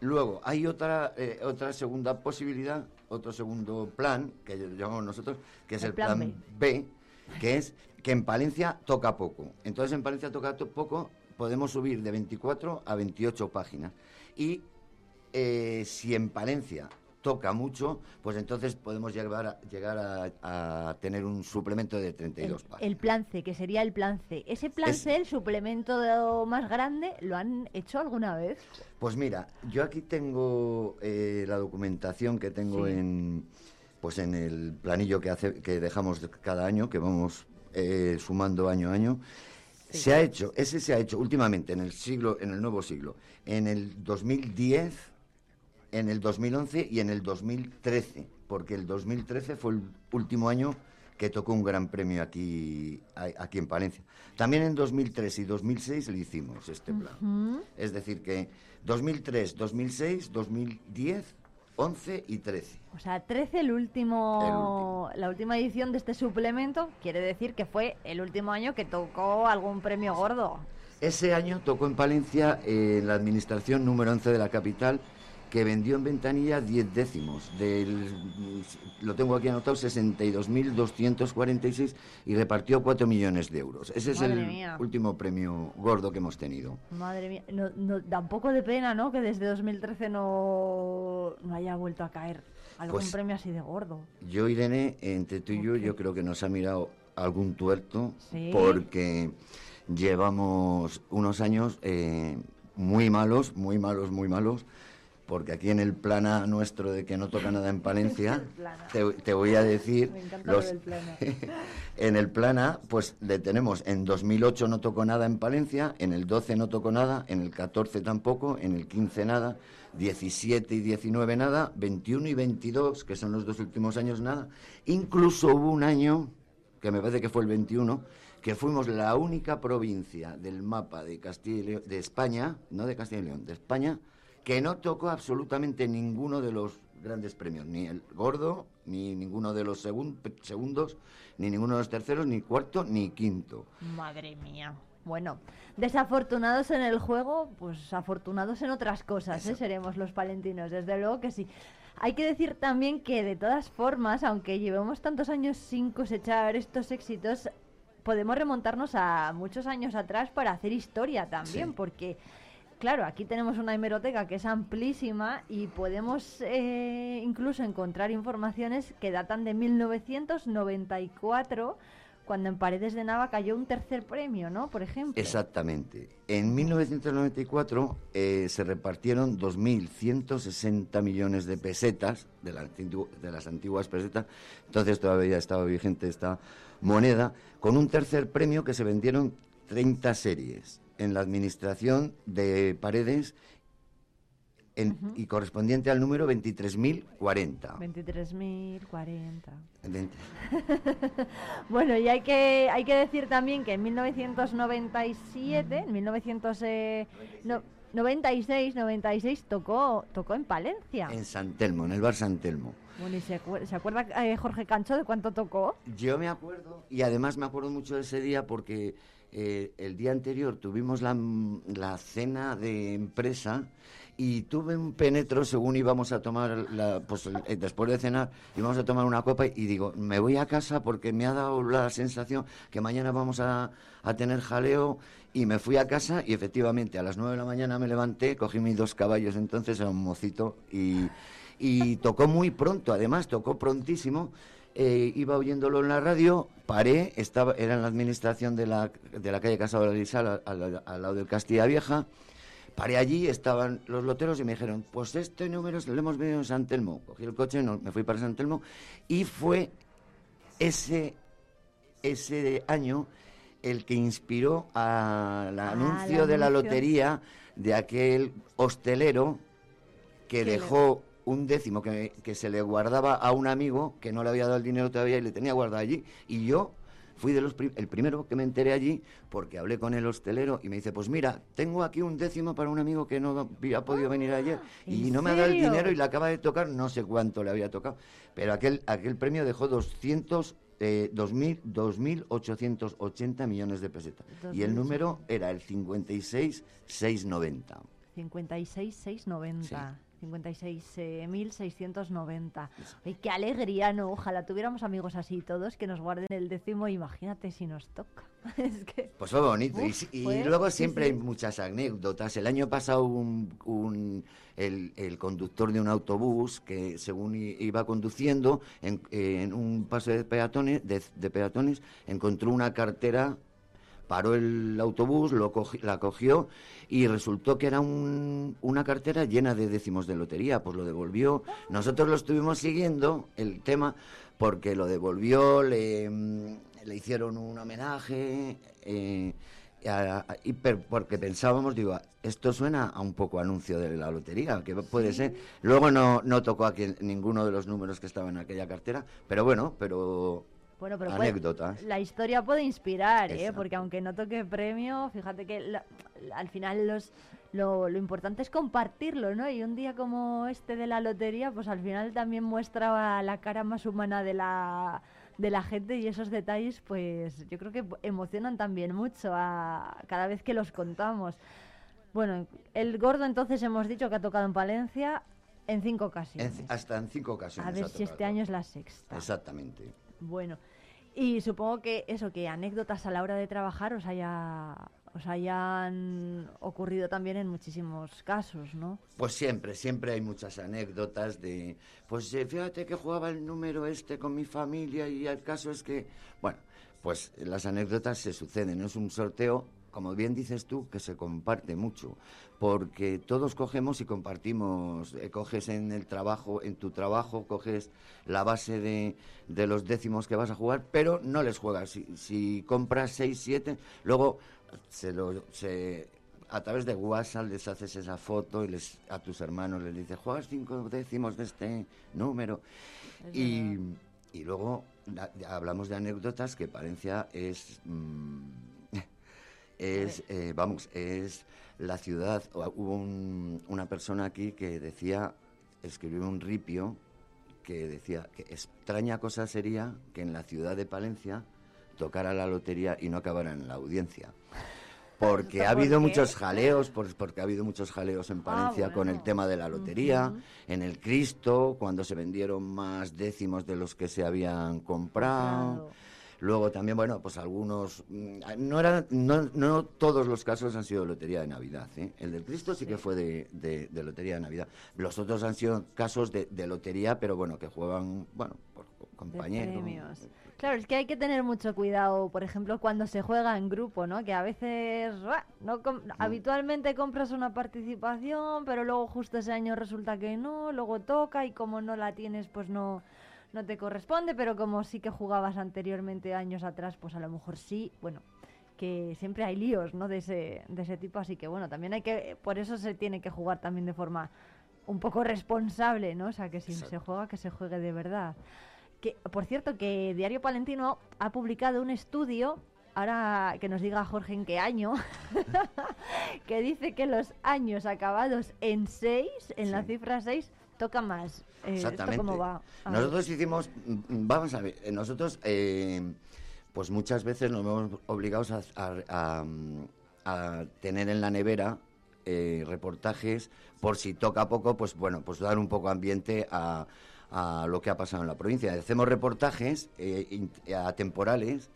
Luego, hay otra, eh, otra segunda posibilidad, otro segundo plan, que llamamos nosotros, que es el, plan, B. que es que en Palencia toca poco. Entonces, en Palencia toca poco, podemos subir de 24 a 28 páginas. Y si en Palencia toca mucho, pues entonces podemos llegar a, llegar a, tener un suplemento de 32 el, páginas. El plan C, que sería el plan C. ¿Ese plan C, el suplemento más grande, lo han hecho alguna vez? Pues mira, yo aquí tengo eh, la documentación que tengo en pues en el planillo que hace que dejamos cada año, que vamos eh, sumando año a año. Se ha hecho, ese se ha hecho últimamente en el siglo, en el nuevo siglo, en el 2010 en el 2011 y en el 2013, porque el 2013 fue el último año que tocó un gran premio aquí, aquí en Palencia. También en 2003 y 2006 le hicimos este plan. Es decir, que 2003, 2006, 2010, 11 y 13. O sea, 13 el último, la última edición de este suplemento, quiere decir que fue el último año que tocó algún premio gordo. Ese año tocó en Palencia en la administración número 11 de la capital que vendió en ventanilla 10 décimos. Del, lo tengo aquí anotado, 62.246 y repartió 4 millones de euros. Ese es el último premio gordo que hemos tenido. Madre mía, no, da un poco de pena, ¿no? Que desde 2013 no, no haya vuelto a caer algún pues premio así de gordo. Yo, Irene, entre tú y yo, yo creo que nos ha mirado algún tuerto porque llevamos unos años eh, muy malos, muy malos, muy malos porque aquí en el plana nuestro de que no toca nada en Palencia, te, voy a decir, los, en el plana, pues le tenemos, en 2008 no tocó nada en Palencia, en el 12 no tocó nada, en el 14 tampoco, en el 15 nada, 17 y 19 nada, 21 y 22, que son los dos últimos años nada. Incluso hubo un año, que me parece que fue el 21, que fuimos la única provincia del mapa de Castilla y León, de España, no de Castilla y León, de España, que no tocó absolutamente ninguno de los grandes premios, ni el gordo, ni ninguno de los segundos, ni ninguno de los terceros, ni cuarto, ni quinto. Madre mía. Bueno, desafortunados en el juego, pues afortunados en otras cosas, ¿eh? seremos los palentinos, desde luego que sí. Hay que decir también que de todas formas, aunque llevemos tantos años sin cosechar estos éxitos, podemos remontarnos a muchos años atrás para hacer historia también, porque claro, aquí tenemos una hemeroteca que es amplísima y podemos eh, incluso encontrar informaciones que datan de 1994 cuando en Paredes de Nava cayó un tercer premio, ¿no? Por ejemplo. Exactamente. En 1994 eh, se repartieron 2.160 millones de pesetas, de, de, las antiguas pesetas, entonces todavía estaba vigente esta moneda, con un tercer premio que se vendieron 30 series en la administración de paredes en- y correspondiente al número 23.040. 23.040. Veinte- Bueno, y hay que, hay que decir también que en 1997, en 1996, 96 tocó, tocó en Palencia. En San Telmo, en el bar San Telmo. Bueno, ¿y se, acuer- se acuerda eh, Jorge Cancho de cuánto tocó? Yo me acuerdo, y además me acuerdo mucho de ese día porque eh, el día anterior tuvimos la, la cena de empresa y tuve un penetro según íbamos a tomar, la, pues eh, después de cenar, íbamos a tomar una copa y digo, me voy a casa porque me ha dado la sensación que mañana vamos a, a tener jaleo y me fui a casa y efectivamente a las nueve de la mañana me levanté, cogí mis dos caballos, entonces era un mocito y, y tocó muy pronto, además tocó prontísimo. Eh, iba oyéndolo en la radio, paré, estaba, era en la administración de la, de la calle Casa de la al, lado del Castilla Vieja. Paré allí, estaban los loteros y me dijeron, pues este número lo hemos venido en San Telmo. Cogí el coche, no- me fui para San Telmo y fue ese, ese año el que inspiró al anuncio de la lotería de aquel hostelero que le- dejó un décimo que, que se le guardaba a un amigo que no le había dado el dinero todavía y le tenía guardado allí. Y yo fui de los prim- el primero que me enteré allí porque hablé con el hostelero y me dice, pues mira, tengo aquí un décimo para un amigo que no había podido venir ayer y ¿en no me ha dado el dinero y le acaba de tocar, no sé cuánto le había tocado, pero aquel, aquel premio dejó 200... Eh, 2.000 2.880 millones de pesetas. Y el 2.800. número era el 56.690. 56.690. 56.690. Ay, qué alegría, ¿no? Ojalá tuviéramos amigos así todos que nos guarden el décimo. Imagínate si nos toca. es que... Pues fue bonito. Y Uf, si- y, fue- luego siempre sí. hay muchas anécdotas. El año pasado un, un- el, el conductor de un autobús que según iba conduciendo en, en un paso de peatones, de, de peatones encontró una cartera paró el autobús, lo cogi- la cogió y resultó que era un- una cartera llena de décimos de lotería, pues lo devolvió. Nosotros lo estuvimos siguiendo, el tema, porque lo devolvió, le, mm, le hicieron un homenaje, eh, a- a- y per- porque pensábamos, digo, esto suena a un poco anuncio de la lotería, que puede ser. Luego no, no tocó aquí ninguno de los números que estaban en aquella cartera, pero bueno, pero... Bueno, pero puede- la historia puede inspirar, ¿eh? Porque aunque no toque premio, fíjate que la- al final los, lo, lo importante es compartirlo, ¿no? Y un día como este de la lotería, pues al final también muestra la cara más humana de la, de la gente y esos detalles, pues yo creo que emocionan también mucho a cada vez que los contamos. Bueno, el gordo entonces hemos dicho que ha tocado en Palencia en cinco ocasiones. hasta en cinco ocasiones. A ver si este año es la sexta. Exactamente. Bueno, y supongo que eso, que anécdotas a la hora de trabajar os haya os hayan ocurrido también en muchísimos casos, ¿no? Pues siempre, siempre hay muchas anécdotas de, pues eh, fíjate que jugaba el número este con mi familia y el caso es que, bueno, pues las anécdotas se suceden, es un sorteo, como bien dices tú, que se comparte mucho, porque todos cogemos y compartimos, eh, coges en el trabajo, en tu trabajo, coges la base de, de los décimos que vas a jugar, pero no les juegas. Si, si compras 6, 7, luego se lo... Se, a través de WhatsApp les haces esa foto y les a tus hermanos les dices, juegas cinco décimos de este número. Es Y, y luego la- hablamos de anécdotas que Palencia es, mm, es eh, vamos, es la ciudad. Hubo un- una persona aquí que decía, escribió un ripio que decía que extraña cosa sería que en la ciudad de Palencia tocara la lotería y no acabara en la audiencia. Porque ¿Esto ha habido muchos jaleos, por- porque ha habido muchos jaleos en Palencia con el tema de la lotería, en el Cristo, cuando se vendieron más décimos de los que se habían comprado. Claro. Luego también, bueno, pues algunos... mm, No, era, no, no todos los casos han sido lotería de Navidad. ¿eh? El del Cristo sí, que fue de, de- de lotería de Navidad. Los otros han sido casos de, de lotería, pero bueno, que juegan, bueno, por compañeros. Claro, es que hay que tener mucho cuidado, por ejemplo, cuando se juega en grupo, ¿no? Que a veces, ¡buah! no com- habitualmente compras una participación, pero luego justo ese año resulta que no, luego toca y como no la tienes, pues no, no te corresponde, pero como sí que jugabas anteriormente años atrás, pues a lo mejor sí, bueno, que siempre hay líos, ¿no? De ese, de ese tipo, así que bueno, también hay que, por eso se tiene que jugar también de forma un poco responsable, ¿no? O sea, que si se juega, que se juegue de verdad. Que, por cierto, que Diario Palentino ha publicado un estudio, ahora que nos diga Jorge en qué año, que dice que los años acabados en 6, en la cifra 6, toca más. Eh, ¿esto Exactamente. cómo va? A ver. Nosotros hicimos, mm, vamos a ver, eh, nosotros eh, pues muchas veces nos vemos obligados a, a- a, mm, a tener en la nevera eh, reportajes por si toca poco, pues bueno, pues dar un poco ambiente a, a lo que ha pasado en la provincia. Hacemos reportajes eh, atemporales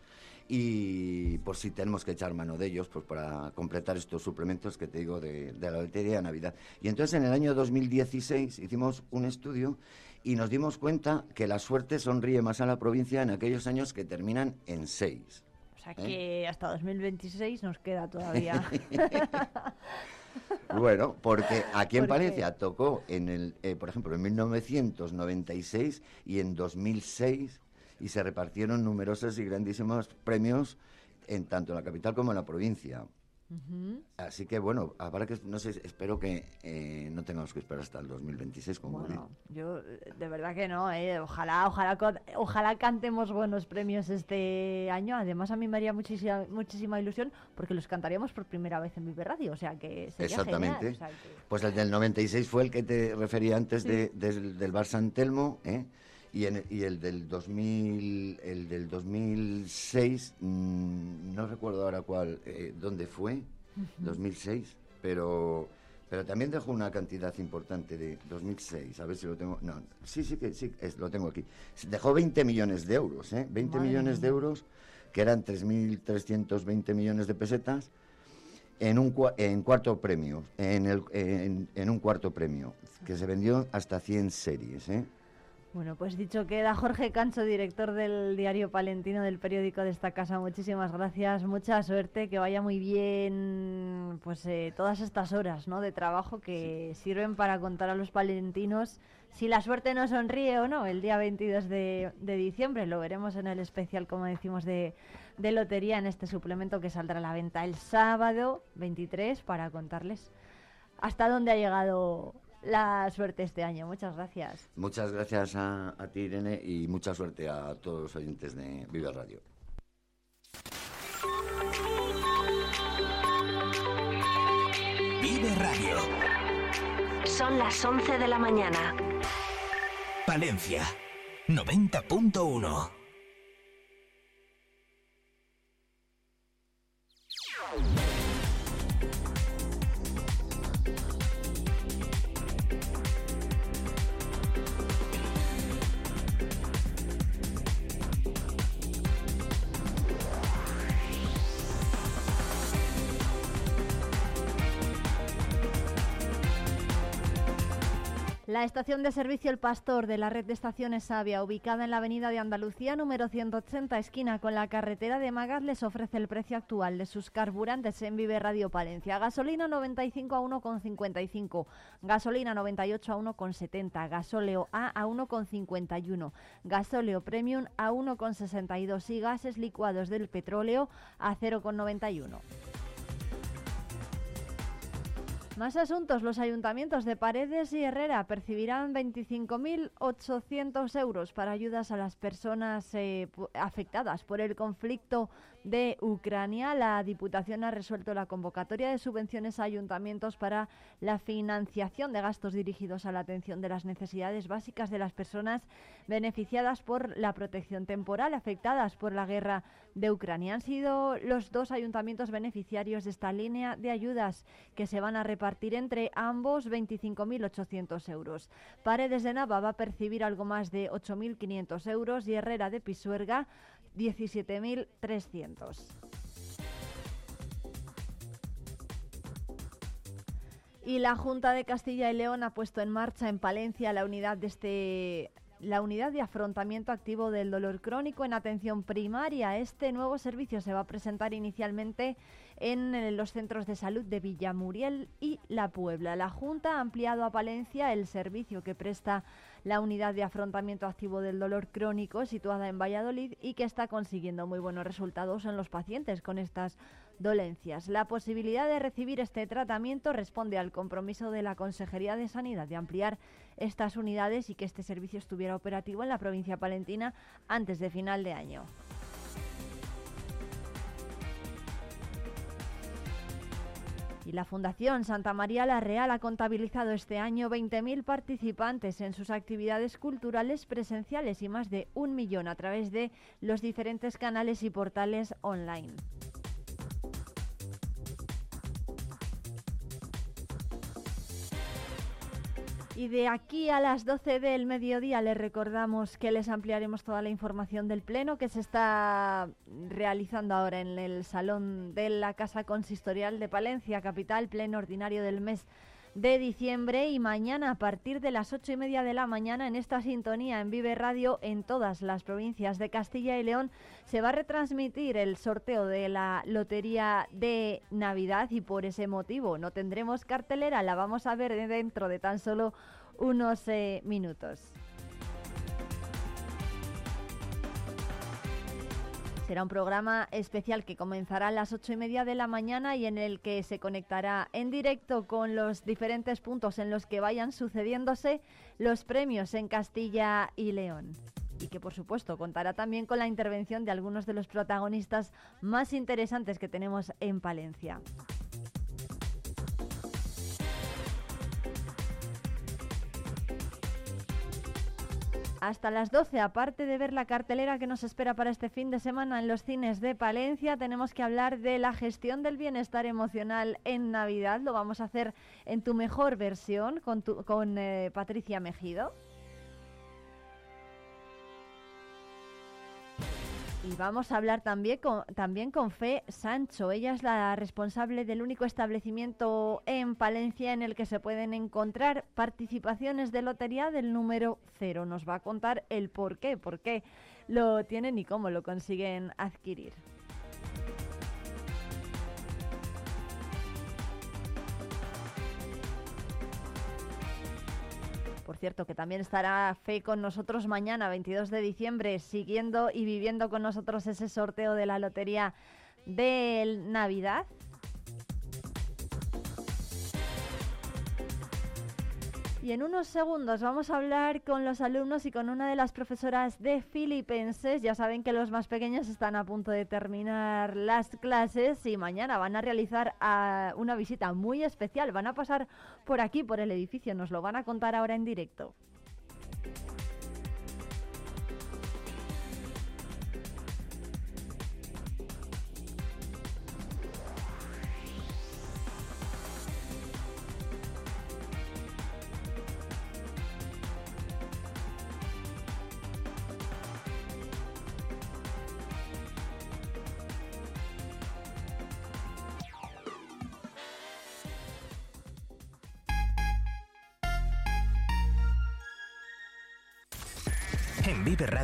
y por si tenemos que echar mano de ellos pues para completar estos suplementos que te digo de, de la lotería de Navidad. Y entonces en el año 2016 hicimos un estudio y nos dimos cuenta que la suerte sonríe más a la provincia en aquellos años que terminan en 6. O sea que hasta 2026 nos queda todavía. Bueno, porque aquí en. Palencia tocó, en el, eh, por ejemplo, en 1996 y en 2006 y se repartieron numerosos y grandísimos premios en tanto en la capital como en la provincia. Ujú. Así que bueno, habrá que, no sé, espero que eh, no tengamos que esperar hasta el 2026 como Bueno, yo eh, de verdad que no, eh. ojalá, ojalá, ojalá cantemos buenos premios este año. Además a mí me haría muchísima, muchísima ilusión porque los cantaríamos por primera vez en Vive Radio, o sea que sería Exactamente. genial, o sea que- Pues el del 96 fue el que te refería antes Sí. de, del, del Bar San Telmo, ¿eh? Y, en- y el del 2000, el del 2006, mm, no recuerdo ahora cuál, eh, dónde fue, Ujú. 2006, pero pero también dejó una cantidad importante de 2006, a ver si lo tengo, no, sí, sí que sí, es- lo tengo aquí. Dejó 20 millones de euros, ¿eh? 20 Madre millones de euros, que eran 3.320 millones de pesetas, en un en cuarto premio, en, el, en, en un cuarto premio, que se vendió hasta 100 series, ¿eh? Bueno, pues dicho queda Jorge Cancho, director del diario Palentino del periódico de esta casa. Muchísimas gracias, mucha suerte, que vaya muy bien pues eh, todas estas horas ¿no? de trabajo que sirven para contar a los palentinos si la suerte nos sonríe o no el día 22 de, de diciembre. Lo veremos en el especial, como decimos, de, de lotería en este suplemento que saldrá a la venta el sábado 23 para contarles hasta dónde ha llegado la suerte este año. Muchas gracias. Muchas gracias a, a ti, Irene, y mucha suerte a todos los oyentes de Vive Radio. Vive Radio. Son las 11 de la mañana. Palencia 90.1. La estación de servicio El Pastor de la red de estaciones Sabia, ubicada en la avenida de Andalucía número 180, esquina con la carretera de Magas, les ofrece el precio actual de sus carburantes en Vive Radio Palencia. Gasolina 95 a 1,55, gasolina 98 a 1,70, gasóleo A a 1,51, gasóleo Premium a 1,62 y gases licuados del petróleo a 0,91. Más asuntos. Los ayuntamientos de Paredes y Herrera percibirán 25.800 euros para ayudas a las personas eh, afectadas por el conflicto de Ucrania. La Diputación ha resuelto la convocatoria de subvenciones a ayuntamientos para la financiación de gastos dirigidos a la atención de las necesidades básicas de las personas beneficiadas por la protección temporal afectadas por la guerra de Ucrania. Han sido los dos ayuntamientos beneficiarios de esta línea de ayudas que se van a repartir entre ambos 25.800 euros. Paredes de Nava va a percibir algo más de 8.500 euros y Herrera de Pisuerga 17.300. Y la Junta de Castilla y León ha puesto en marcha en Palencia la unidad de este la unidad de afrontamiento activo del dolor crónico en atención primaria. Este nuevo servicio se va a presentar inicialmente en eh, los centros de salud de Villamuriel y La Puebla. La Junta ha ampliado a Palencia el servicio que presta la unidad de afrontamiento activo del dolor crónico situada en Valladolid y que está consiguiendo muy buenos resultados en los pacientes con estas dolencias. La posibilidad de recibir este tratamiento responde al compromiso de la Consejería de Sanidad de ampliar estas unidades y que este servicio estuviera operativo en la provincia palentina antes de final de año. Y la Fundación Santa María la Real ha contabilizado este año 20.000 participantes en sus actividades culturales presenciales y más de un millón a través de los diferentes canales y portales online. Y de aquí a las 12 del mediodía les recordamos que les ampliaremos toda la información del Pleno que se está realizando ahora en el Salón de la Casa Consistorial de Palencia, capital, Pleno Ordinario del mes de diciembre y mañana a partir de las ocho y media de la mañana en esta sintonía en Vive Radio en todas las provincias de Castilla y León se va a retransmitir el sorteo de la Lotería de Navidad y por ese motivo no tendremos cartelera, la vamos a ver dentro de tan solo unos eh, minutos. Será un programa especial que comenzará a las ocho y media de la mañana y en el que se conectará en directo con los diferentes puntos en los que vayan sucediéndose los premios en Castilla y León. Y que por supuesto contará también con la intervención de algunos de los protagonistas más interesantes que tenemos en Palencia. Hasta las 12. Aparte de ver la cartelera que nos espera para este fin de semana en los cines de Palencia, tenemos que hablar de la gestión del bienestar emocional en Navidad. Lo vamos a hacer en tu mejor versión con, con eh, Patricia Mejido. Y vamos a hablar también con, también con Fe Sancho. Ella es la responsable del único establecimiento en Palencia en el que se pueden encontrar participaciones de lotería del número cero. Nos va a contar el por qué, por qué lo tienen y cómo lo consiguen adquirir. Por cierto, que también estará Fe con nosotros mañana, 22 de diciembre, siguiendo y viviendo con nosotros ese sorteo de la Lotería de Navidad. Y en unos segundos vamos a hablar con los alumnos y con una de las profesoras de Filipenses. Ya saben que los más pequeños están a punto de terminar las clases y mañana van a realizar ah, una visita muy especial. Van a pasar por aquí, por el edificio. Nos lo van a contar ahora en directo.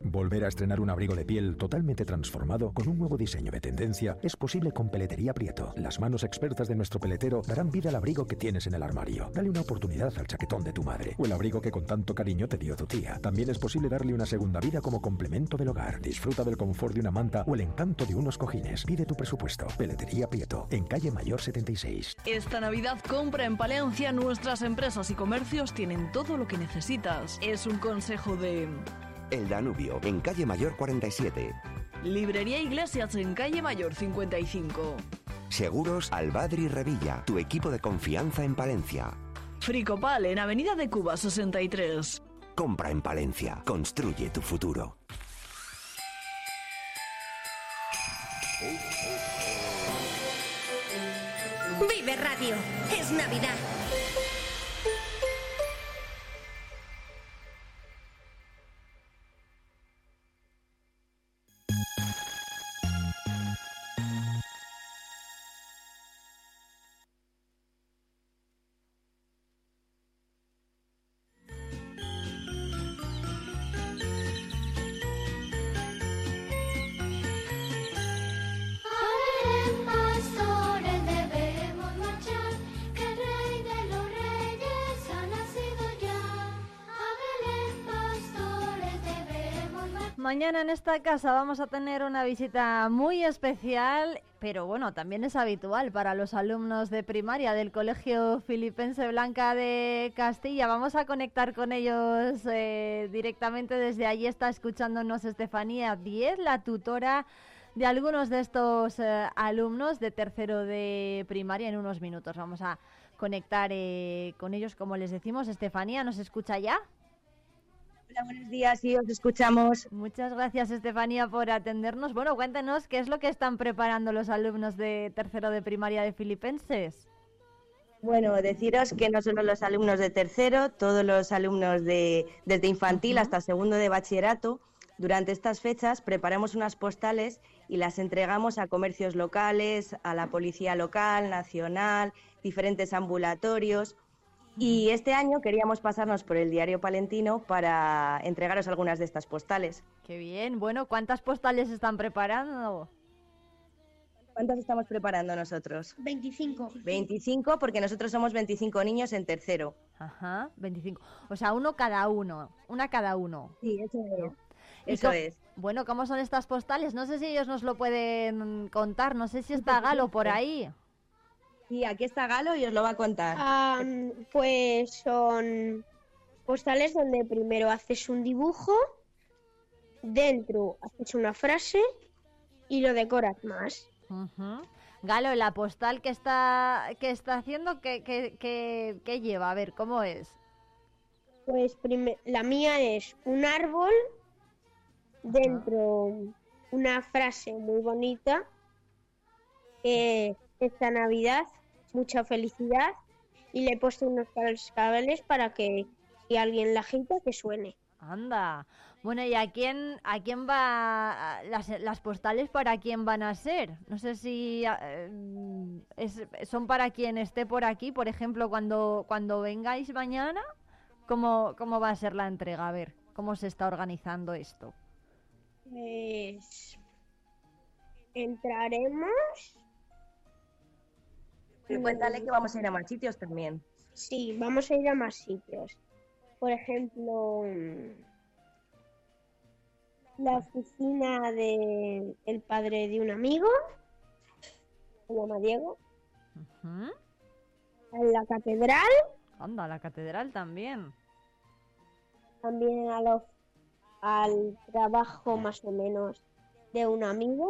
Volver a estrenar un abrigo de piel totalmente transformado con un nuevo diseño de tendencia es posible con Peletería Prieto. Las manos expertas de nuestro peletero darán vida al abrigo que tienes en el armario. Dale una oportunidad al chaquetón de tu madre o el abrigo que con tanto cariño te dio tu tía. También es posible darle una segunda vida como complemento del hogar. Disfruta del confort de una manta o el encanto de unos cojines. Pide tu presupuesto. Peletería Prieto, en calle Mayor 76. Esta Navidad compra en Palencia. Nuestras empresas y comercios tienen todo lo que necesitas. Es un consejo de... El Danubio, en calle Mayor 47. Librería Iglesias en calle Mayor 55. Seguros Albadri Revilla, tu equipo de confianza en Palencia. Fricopal en Avenida de Cuba 63. Compra en Palencia, construye tu futuro. Vive Radio, es Navidad. Mañana en esta casa vamos a tener una visita muy especial, pero bueno, también es habitual para los alumnos de primaria del Colegio Filipense Blanca de Castilla. Vamos a conectar con ellos eh, directamente desde allí. Está escuchándonos Estefanía Diez, la tutora de algunos de estos eh, alumnos de tercero de primaria en unos minutos. Vamos a conectar eh, con ellos, como les decimos. Estefanía, ¿nos escucha ya? Hola, buenos días, sí, os escuchamos. Muchas gracias, Estefanía, por atendernos. Bueno, cuéntenos qué es lo que están preparando los alumnos de tercero de primaria de Filipenses. Bueno, deciros que no solo los alumnos de tercero, todos los alumnos de desde infantil hasta segundo de bachillerato, durante estas fechas preparamos unas postales y las entregamos a comercios locales, a la policía local, nacional, diferentes ambulatorios. Y este año queríamos pasarnos por el diario palentino para entregaros algunas de estas postales. Qué bien. Bueno, ¿cuántas postales están preparando? ¿Cuántas estamos preparando nosotros? 25. 25 porque nosotros somos 25 niños en tercero. Ajá, 25. O sea, uno cada uno, una cada uno. Sí, eso es. ¿Y Eso es. Bueno, ¿cómo son estas postales? No sé si ellos nos lo pueden contar. No sé si está Galo por ahí. Sí, aquí está Galo y os lo va a contar. Am, pues son postales donde primero haces un dibujo, dentro haces una frase y lo decoras más. Galo, la postal que está, que está haciendo, ¿qué, qué- qué- qué lleva? A ver, ¿cómo es? Pues la mía es un árbol, dentro una frase muy bonita, que es esta Navidad, mucha felicidad, y le he puesto unos cascabeles para que si alguien la agita, que suene. Anda. Bueno, ¿y a quién, a quién va las, las postales para quién van a ser? No sé si eh, es- son para quien esté por aquí, por ejemplo, cuando, cuando vengáis mañana. ¿Cómo, ¿Cómo va a ser la entrega? A ver, ¿cómo se está organizando esto? Pues entraremos. Pero cuéntale que vamos a ir a más sitios también. Sí, vamos a ir a más sitios. Por ejemplo, mm, la oficina de el padre de un amigo, se llama Diego, a la catedral, Anda, la catedral también. también a los- al trabajo más o menos de un amigo.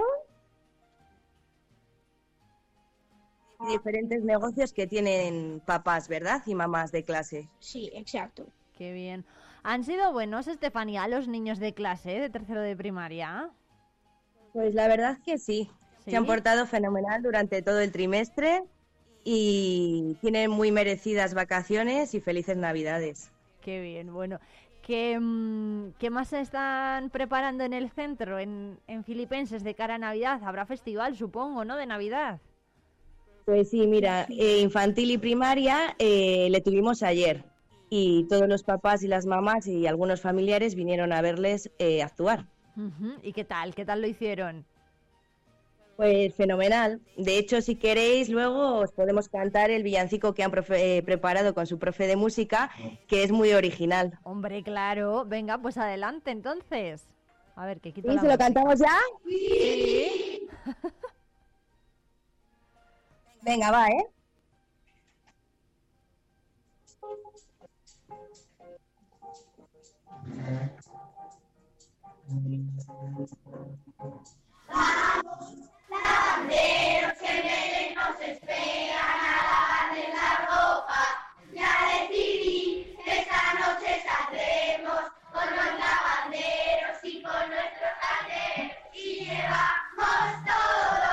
Y diferentes negocios que tienen papás, ¿verdad? Y mamás de clase. Sí, exacto. Qué bien. ¿Han sido buenos, Estefanía, los niños de clase de tercero de primaria? Pues la verdad que sí. ¿Sí? Se han portado fenomenal durante todo el trimestre y tienen muy merecidas vacaciones y felices navidades. Qué bien, bueno. ¿Qué, mm, qué más se están preparando en el centro, en, en Filipenses, de cara a Navidad? Habrá festival, supongo, ¿no? De Navidad. Pues sí, mira, eh, infantil y primaria eh, le tuvimos ayer y todos los papás y las mamás y algunos familiares vinieron a verles eh, actuar. ¿Y qué tal? ¿Qué tal lo hicieron? Pues fenomenal. De hecho, si queréis, luego os podemos cantar el villancico que han profe- eh, preparado con su profe de música, que es muy original. Hombre, claro. Venga, pues adelante entonces. A ver, que quito la ¿Se lo cantamos ya? Sí. Venga, va, ¿eh? Lavanderos que en nos esperan a lavarles la ropa. Ya decidí que esta noche saldremos con los lavanderos y con nuestros calderos. Y llevamos todos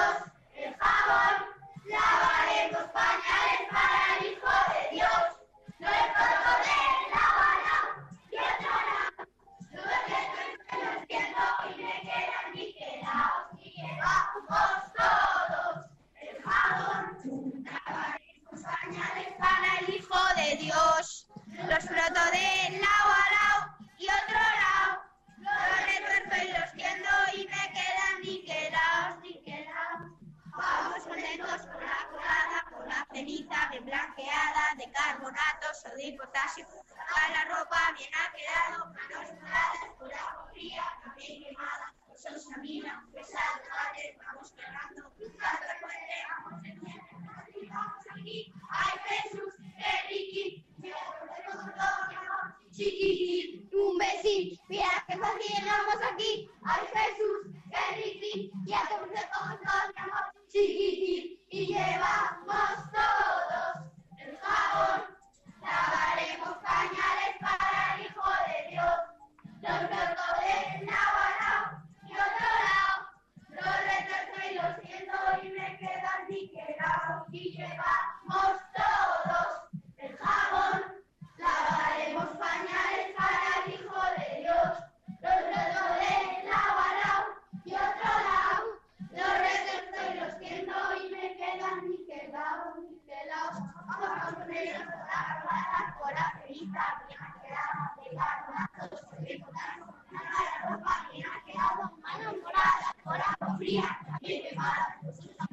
Dios. Los froto de lao a lao y otro lao. Los retuerzo y los tiendo y me quedan ni quedaos, ni quedaos. Vamos contentos con la colada, con la ceniza de blanqueada, de carbonatos o de potasio. A la ropa bien ha quedado, manos moradas, con la fría, también quemada. Sos amina, pesado, padre, vamos quemando. Tanto fuerte, vamos en Vamos aquí, ay Jesús chiquitín, un besín, mira qué fácil vamos aquí. Ay Jesús, qué riqui, ya te todo, todo, mi amor, chiquitín, y llevamos todos el jabón. Lavaremos pañales para el Hijo de Dios. Los rotos del Navarro y otro lado. Los retorzo y los siento y me quedan niquelados. Y llevamos todos jabón. Lavaremos pañales para el Hijo de Dios. Los rotos del Navarro y otro lado. Los retorzo y los siento y me quedan niquelados, niquelados. Vamos con ellos a la barbada, por la ferita, bien ha quedado, de carbonatos, de potasio. La ropa bien ha quedado, manos moradas, por agua fría, también quemada, pues esa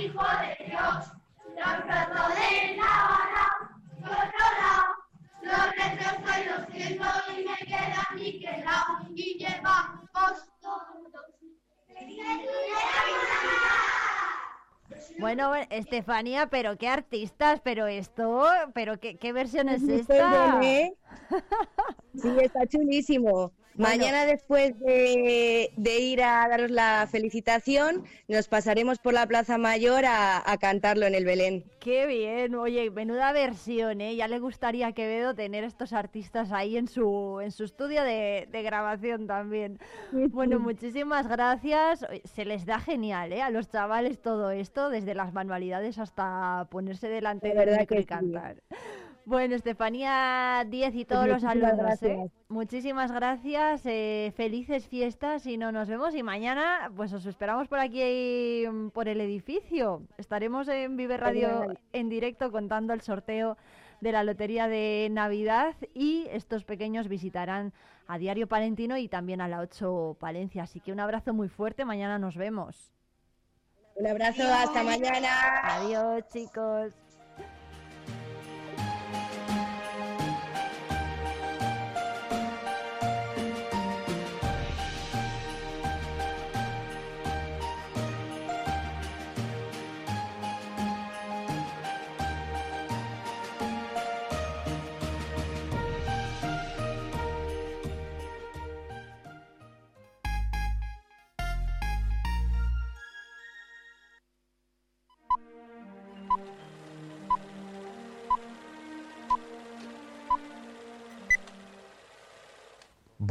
Hijo de Dios, Navarra, y otro lado, los retrozo y los siento y me quedan niquelados, y llevamos todos. Bueno, Estefanía, pero qué artistas, pero esto, pero qué, qué versión es esta. Sí, está chulísimo. Mañana después de, de ir a daros la felicitación, nos pasaremos por la Plaza Mayor a, a cantarlo en el Belén. Qué bien, oye, menuda versión, ¿eh? Ya le gustaría a Quevedo tener estos artistas ahí en su, en su estudio de, de grabación también. Bueno, muchísimas gracias. Se les da genial, ¿eh? A los chavales todo esto, desde las manualidades hasta ponerse delante De del micro y sí. Bueno, Estefanía 10 y todos los Muchísimas alumnos, ¿eh? gracias. Muchísimas gracias, eh, felices fiestas y no nos vemos y mañana pues os esperamos por aquí mm, por el edificio. Estaremos en Vive Radio Genial. en directo contando el sorteo de la lotería de Navidad y estos pequeños visitarán a Diario Palentino y también a la 8 Palencia. Así que un abrazo muy fuerte, mañana nos vemos. Un abrazo, hasta mañana. Adiós chicos.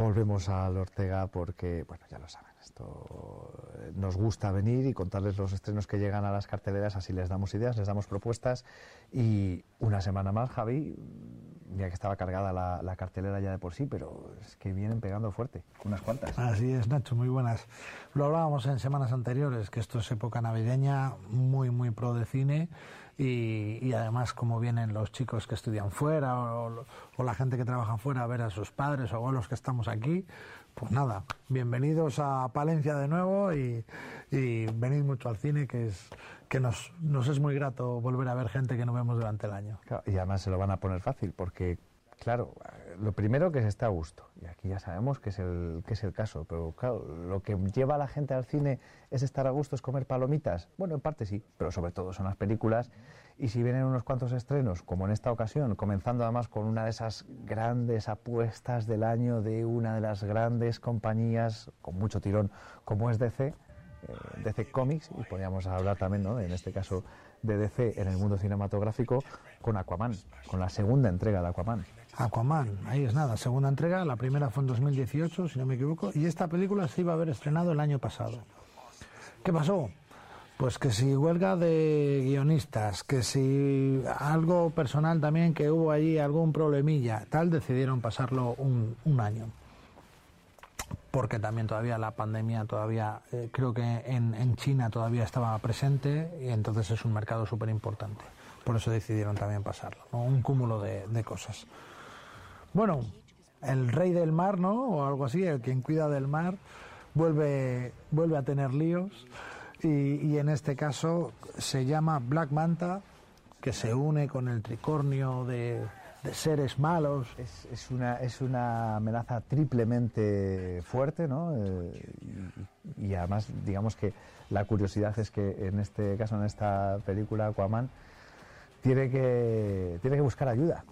Volvemos al Ortega porque, bueno, ya lo saben, esto eh, nos gusta venir y contarles los estrenos que llegan a las carteleras, así les damos ideas, les damos propuestas y una semana más, Javi, mira que estaba cargada la, la cartelera ya de por sí, pero es que vienen pegando fuerte, unas cuantas. Así es, Nacho, muy buenas. Lo hablábamos en semanas anteriores, que esto es época navideña, muy, muy pro de cine, y, y además como vienen los chicos que estudian fuera o, o la gente que trabaja fuera a ver a sus padres o a los que estamos aquí, pues nada, bienvenidos a Palencia de nuevo y, y venid mucho al cine, que es que nos, nos es muy grato volver a ver gente que no vemos durante el año. Y además se lo van a poner fácil porque, claro, lo primero que se esté a gusto, y aquí ya sabemos que es el, que es el caso, pero claro, lo que lleva a la gente al cine es estar a gusto, es comer palomitas. Bueno, en parte sí, pero sobre todo son las películas. Y si vienen unos cuantos estrenos, como en esta ocasión, comenzando además con una de esas grandes apuestas del año de una de las grandes compañías con mucho tirón como es DC, eh, DC Comics, y podríamos hablar también, ¿no? en este caso, de DC en el mundo cinematográfico, con Aquaman, con la segunda entrega de Aquaman. Aquaman, ahí es nada, segunda entrega, la primera fue en 2018, si no me equivoco, y esta película se iba a haber estrenado el año pasado. ¿Qué pasó? Pues que si huelga de guionistas, que si algo personal también, que hubo allí algún problemilla, tal, decidieron pasarlo un, un año. porque también todavía la pandemia todavía eh, creo que en, en, China todavía estaba presente y entonces es un mercado súper importante. Por eso decidieron también pasarlo, un cúmulo de, de, cosas. Bueno, el rey del mar, ¿no? O algo así, el quien cuida del mar, vuelve, vuelve a tener líos y, en este caso se llama Black Manta, que se une con el tricornio de, seres malos. Es, es, una, es una amenaza triplemente fuerte, ¿no? Eh, y, y, además, digamos que la curiosidad es que en este caso, en esta película, Aquaman tiene que, tiene que buscar ayuda.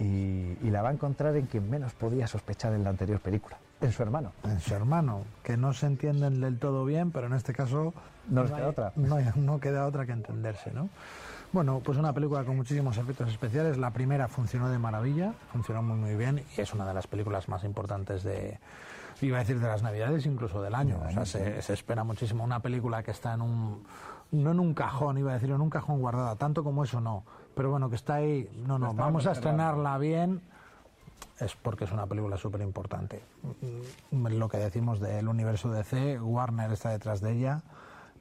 Y, y la va a encontrar en quien menos podía sospechar en la anterior película, en su hermano. En su hermano, que no se entienden del todo bien, pero en este caso no, queda otra. No, no queda otra que entenderse, ¿no? Bueno, pues una película con muchísimos efectos especiales. La primera funcionó de maravilla, funcionó muy muy bien y es una de las películas más importantes de, iba a decir de las navidades, incluso del año. O sea, se, se, espera muchísimo. Una película que está en un, no en un cajón, iba a decir, en un cajón guardada, tanto como eso no. Pero bueno, que está ahí, no, no, vamos a estrenarla bien. Es porque es una película súper importante. Lo que decimos del universo DC, Warner está detrás de ella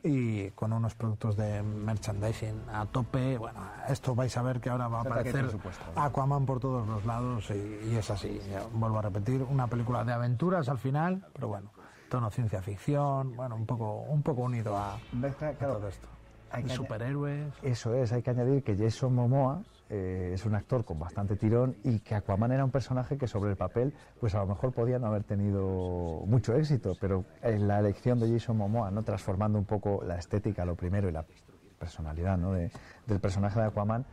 y con unos productos de merchandising a tope. Bueno, esto vais a ver que ahora va a aparecer Aquaman por todos los lados y, y es así. Ya, vuelvo a repetir, una película de aventuras al final, pero bueno, tono ciencia ficción, bueno, un poco, un poco unido a, a todo esto. Hay que superhéroes. Eso es, hay que añadir que Jason Momoa eh, es un actor con bastante tirón y que Aquaman era un personaje que sobre el papel, pues a lo mejor podía no haber tenido mucho éxito, pero en la elección de Jason Momoa, ¿no? transformando un poco la estética, lo primero, y la personalidad ¿no? de, del personaje de Aquaman,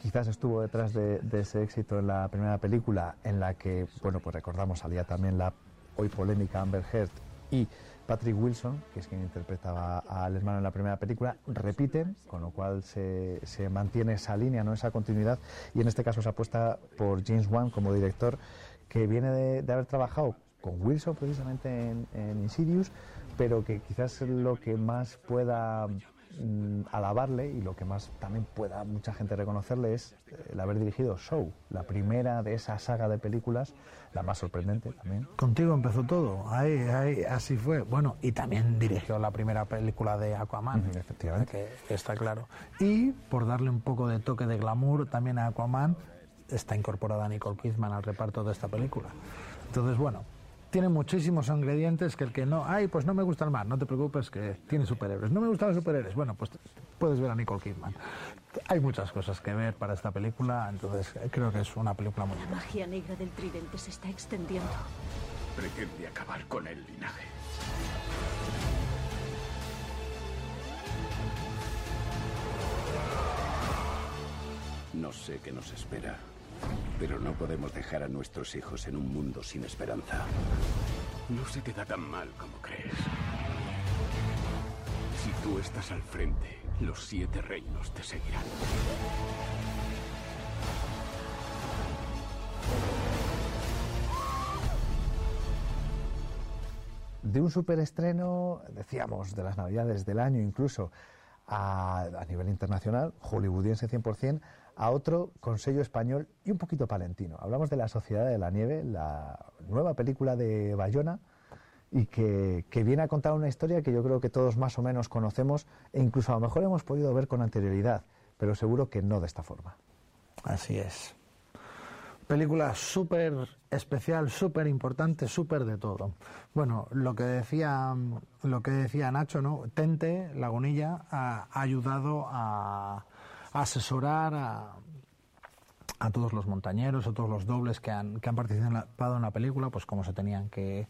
quizás estuvo detrás de, de, ese éxito en la primera película, en la que, bueno, pues recordamos, salía también la hoy polémica Amber Heard y Patrick Wilson, que es quien interpretaba al hermano en la primera película, repiten, con lo cual se, se, mantiene esa línea, no esa continuidad, y en este caso se apuesta por James Wan como director, que viene de, de haber trabajado con Wilson precisamente en, en, Insidious, pero que quizás lo que más pueda mm, alabarle y lo que más también pueda mucha gente reconocerle es el haber dirigido Show, la primera de esa saga de películas la más sorprendente también. Contigo empezó todo, ahí, ahí, así fue. Bueno, y también dirigió la primera película de Aquaman, -huh, efectivamente. Que, está claro. Y por darle un poco de toque de glamour también a Aquaman, está incorporada Nicole Kidman al reparto de esta película. Entonces, bueno, tiene muchísimos ingredientes que el que no, ay, pues no me gusta el mar, no te preocupes que tiene superhéroes. No me gustan los superhéroes, bueno, pues puedes ver a Nicole Kidman. Hay muchas cosas que ver para esta película, entonces creo que es una película muy La magia negra del tridente se está extendiendo. Pretende acabar con el linaje. No sé qué nos espera, pero no podemos dejar a nuestros hijos en un mundo sin esperanza. No se te da tan mal como crees. Si tú estás al frente, los siete reinos te seguirán. De un superestreno, decíamos, de las navidades del año incluso, a, a nivel internacional, hollywoodiense 100%, a otro con sello español y un poquito palentino. Hablamos de La Sociedad de la Nieve, la nueva película de Bayona, y que, viene a contar una historia que yo creo que todos más o menos conocemos e incluso a lo mejor hemos podido ver con anterioridad, pero seguro que no de esta forma. Así es. Película súper especial, súper importante, súper de todo. Bueno, lo que decía lo que decía Nacho, ¿no? Tente, Lagunilla, ha, ayudado a asesorar a, a todos los montañeros, a todos los dobles que han, que han participado en la película, pues cómo se tenían que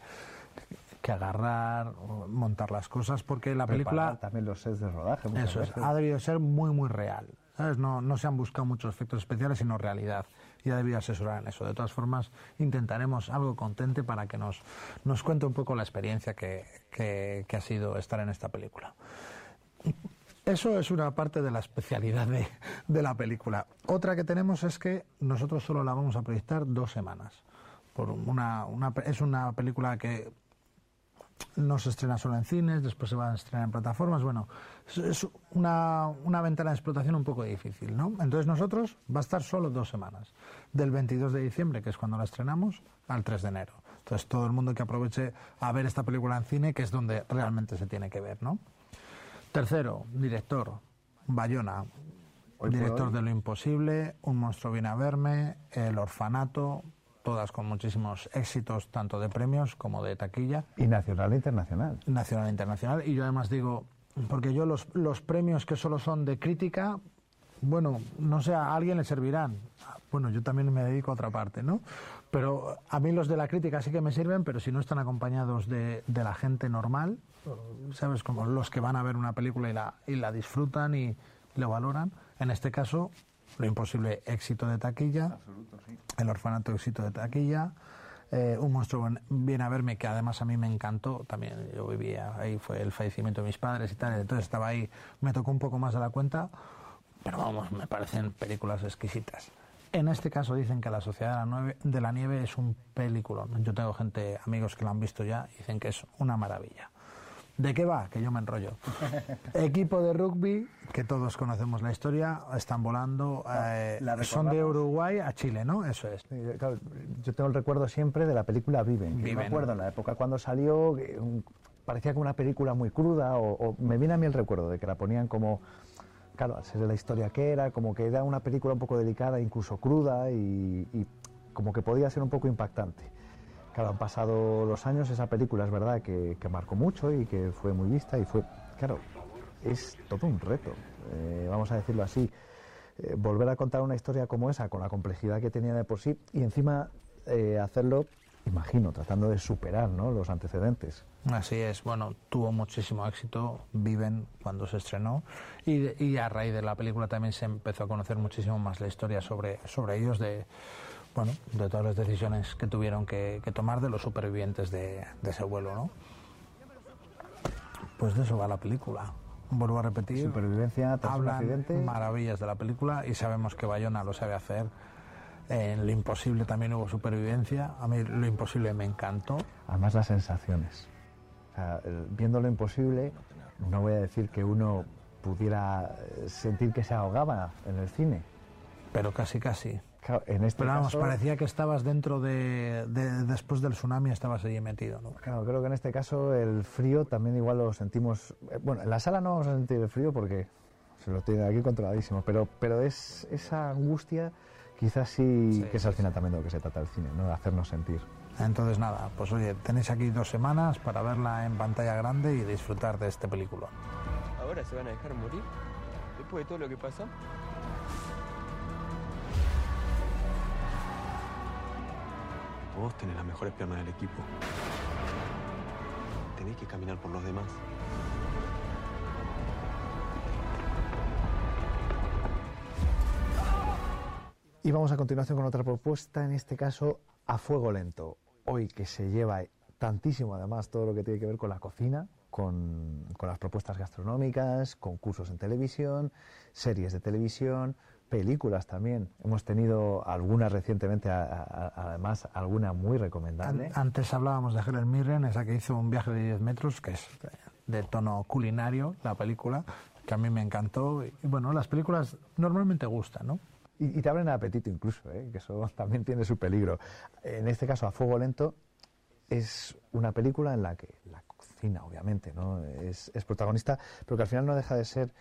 que agarrar, montar las cosas, porque la película... también los sets de rodaje. Eso es, ha debido ser muy, muy real. ¿sabes? No, no se han buscado muchos efectos especiales, sino realidad. Y ha debido asesorar en eso. De todas formas, intentaremos algo contente para que nos, nos cuente un poco la experiencia que, que, que ha sido estar en esta película. Eso es una parte de la especialidad de, la película. Otra que tenemos es que nosotros solo la vamos a proyectar dos semanas. Es una película que no se estrena solo en cines, después se va a estrenar en plataformas. Bueno, es una, una, ventana de explotación un poco difícil, ¿no? Entonces nosotros va a estar solo dos semanas, del 22 de diciembre, que es cuando la estrenamos, al 3 de enero. Entonces todo el mundo que aproveche a ver esta película en cine, que es donde realmente se tiene que ver, ¿no? Tercero, director, Bayona, Hoy director de Lo Imposible, Un monstruo viene a verme, El orfanato, todas con muchísimos éxitos, tanto de premios como de taquilla. Y nacional e internacional. Nacional e internacional. Y yo además digo, porque yo los, los premios que solo son de crítica, bueno, no sé, a alguien le servirán. Bueno, yo también me dedico a otra parte, ¿no? Pero a mí los de la crítica sí que me sirven, pero si no están acompañados de, de la gente normal, ¿sabes? Como los que van a ver una película y la, y la disfrutan y lo valoran. En este caso, lo imposible éxito de taquilla, el orfanato éxito de taquilla, eh, un monstruo viene a verme que además a mí me encantó, también yo vivía ahí, fue el fallecimiento de mis padres y tal, entonces estaba ahí, me tocó un poco más de la cuenta, pero vamos, me parecen películas exquisitas. En este caso dicen que La Sociedad de la, Nueve- de la Nieve es un peliculón. Yo tengo gente, amigos que lo han visto ya, y dicen que es una maravilla. ¿De qué va? Que yo me enrollo. Equipo de rugby, que todos conocemos la historia, están volando, eh, la son de. Uruguay a Chile, ¿no? Eso es. Claro, yo tengo el recuerdo siempre de la película Viven. Viven. Me acuerdo en la época cuando salió, parecía como una película muy cruda, o, o me viene a mí el recuerdo de que la ponían como, claro, al ser la historia que era, como que era una película un poco delicada, incluso cruda, y, y como que podía ser un poco impactante. Claro, han pasado los años, esa película es verdad que, que marcó mucho y que fue muy vista y fue, claro, es todo un reto, eh, vamos a decirlo así. Eh, volver a contar una historia como esa, con la complejidad que tenía de por sí, y encima eh, hacerlo, imagino, tratando de superar ¿no? los antecedentes. Así es, bueno, tuvo muchísimo éxito, Viven cuando se estrenó y, y a raíz de la película también se empezó a conocer muchísimo más la historia sobre, sobre ellos, de, bueno, de todas las decisiones que tuvieron que, que tomar de los supervivientes de, de ese vuelo, ¿no? Pues de eso va la película. Vuelvo a repetir. Supervivencia tras un accidente. maravillas de la película y sabemos que Bayona lo sabe hacer. En Lo Imposible también hubo supervivencia. A mí Lo Imposible me encantó. Además las sensaciones. O sea, viendo lo imposible, no voy a decir que uno pudiera eh, sentir que se ahogaba en el cine. Pero casi, casi. En este Pero vamos, caso- parecía que estabas dentro de, de- Después del tsunami estabas allí metido, ¿no? Claro, creo que en este caso el frío también igual lo sentimos. eh, Bueno, en la sala no vamos a sentir el frío porque se lo tiene aquí controladísimo, pero, pero es esa angustia, quizás sí, que es al final también de lo que se trata el cine, ¿no? De hacernos sentir. Entonces nada, pues oye, tenéis aquí dos semanas para verla en pantalla grande y disfrutar de este película. ¿Ahora se van a dejar morir? Después de todo lo que pasó. Vos tenés las mejores piernas del equipo. Tenés que caminar por los demás. Y vamos a continuación con otra propuesta, en este caso a fuego lento. Hoy que se lleva tantísimo además todo lo que tiene que ver con la cocina, con, con las propuestas gastronómicas, concursos en televisión, series de televisión, películas también. Hemos tenido algunas recientemente, a- a- además alguna muy recomendable. An- Antes hablábamos de Helen Mirren, esa que hizo un viaje de 10 metros, que es de tono culinario, la película, que a mí me encantó. Y bueno, las películas normalmente gustan, ¿no? Y, y te abren el apetito incluso, ¿eh? que eso también tiene su peligro. En este caso, A Fuego Lento es una película en la que la cocina, obviamente, ¿no? es, es protagonista, pero que al final no deja de ser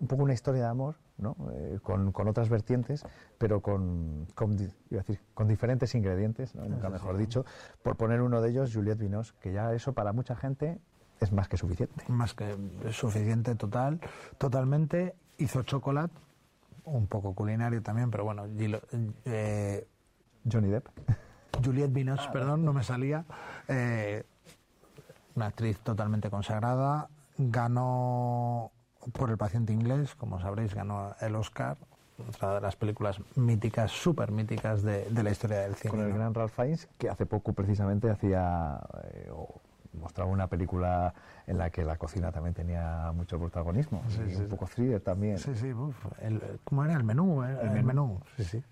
un poco una historia de amor, ¿no? Eh, con, con otras vertientes, pero con, con, di- iba a decir, con diferentes ingredientes, ¿no? nunca mejor sí. dicho. Por poner uno de ellos, Juliette Binoche, que ya eso para mucha gente es más que suficiente. Más que suficiente, total, totalmente. Hizo chocolate, un poco culinario también, pero bueno, Gilo- eh, Johnny Depp. Juliette Binoche, perdón, no me salía. Eh, una actriz totalmente consagrada. Ganó por El paciente inglés, como sabréis, ganó el Oscar. Otra de las películas míticas, súper míticas de, de la historia del cine. con el ¿no? gran Ralph Fiennes, que hace poco precisamente hacía eh, o mostraba una película en la que la cocina también tenía mucho protagonismo Sí, y sí, un poco thriller también. Sí, sí, uf, el- ¿cómo era el menú? eh? El, menú. sí, sí.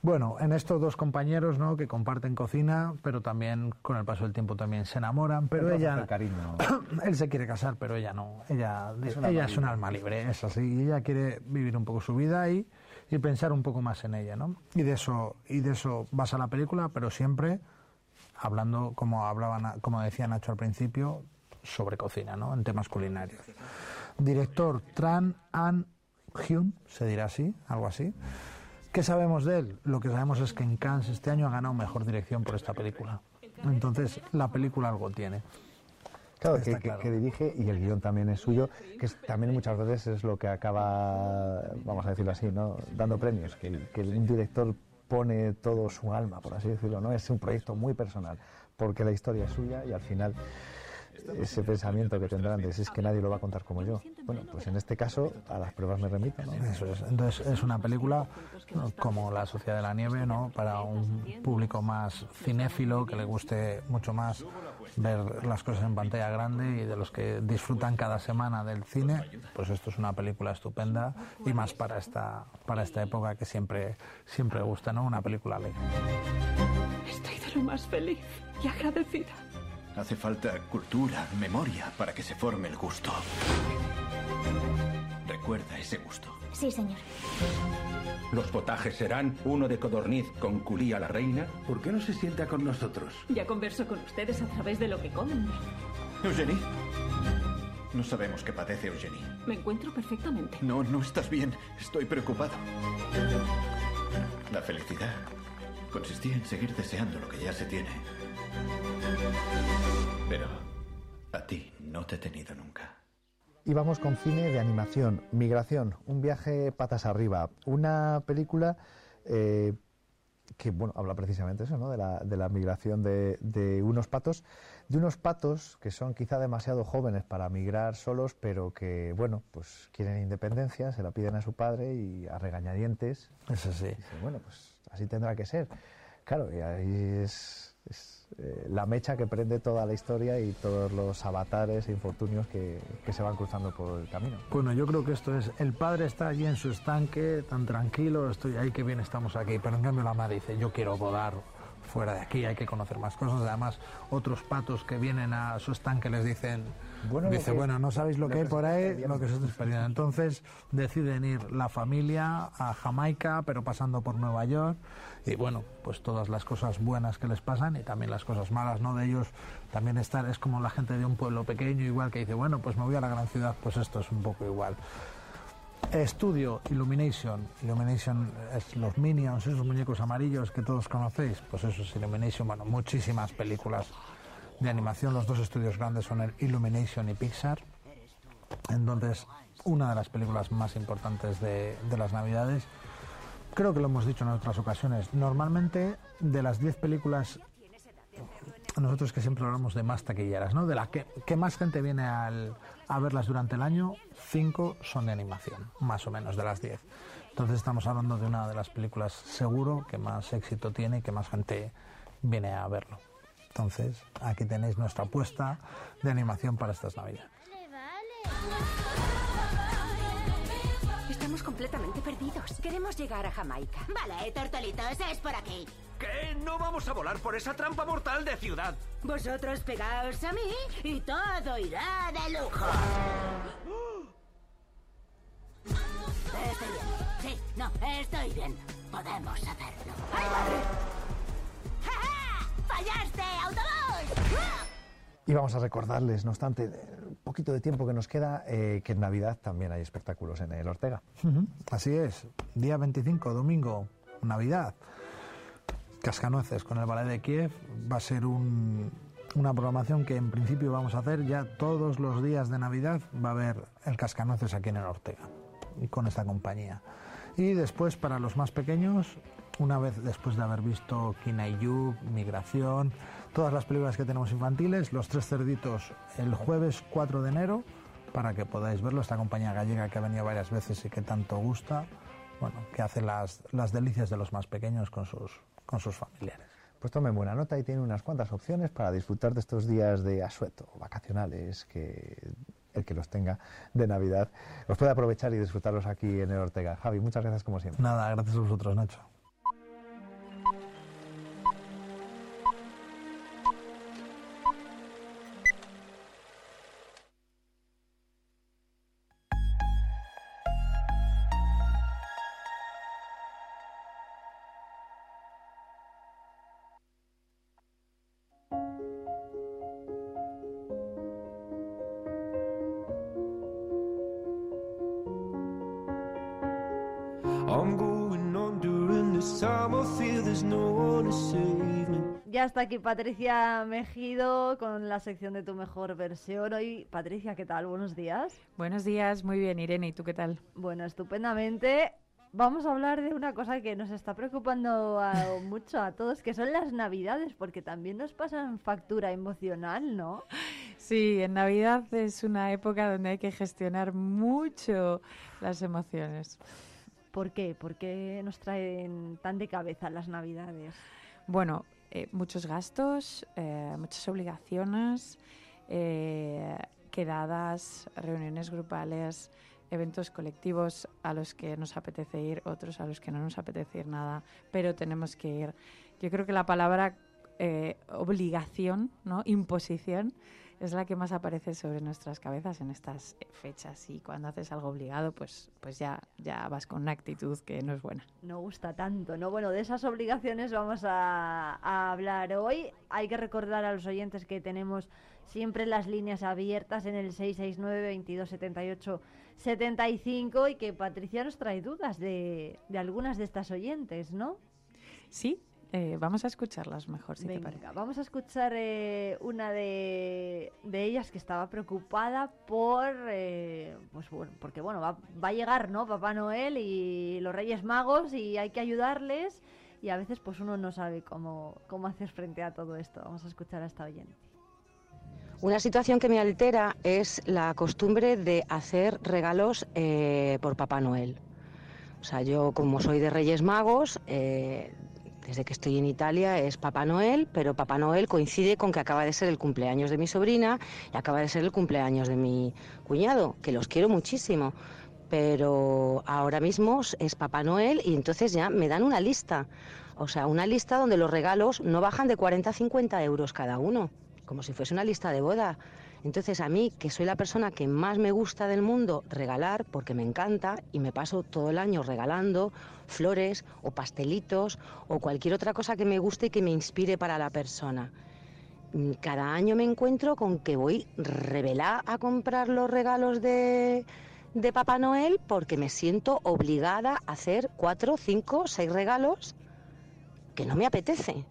Bueno, en estos dos compañeros, ¿no? Que comparten cocina, pero también con el paso del tiempo también se enamoran, pero ella... cariño. él se quiere casar, pero ella no. Ella, Es un ella alma es un libre. alma libre, es así. Y ella quiere vivir un poco su vida y, y pensar un poco más en ella, ¿no? Y de eso, y de eso basa la película, pero siempre hablando, como hablaban, como decía Nacho al principio, sobre cocina, ¿no? En temas culinarios. Director Tran An Hyun, se dirá así, algo así. ¿Qué sabemos de él? Lo que sabemos es que en Cannes este año ha ganado mejor dirección por esta película. Entonces, la película algo tiene. Claro, que, que, dirige y el guion también es suyo, que también muchas veces es lo que acaba, vamos a decirlo así, ¿no? dando premios, que, que un director pone todo su alma, por así decirlo, ¿no? Es un proyecto muy personal, porque la historia es suya y al final ese pensamiento que tendrán de es que nadie lo va a contar como yo. Bueno, pues en este caso a las pruebas me remito. ¿no? Eso es. Entonces es una película como La Sociedad de la Nieve, ¿no? Para un público más cinéfilo que le guste mucho más ver las cosas en pantalla grande y de los que disfrutan cada semana del cine, pues esto es una película estupenda y más para esta para esta época que siempre siempre gusta, ¿no? Una película alegre. Estoy de lo más feliz y agradecida. Hace falta cultura, memoria, para que se forme el gusto. Recuerda ese gusto. Sí, señor. Los potajes serán uno de codorniz con culía la reina. ¿Por qué no se sienta con nosotros? Ya converso con ustedes a través de lo que comen. Eugenie. No sabemos qué padece Eugenie. Me encuentro perfectamente. No, no estás bien. Estoy preocupado. La felicidad consistía en seguir deseando lo que ya se tiene. Pero a ti no te he tenido nunca. Y vamos con cine de animación, Migración, un viaje patas arriba, una película eh, que bueno, habla precisamente eso, ¿no? de, la, de la migración de, de, unos patos, de unos patos que son quizá demasiado jóvenes para migrar solos, pero que bueno, pues quieren independencia, se la piden a su padre y a regañadientes. Eso sí. bueno, pues así tendrá que ser. Claro, y ahí es eh, la mecha que prende toda la historia y todos los avatares e infortunios que, que, se van cruzando por el camino. Bueno, yo creo que esto es, el padre está allí en su estanque, tan tranquilo, estoy ahí, que bien estamos aquí, pero en cambio la madre dice, yo quiero volar fuera de aquí, hay que conocer más cosas, además otros patos que vienen a su estanque les dicen, bueno, dice, bueno, no sabéis lo, que hay por ahí, lo que está perdiendo. Entonces deciden ir la familia a Jamaica, pero pasando por Nueva York. Y bueno, pues todas las cosas buenas que les pasan y también las cosas malas, ¿no? De ellos también estar, es como la gente de un pueblo pequeño, igual que dice, bueno, pues me voy a la gran ciudad, pues esto es un poco igual. Estudio Illumination. Illumination es los Minions, esos muñecos amarillos que todos conocéis. Pues eso es Illumination. Bueno, muchísimas películas de animación. Los dos estudios grandes son el Illumination y Pixar. Entonces, una de las películas más importantes de, de las Navidades creo que lo hemos dicho en otras ocasiones, normalmente de las 10 películas, nosotros que siempre hablamos de más taquilleras, ¿no? De las que, más gente viene a verlas durante el año, 5 son de animación, más o menos de las 10. Entonces estamos hablando de una de las películas seguro que más éxito tiene y que más gente viene a verlo. Entonces, aquí tenéis nuestra apuesta de animación para estas navidades. Estamos completamente perdidos. Queremos llegar a Jamaica. Vale, tortolitos, es por aquí. ¿Qué? No vamos a volar por esa trampa mortal de ciudad. Vosotros pegaos a mí y todo irá de lujo. Estoy bien. Sí, no, estoy bien. Podemos hacerlo. ¡Ay, madre! ¡Ja, ja! ¡Fallaste, autobús! Y vamos a recordarles, no obstante, el poquito de tiempo que nos queda, eh, que en Navidad también hay espectáculos en el Ortega. Uh -huh. Así es, día 25, domingo, Navidad. Cascanueces con el Ballet de Kiev va a ser un, una programación que en principio vamos a hacer ya todos los días de Navidad. Va a haber el Cascanueces aquí en el Ortega y con esta compañía. Y después para los más pequeños, una vez después de haber visto Kinayu, Migración, todas las películas que tenemos infantiles, Los Tres Cerditos el jueves 4 de enero, para que podáis verlo, esta compañía gallega que ha venido varias veces y que tanto gusta, bueno, que hace las, las delicias de los más pequeños con sus, con sus familiares. Pues tomen buena nota y tiene unas cuantas opciones para disfrutar de estos días de asueto, vacacionales, que el que los tenga de Navidad los puede aprovechar y disfrutarlos aquí en el Ortega. Javi, muchas gracias como siempre. Nada, gracias a vosotros, Nacho. Ya está aquí Patricia Mejido con la sección de tu mejor versión. Hoy, Patricia, ¿qué tal? Buenos días. Buenos días, muy bien, Irene. ¿Y tú qué tal? Bueno, estupendamente. Vamos a hablar de una cosa que nos está preocupando mucho a todos, que son las navidades, porque también nos pasan factura emocional, ¿no? Sí, en Navidad es una época donde hay que gestionar mucho las emociones. ¿Por qué? ¿Por qué nos traen tan de cabeza las navidades? Bueno, eh, muchos gastos, eh, muchas obligaciones, eh, quedadas, reuniones grupales, eventos colectivos a los que nos apetece ir, otros a los que no nos apetece ir nada, pero tenemos que ir. Yo creo que la palabra obligación, ¿no? imposición, es la que más aparece sobre nuestras cabezas en estas fechas y cuando haces algo obligado, pues, pues ya, ya vas con una actitud que no es buena. No gusta tanto, ¿no? Bueno, de esas obligaciones vamos a, hablar hoy. Hay que recordar a los oyentes que tenemos siempre las líneas abiertas en el 669 2278 75 y que Patricia nos trae dudas de, de algunas de estas oyentes, ¿no? Sí, eh, vamos a escucharlas mejor, si te parece. Vamos a escuchar eh, una de, ellas que estaba preocupada por, eh, pues bueno, porque bueno, va, va, a llegar, ¿no? Papá Noel y los Reyes Magos y hay que ayudarles y a veces pues uno no sabe cómo, cómo hacer frente a todo esto. Vamos a escuchar a esta oyente. Una situación que me altera es la costumbre de hacer regalos por Papá Noel. O sea, yo como soy de Reyes Magos, desde que estoy en Italia es Papá Noel, pero Papá Noel coincide con que acaba de ser el cumpleaños de mi sobrina y acaba de ser el cumpleaños de mi cuñado, que los quiero muchísimo. Pero ahora mismo es Papá Noel y entonces ya me dan una lista. O sea, una lista donde los regalos no bajan de 40 a 50 euros cada uno, como si fuese una lista de boda. Entonces a mí, que soy la persona que más me gusta del mundo regalar, porque me encanta y me paso todo el año regalando flores o pastelitos o cualquier otra cosa que me guste y que me inspire para la persona. Cada año me encuentro con que voy revelada a comprar los regalos de, de Papá Noel porque me siento obligada a hacer cuatro, cinco, seis regalos que no me apetece.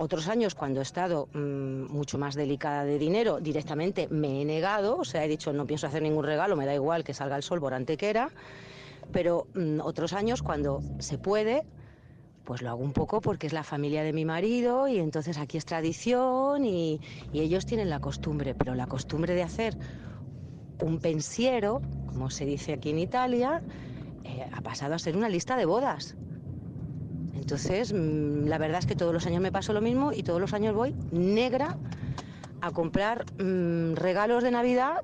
Otros años, cuando he estado mm, mucho más delicada de dinero, directamente me he negado, o sea, he dicho no pienso hacer ningún regalo, me da igual que salga el sol por antequera, pero mm, otros años, cuando se puede, pues lo hago un poco porque es la familia de mi marido y entonces aquí es tradición y, ellos tienen la costumbre, pero la costumbre de hacer un pensiero, como se dice aquí en Italia, eh, ha pasado a ser una lista de bodas. Entonces, mm, la verdad es que todos los años me paso lo mismo y todos los años voy negra a comprar mm, regalos de Navidad,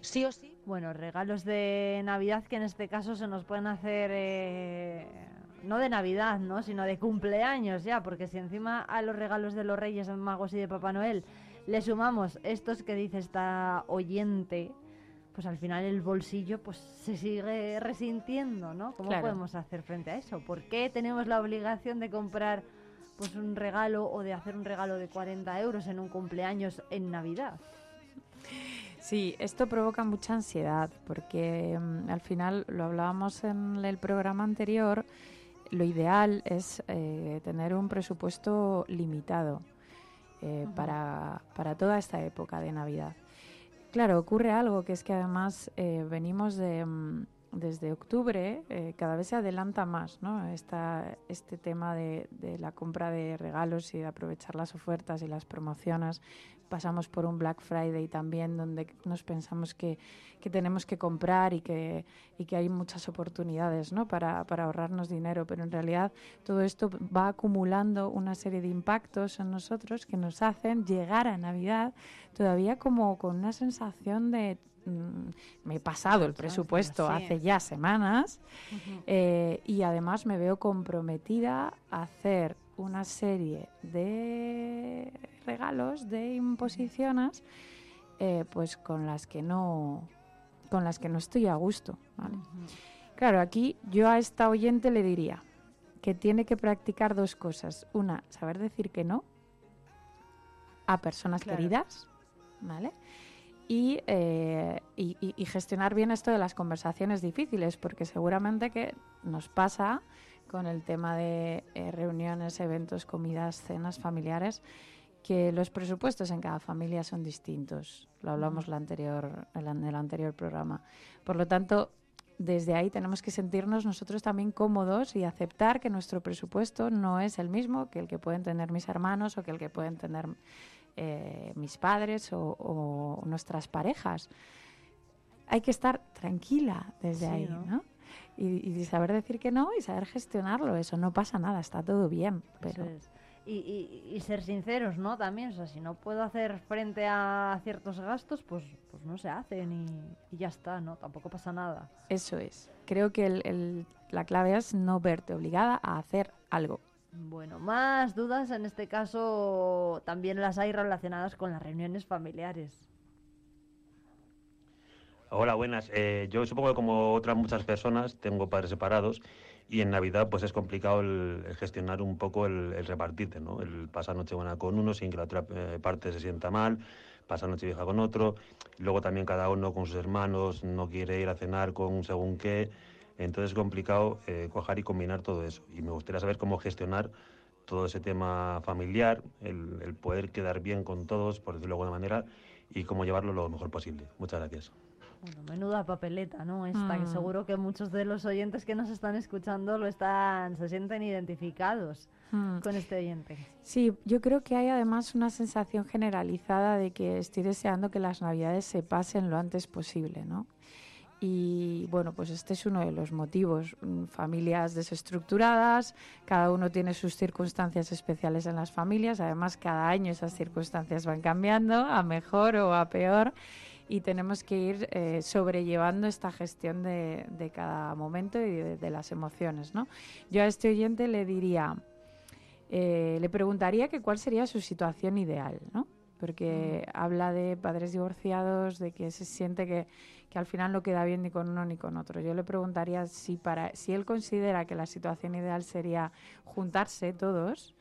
sí o sí. Bueno, regalos de Navidad que en este caso se nos pueden hacer eh, no de Navidad, ¿no? sino de cumpleaños ya, porque si encima a los regalos de los Reyes Magos y de Papá Noel le sumamos estos que dice esta oyente, pues al final el bolsillo pues se sigue resintiendo, ¿no? ¿Cómo podemos hacer frente a eso? ¿Por qué tenemos la obligación de comprar pues un regalo o de hacer un regalo de 40 euros en un cumpleaños en Navidad? Sí, esto provoca mucha ansiedad porque mm, al final lo hablábamos en el programa anterior, lo ideal es eh, tener un presupuesto limitado eh, para, para toda esta época de Navidad. Claro, ocurre algo, que es que además eh, venimos de, mm, desde octubre, eh, cada vez se adelanta más ¿no? este tema de, de, la compra de regalos y de aprovechar las ofertas y las promociones pasamos por un Black Friday también donde nos pensamos que, tenemos que comprar y que, que hay muchas oportunidades ¿no? para, ahorrarnos dinero, pero en realidad todo esto va acumulando una serie de impactos en nosotros que nos hacen llegar a Navidad todavía como con una sensación de mm, me he pasado el presupuesto hace ya semanas eh, y además me veo comprometida a hacer una serie de regalos, de imposiciones, eh, pues con las que no con las que no estoy a gusto. Claro, aquí yo a esta oyente le diría que tiene que practicar dos cosas. Una, saber decir que no a personas queridas, ¿vale? eh, y, y, gestionar bien esto de las conversaciones difíciles, porque seguramente que nos pasa con el tema de eh, reuniones, eventos, comidas, cenas familiares, que los presupuestos en cada familia son distintos. Lo hablamos la anterior, en el anterior programa. Por lo tanto, desde ahí tenemos que sentirnos nosotros también cómodos y aceptar que nuestro presupuesto no es el mismo que el que pueden tener mis hermanos o que el que pueden tener eh, mis padres o, nuestras parejas. Hay que estar tranquila desde ahí, ¿no? Y, saber decir que no y saber gestionarlo. Eso no pasa nada, está todo bien. Pero... Y, ser sinceros, ¿no? También, o sea, si no puedo hacer frente a ciertos gastos, pues, pues no se hacen y, ya está, ¿no? Tampoco pasa nada. Eso es. Creo que el, la clave es no verte obligada a hacer algo. Bueno, más dudas en este caso también las hay relacionadas con las reuniones familiares. Hola, buenas. Eh, yo supongo que como otras muchas personas tengo padres separados y en Navidad pues es complicado el, gestionar un poco el, repartirte, ¿no? El pasar Nochebuena con uno sin que la otra eh, parte se sienta mal, pasar Nochevieja con otro, luego también cada uno con sus hermanos no quiere ir a cenar con según qué. Entonces es complicado eh, coger y combinar todo eso. Y me gustaría saber cómo gestionar todo ese tema familiar, el, poder quedar bien con todos, por decirlo de manera, y cómo llevarlo lo mejor posible. Muchas gracias. Bueno, menuda papeleta, ¿no? Esta, que mm. seguro que muchos de los oyentes que nos están escuchando lo están, se sienten identificados mm. con este oyente. Sí, yo creo que hay además una sensación generalizada de que estoy deseando que las navidades se pasen lo antes posible, ¿no? Y bueno, pues este es uno de los motivos. Mm, familias desestructuradas, cada uno tiene sus circunstancias especiales en las familias, además cada año esas circunstancias van cambiando a mejor o a peor y tenemos que ir eh, sobrellevando esta gestión de, cada momento y de, las emociones. ¿no? Yo a este oyente le diría, eh, le preguntaría que cuál sería su situación ideal, ¿no? porque habla de padres divorciados, de que se siente que que al final no queda bien ni con uno ni con otro. Yo le preguntaría si, para, si él considera que la situación ideal sería juntarse todos,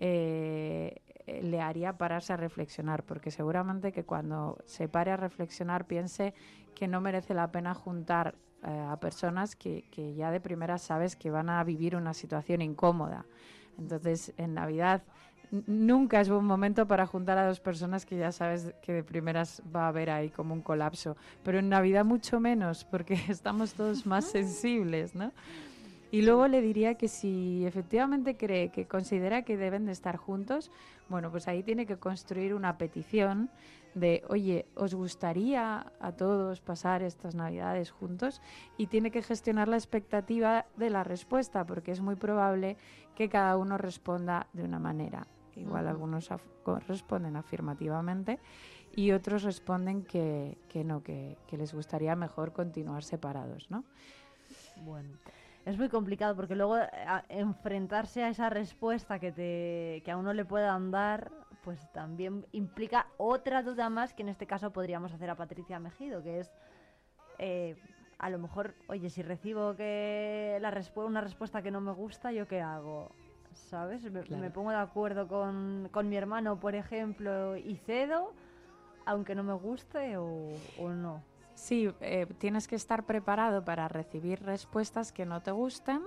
eh, le haría pararse a reflexionar, porque seguramente que cuando se pare a reflexionar piense que no merece la pena juntar eh, a personas que, que ya de primera sabes que van a vivir una situación incómoda. Entonces, en Navidad nunca es buen momento para juntar a dos personas que ya sabes que de primeras va a haber ahí como un colapso. Pero en Navidad mucho menos, porque estamos todos más sensibles, ¿no? Y luego le diría que si efectivamente cree que considera que deben de estar juntos, bueno, pues ahí tiene que construir una petición de, oye, ¿os gustaría a todos pasar estas navidades juntos? Y tiene que gestionar la expectativa de la respuesta, porque es muy probable que cada uno responda de una manera. Igual algunos responden afirmativamente y otros responden que, que no, que, que, les gustaría mejor continuar separados, ¿no? Bueno, es muy complicado porque luego eh, enfrentarse a esa respuesta que, te, que a uno le puedan dar, pues también implica otra duda más que en este caso podríamos hacer a Patricia Mejido, que es... Eh, a lo mejor, oye, si recibo que la una respuesta que no me gusta, ¿yo qué hago? ¿sabes? Me, pongo de acuerdo con, con, mi hermano, por ejemplo, y cedo, aunque no me guste o, no. Sí, eh, tienes que estar preparado para recibir respuestas que no te gusten,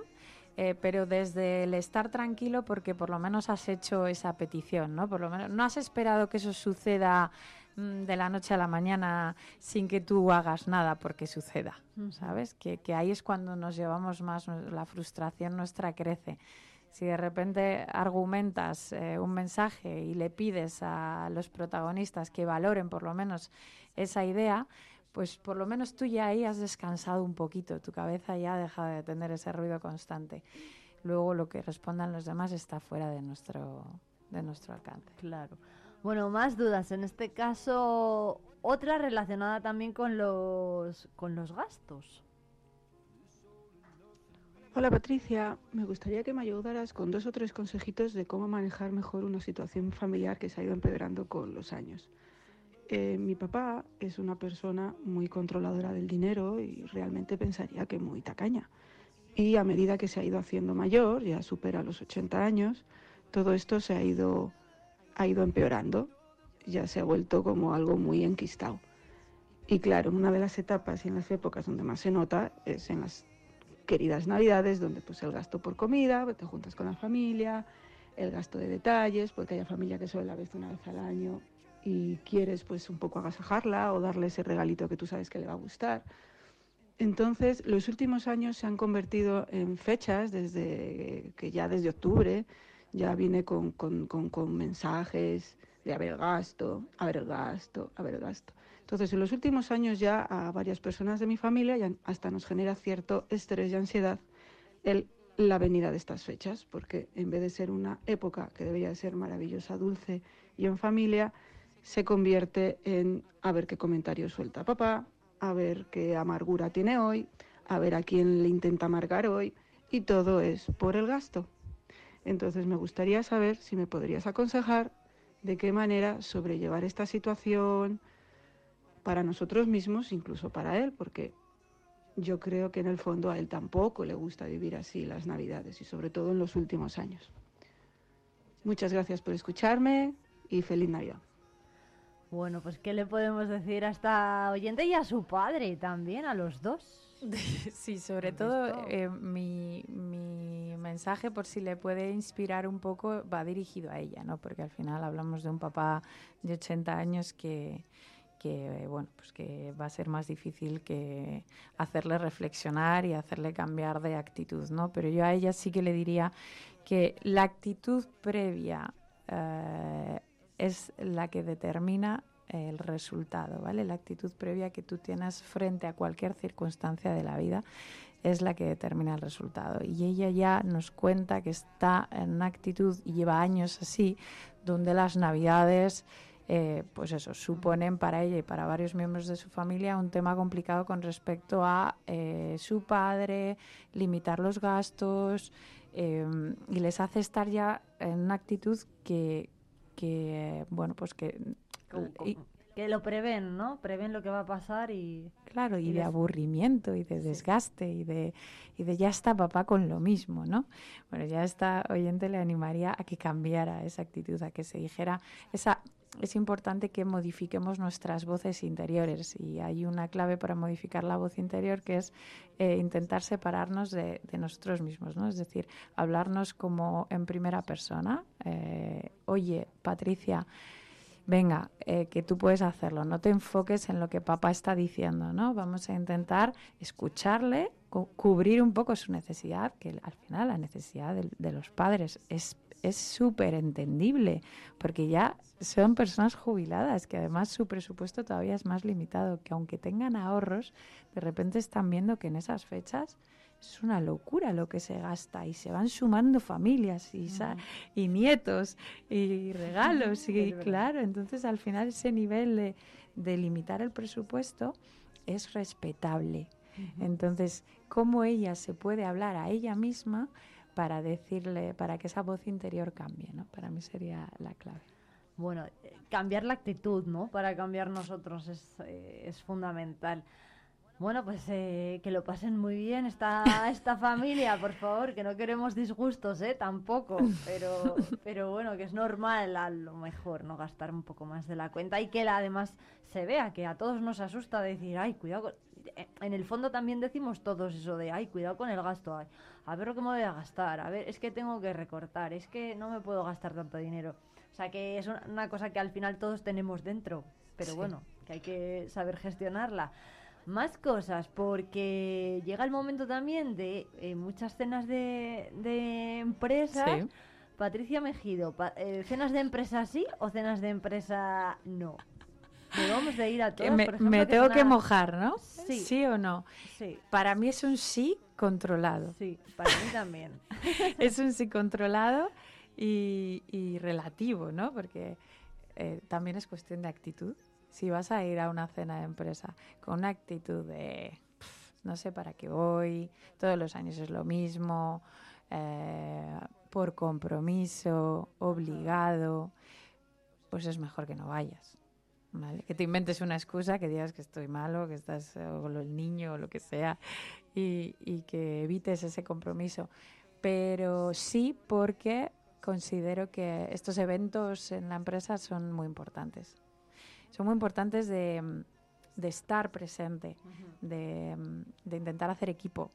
eh, pero desde el estar tranquilo porque por lo menos has hecho esa petición, ¿no? Por lo menos no has esperado que eso suceda mm, de la noche a la mañana sin que tú hagas nada porque suceda, ¿sabes? Que, que ahí es cuando nos llevamos más, la frustración nuestra crece. Si de repente argumentas eh, un mensaje y le pides a los protagonistas que valoren por lo menos esa idea, pues por lo menos tú ya ahí has descansado un poquito, tu cabeza ya ha dejado de tener ese ruido constante. Luego lo que respondan los demás está fuera de nuestro, de nuestro alcance. Claro. Bueno, más dudas. En este caso, otra relacionada también con los, con los gastos. Hola Patricia, me gustaría que me ayudaras con dos o tres consejitos de cómo manejar mejor una situación familiar que se ha ido empeorando con los años. Eh, mi papá es una persona muy controladora del dinero y realmente pensaría que muy tacaña. Y a medida que se ha ido haciendo mayor, ya supera los 80 años, todo esto se ha ido, ha ido empeorando, ya se ha vuelto como algo muy enquistado. Y claro, una de las etapas y en las épocas donde más se nota es en las queridas navidades, donde pues el gasto por comida, te juntas con la familia, el gasto de detalles, porque hay familia que solo la ves una vez al año y quieres pues un poco agasajarla o darle ese regalito que tú sabes que le va a gustar. Entonces, los últimos años se han convertido en fechas, desde que ya desde octubre ya viene con, con, con, mensajes de a ver el gasto, a ver el gasto, el gasto. Entonces, en los últimos años ya a varias personas de mi familia ya hasta nos genera cierto estrés y ansiedad la venida de estas fechas, porque en vez de ser una época que debería de ser maravillosa, dulce y en familia, se convierte en a ver qué comentarios suelta papá, a ver qué amargura tiene hoy, a ver a quién le intenta amargar hoy, y todo es por el gasto. Entonces me gustaría saber si me podrías aconsejar de qué manera sobrellevar esta situación para nosotros mismos, incluso para él, porque yo creo que en el fondo a él tampoco le gusta vivir así las Navidades y sobre todo en los últimos años. Muchas gracias por escucharme y feliz Navidad. Bueno, pues ¿qué le podemos decir a esta oyente y a su padre también, a los dos? Sí, sobre todo eh, mi, mi mensaje, por si le puede inspirar un poco, va dirigido a ella, ¿no? Porque al final hablamos de un papá de 80 años que, que bueno, pues que va a ser más difícil que hacerle reflexionar y hacerle cambiar de actitud, ¿no? Pero yo a ella sí que le diría que la actitud previa eh, es la que determina el resultado, ¿vale? La actitud previa que tú tienes frente a cualquier circunstancia de la vida es la que determina el resultado. Y ella ya nos cuenta que está en una actitud y lleva años así, donde las navidades, eh, pues eso, suponen para ella y para varios miembros de su familia un tema complicado con respecto a eh, su padre, limitar los gastos, eh, y les hace estar ya en una actitud que, que bueno, pues que y, que lo prevén, ¿no? Prevén lo que va a pasar y... Claro, y, de aburrimiento y de desgaste y de, y de ya está papá con lo mismo, ¿no? Bueno, ya esta oyente le animaría a que cambiara esa actitud, a que se dijera esa... Es importante que modifiquemos nuestras voces interiores y hay una clave para modificar la voz interior que es eh, intentar separarnos de, nosotros mismos, ¿no? Es decir, hablarnos como en primera persona. Eh, Oye, Patricia, venga, eh, que tú puedes hacerlo, no te enfoques en lo que papá está diciendo, ¿no? Vamos a intentar escucharle, cu cubrir un poco su necesidad, que al final la necesidad de, de los padres es es súper entendible, porque ya son personas jubiladas, que además su presupuesto todavía es más limitado, que aunque tengan ahorros, de repente están viendo que en esas fechas es una locura lo que se gasta y se van sumando familias y, y nietos y regalos y claro, entonces al final ese nivel de, de limitar el presupuesto es respetable. Entonces, ¿cómo ella se puede hablar a ella misma para decirle, para que esa voz interior cambie? ¿no? Para mí sería la clave. Bueno, cambiar la actitud, ¿no? Para cambiar nosotros es, eh, es fundamental. Bueno, pues eh, que lo pasen muy bien esta, esta familia, por favor, que no queremos disgustos, ¿eh? Tampoco, pero, pero bueno, que es normal a lo mejor no gastar un poco más de la cuenta y que la, además se vea, que a todos nos asusta decir, ay, cuidado. En el fondo también decimos todos eso de, ay, cuidado con el gasto, ay, a ver lo que me voy a gastar, a ver, es que tengo que recortar, es que no me puedo gastar tanto dinero. O sea, que es una cosa que al final todos tenemos dentro, pero sí. bueno, que hay que saber gestionarla más cosas, porque llega el momento también de eh, muchas cenas de, de empresas. Sí. Patricia Mejido, pa eh, ¿cenas de empresa sí o cenas de empresa no? Ir a me, por ejemplo, me que tengo que mojar, ¿no? Sí. ¿Sí o no? Sí. Para mí es un sí controlado. Sí, para mí también. es un sí controlado y, y relativo, ¿no? Porque eh, también es cuestión de actitud si vas a ir a una cena de empresa con una actitud de pff, no sé para qué voy, todos los años es lo mismo, eh, por compromiso, obligado, pues es mejor que no vayas. ¿Vale? Que te inventes una excusa, que digas que estoy malo, que estás con el niño o lo que sea, y, y que evites ese compromiso. Pero sí porque considero que estos eventos en la empresa son muy importantes son muy importantes de, de estar presente, de, mm, de intentar hacer equipo,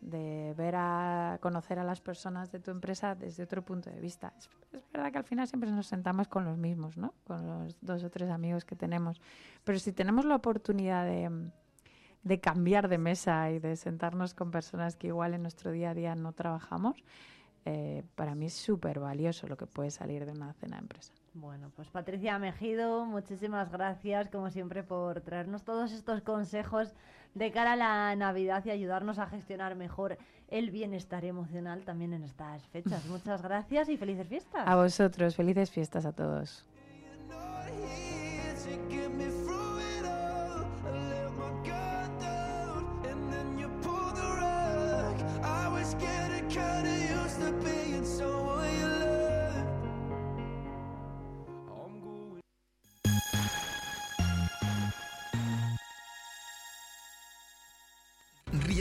de ver a conocer a las personas de tu empresa desde otro punto de vista. Es, verdad que al final siempre nos sentamos con los mismos, ¿no? Con los dos o tres amigos que tenemos. Pero si tenemos la oportunidad de, de cambiar de mesa y de sentarnos con personas que igual en nuestro día a día no trabajamos, eh, para mí es súper valioso lo que puede salir de una cena de empresa. Bueno, pues Patricia Mejido, muchísimas gracias como siempre por traernos todos estos consejos de cara a la Navidad y ayudarnos a gestionar mejor el bienestar emocional también en estas fechas. Muchas gracias y felices fiestas. A vosotros, felices fiestas a todos.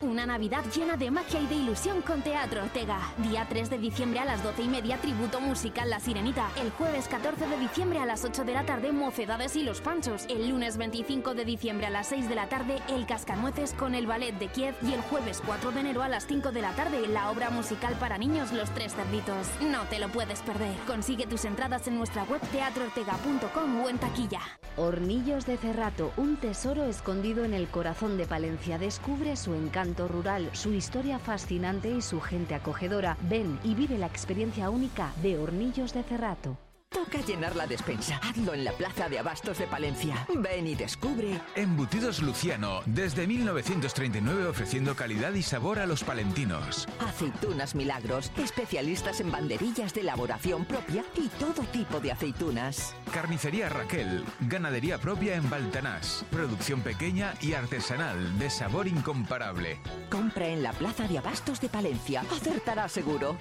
Una Navidad llena de magia y de ilusión con Teatro Ortega. Día 3 de diciembre a las 12 y media, tributo musical La Sirenita. El jueves 14 de diciembre a las 8 de la tarde, Mocedades y los Panchos. El lunes 25 de diciembre a las 6 de la tarde, El Cascanueces con el Ballet de Kiev. Y el jueves 4 de enero a las 5 de la tarde, la obra musical para niños Los Tres Cerditos. No te lo puedes perder. Consigue tus entradas en nuestra web teatroortega.com o en taquilla. Hornillos de Cerrato, un tesoro escondido en el corazón de Palencia. Descubre su encanto rural, su historia fascinante y su gente acogedora. Ven y vive la experiencia única de Hornillos de Cerrato. Toca llenar la despensa. Hazlo en la Plaza de Abastos de Palencia. Ven y descubre. Embutidos Luciano, desde 1939 ofreciendo calidad y sabor a los palentinos. Aceitunas Milagros, especialistas en banderillas de elaboración propia y todo tipo de aceitunas. Carnicería Raquel, ganadería propia en Baltanás. Producción pequeña y artesanal, de sabor incomparable. Compra en la Plaza de Abastos de Palencia. Acertará seguro.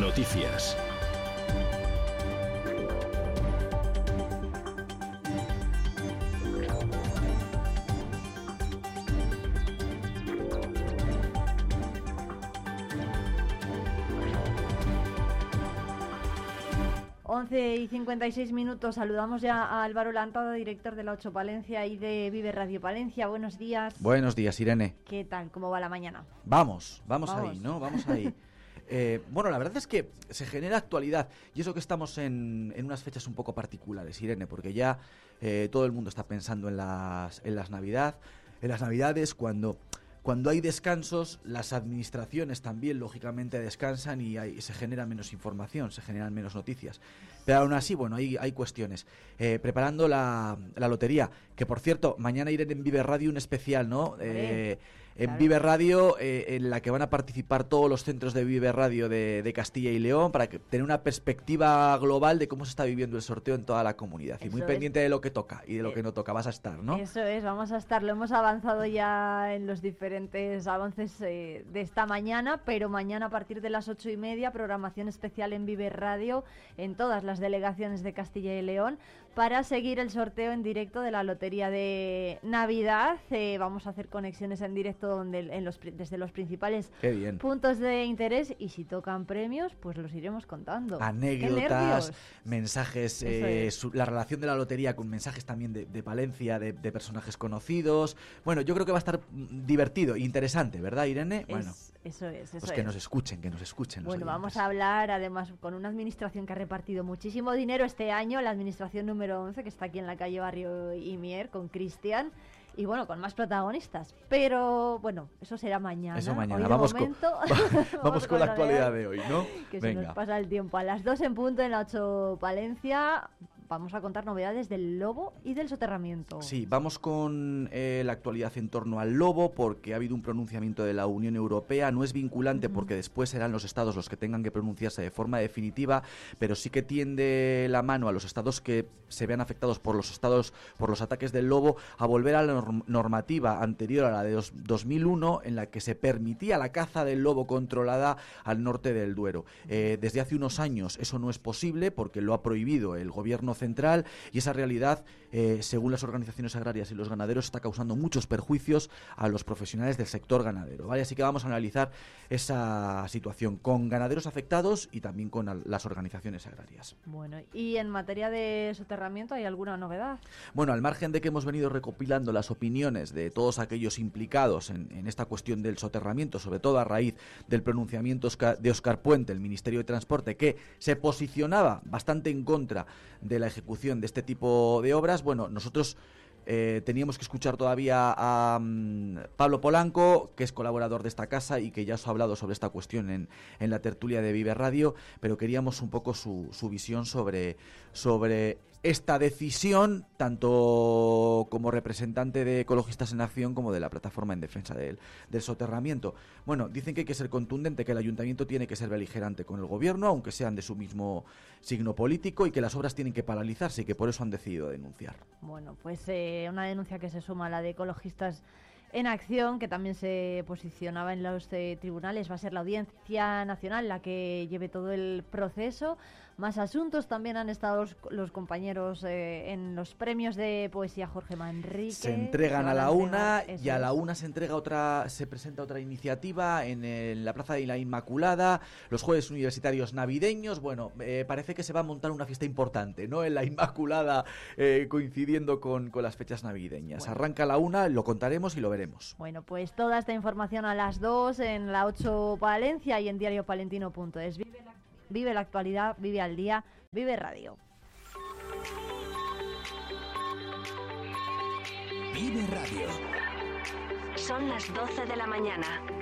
Noticias. Once y 56 minutos. Saludamos ya a Álvaro Lantado, director de la 8 Palencia y de Vive Radio Palencia. Buenos días. Buenos días, Irene. ¿Qué tal? ¿Cómo va la mañana? Vamos, vamos, Vamos. ahí, ¿no? Vamos ahí. Eh, bueno, la verdad es que se genera actualidad y eso que estamos en, en unas fechas un poco particulares, Irene, porque ya eh, todo el mundo está pensando en las, en las Navidad, en las Navidades cuando cuando hay descansos, las administraciones también lógicamente descansan y hay- se genera menos información, se generan menos noticias. Pero aún así, bueno, hay, hay cuestiones. Eh, preparando la, la lotería, que por cierto, mañana iré en Vive Radio un especial, ¿no? Eh, en claro. Vive Radio, eh, en la que van a participar todos los centros de Vive Radio de, de Castilla y León, para que, tener una perspectiva global de cómo se está viviendo el sorteo en toda la comunidad. y muy es. pendiente de lo que toca y de lo que no toca. Vas a estar, ¿no? Eso es, vamos a estar. Lo hemos avanzado ya en los diferentes avances eh, de esta mañana, pero mañana a partir de las ocho y media, programación especial en Vive Radio en todas las delegaciones de Castilla y León para seguir el sorteo en directo de la Lotería de Navidad. Eh, vamos a hacer conexiones en directo donde, en los, desde los principales puntos de interés y si tocan premios, pues los iremos contando. ¡Qué anécdotas, mensajes, eh, es. su- la relación de la lotería con mensajes también de, de Palencia, de, de personajes conocidos. Bueno, yo creo que va a estar mm, divertido, interesante, ¿verdad, Irene? bueno, Es- eso es, eso pues que es. nos escuchen, que nos escuchen. Bueno, vamos a hablar además con una administración que ha repartido muchísimo dinero este año, la administración número 11, que está aquí en la calle Barrio Imier, con Cristian. Y bueno, con más protagonistas. Pero bueno, eso será mañana. Eso mañana. Hoy, Vamos con- momento, Vamos con la actualidad de hoy, ¿no? Que se nos Venga. pasa el tiempo. A las 2 en punto en la 8 Palencia vamos a contar novedades del lobo y del soterramiento. Sí, vamos con eh, la actualidad en torno al lobo, porque ha habido un pronunciamiento de la Unión Europea. No es vinculante porque después serán los estados los que tengan que pronunciarse de forma definitiva, pero sí que tiende la mano a los estados que se vean afectados por los estados, por los ataques del lobo, a volver a la norm- normativa anterior a la de dos- 2001, en la que se permitía la caza del lobo controlada al norte del Duero. Eh, desde hace unos años eso no es posible porque lo ha prohibido el gobierno central y esa realidad, eh, según las organizaciones agrarias y los ganaderos, está causando muchos perjuicios a los profesionales del sector ganadero. ¿vale? Así que vamos a analizar esa situación con ganaderos afectados y también con las organizaciones agrarias. Bueno, y en materia de soterramiento, ¿hay alguna novedad? Bueno, al margen de que hemos venido recopilando las opiniones de todos aquellos implicados en, en esta cuestión del soterramiento, sobre todo a raíz del pronunciamiento de Oscar Puente, el Ministerio de Transporte, que se posicionaba bastante en contra de la ejecución de este tipo de obras, bueno, nosotros eh, teníamos que escuchar todavía a mm, Pablo Polanco, que es colaborador de esta casa y que ya os ha hablado sobre esta cuestión en, en la tertulia de Vive Radio, pero queríamos un poco su, su visión sobre, sobre esta decisión, tanto como representante de Ecologistas en Acción como de la plataforma en defensa del, del soterramiento. Bueno, dicen que hay que ser contundente, que el ayuntamiento tiene que ser beligerante con el gobierno, aunque sean de su mismo signo político, y que las obras tienen que paralizarse y que por eso han decidido denunciar. Bueno, pues eh, una denuncia que se suma a la de ecologistas en acción, que también se posicionaba en los eh, tribunales. Va a ser la Audiencia Nacional la que lleve todo el proceso. Más asuntos también han estado los, los compañeros eh, en los premios de poesía Jorge Manrique. se entregan a la una y a la una se entrega otra se presenta otra iniciativa en, el- la plaza de la Inmaculada los jueves universitarios navideños. Bueno eh, parece que se va a montar una fiesta importante no en la Inmaculada eh, coincidiendo con, con las fechas navideñas. Arranca a la una lo contaremos y lo veremos. Bueno, pues toda esta información a las 2 en la 8 Palencia y en diariopalentino.es. Vive la, vive la actualidad, vive al día, vive radio. Vive Radio. Son las 12 de la mañana.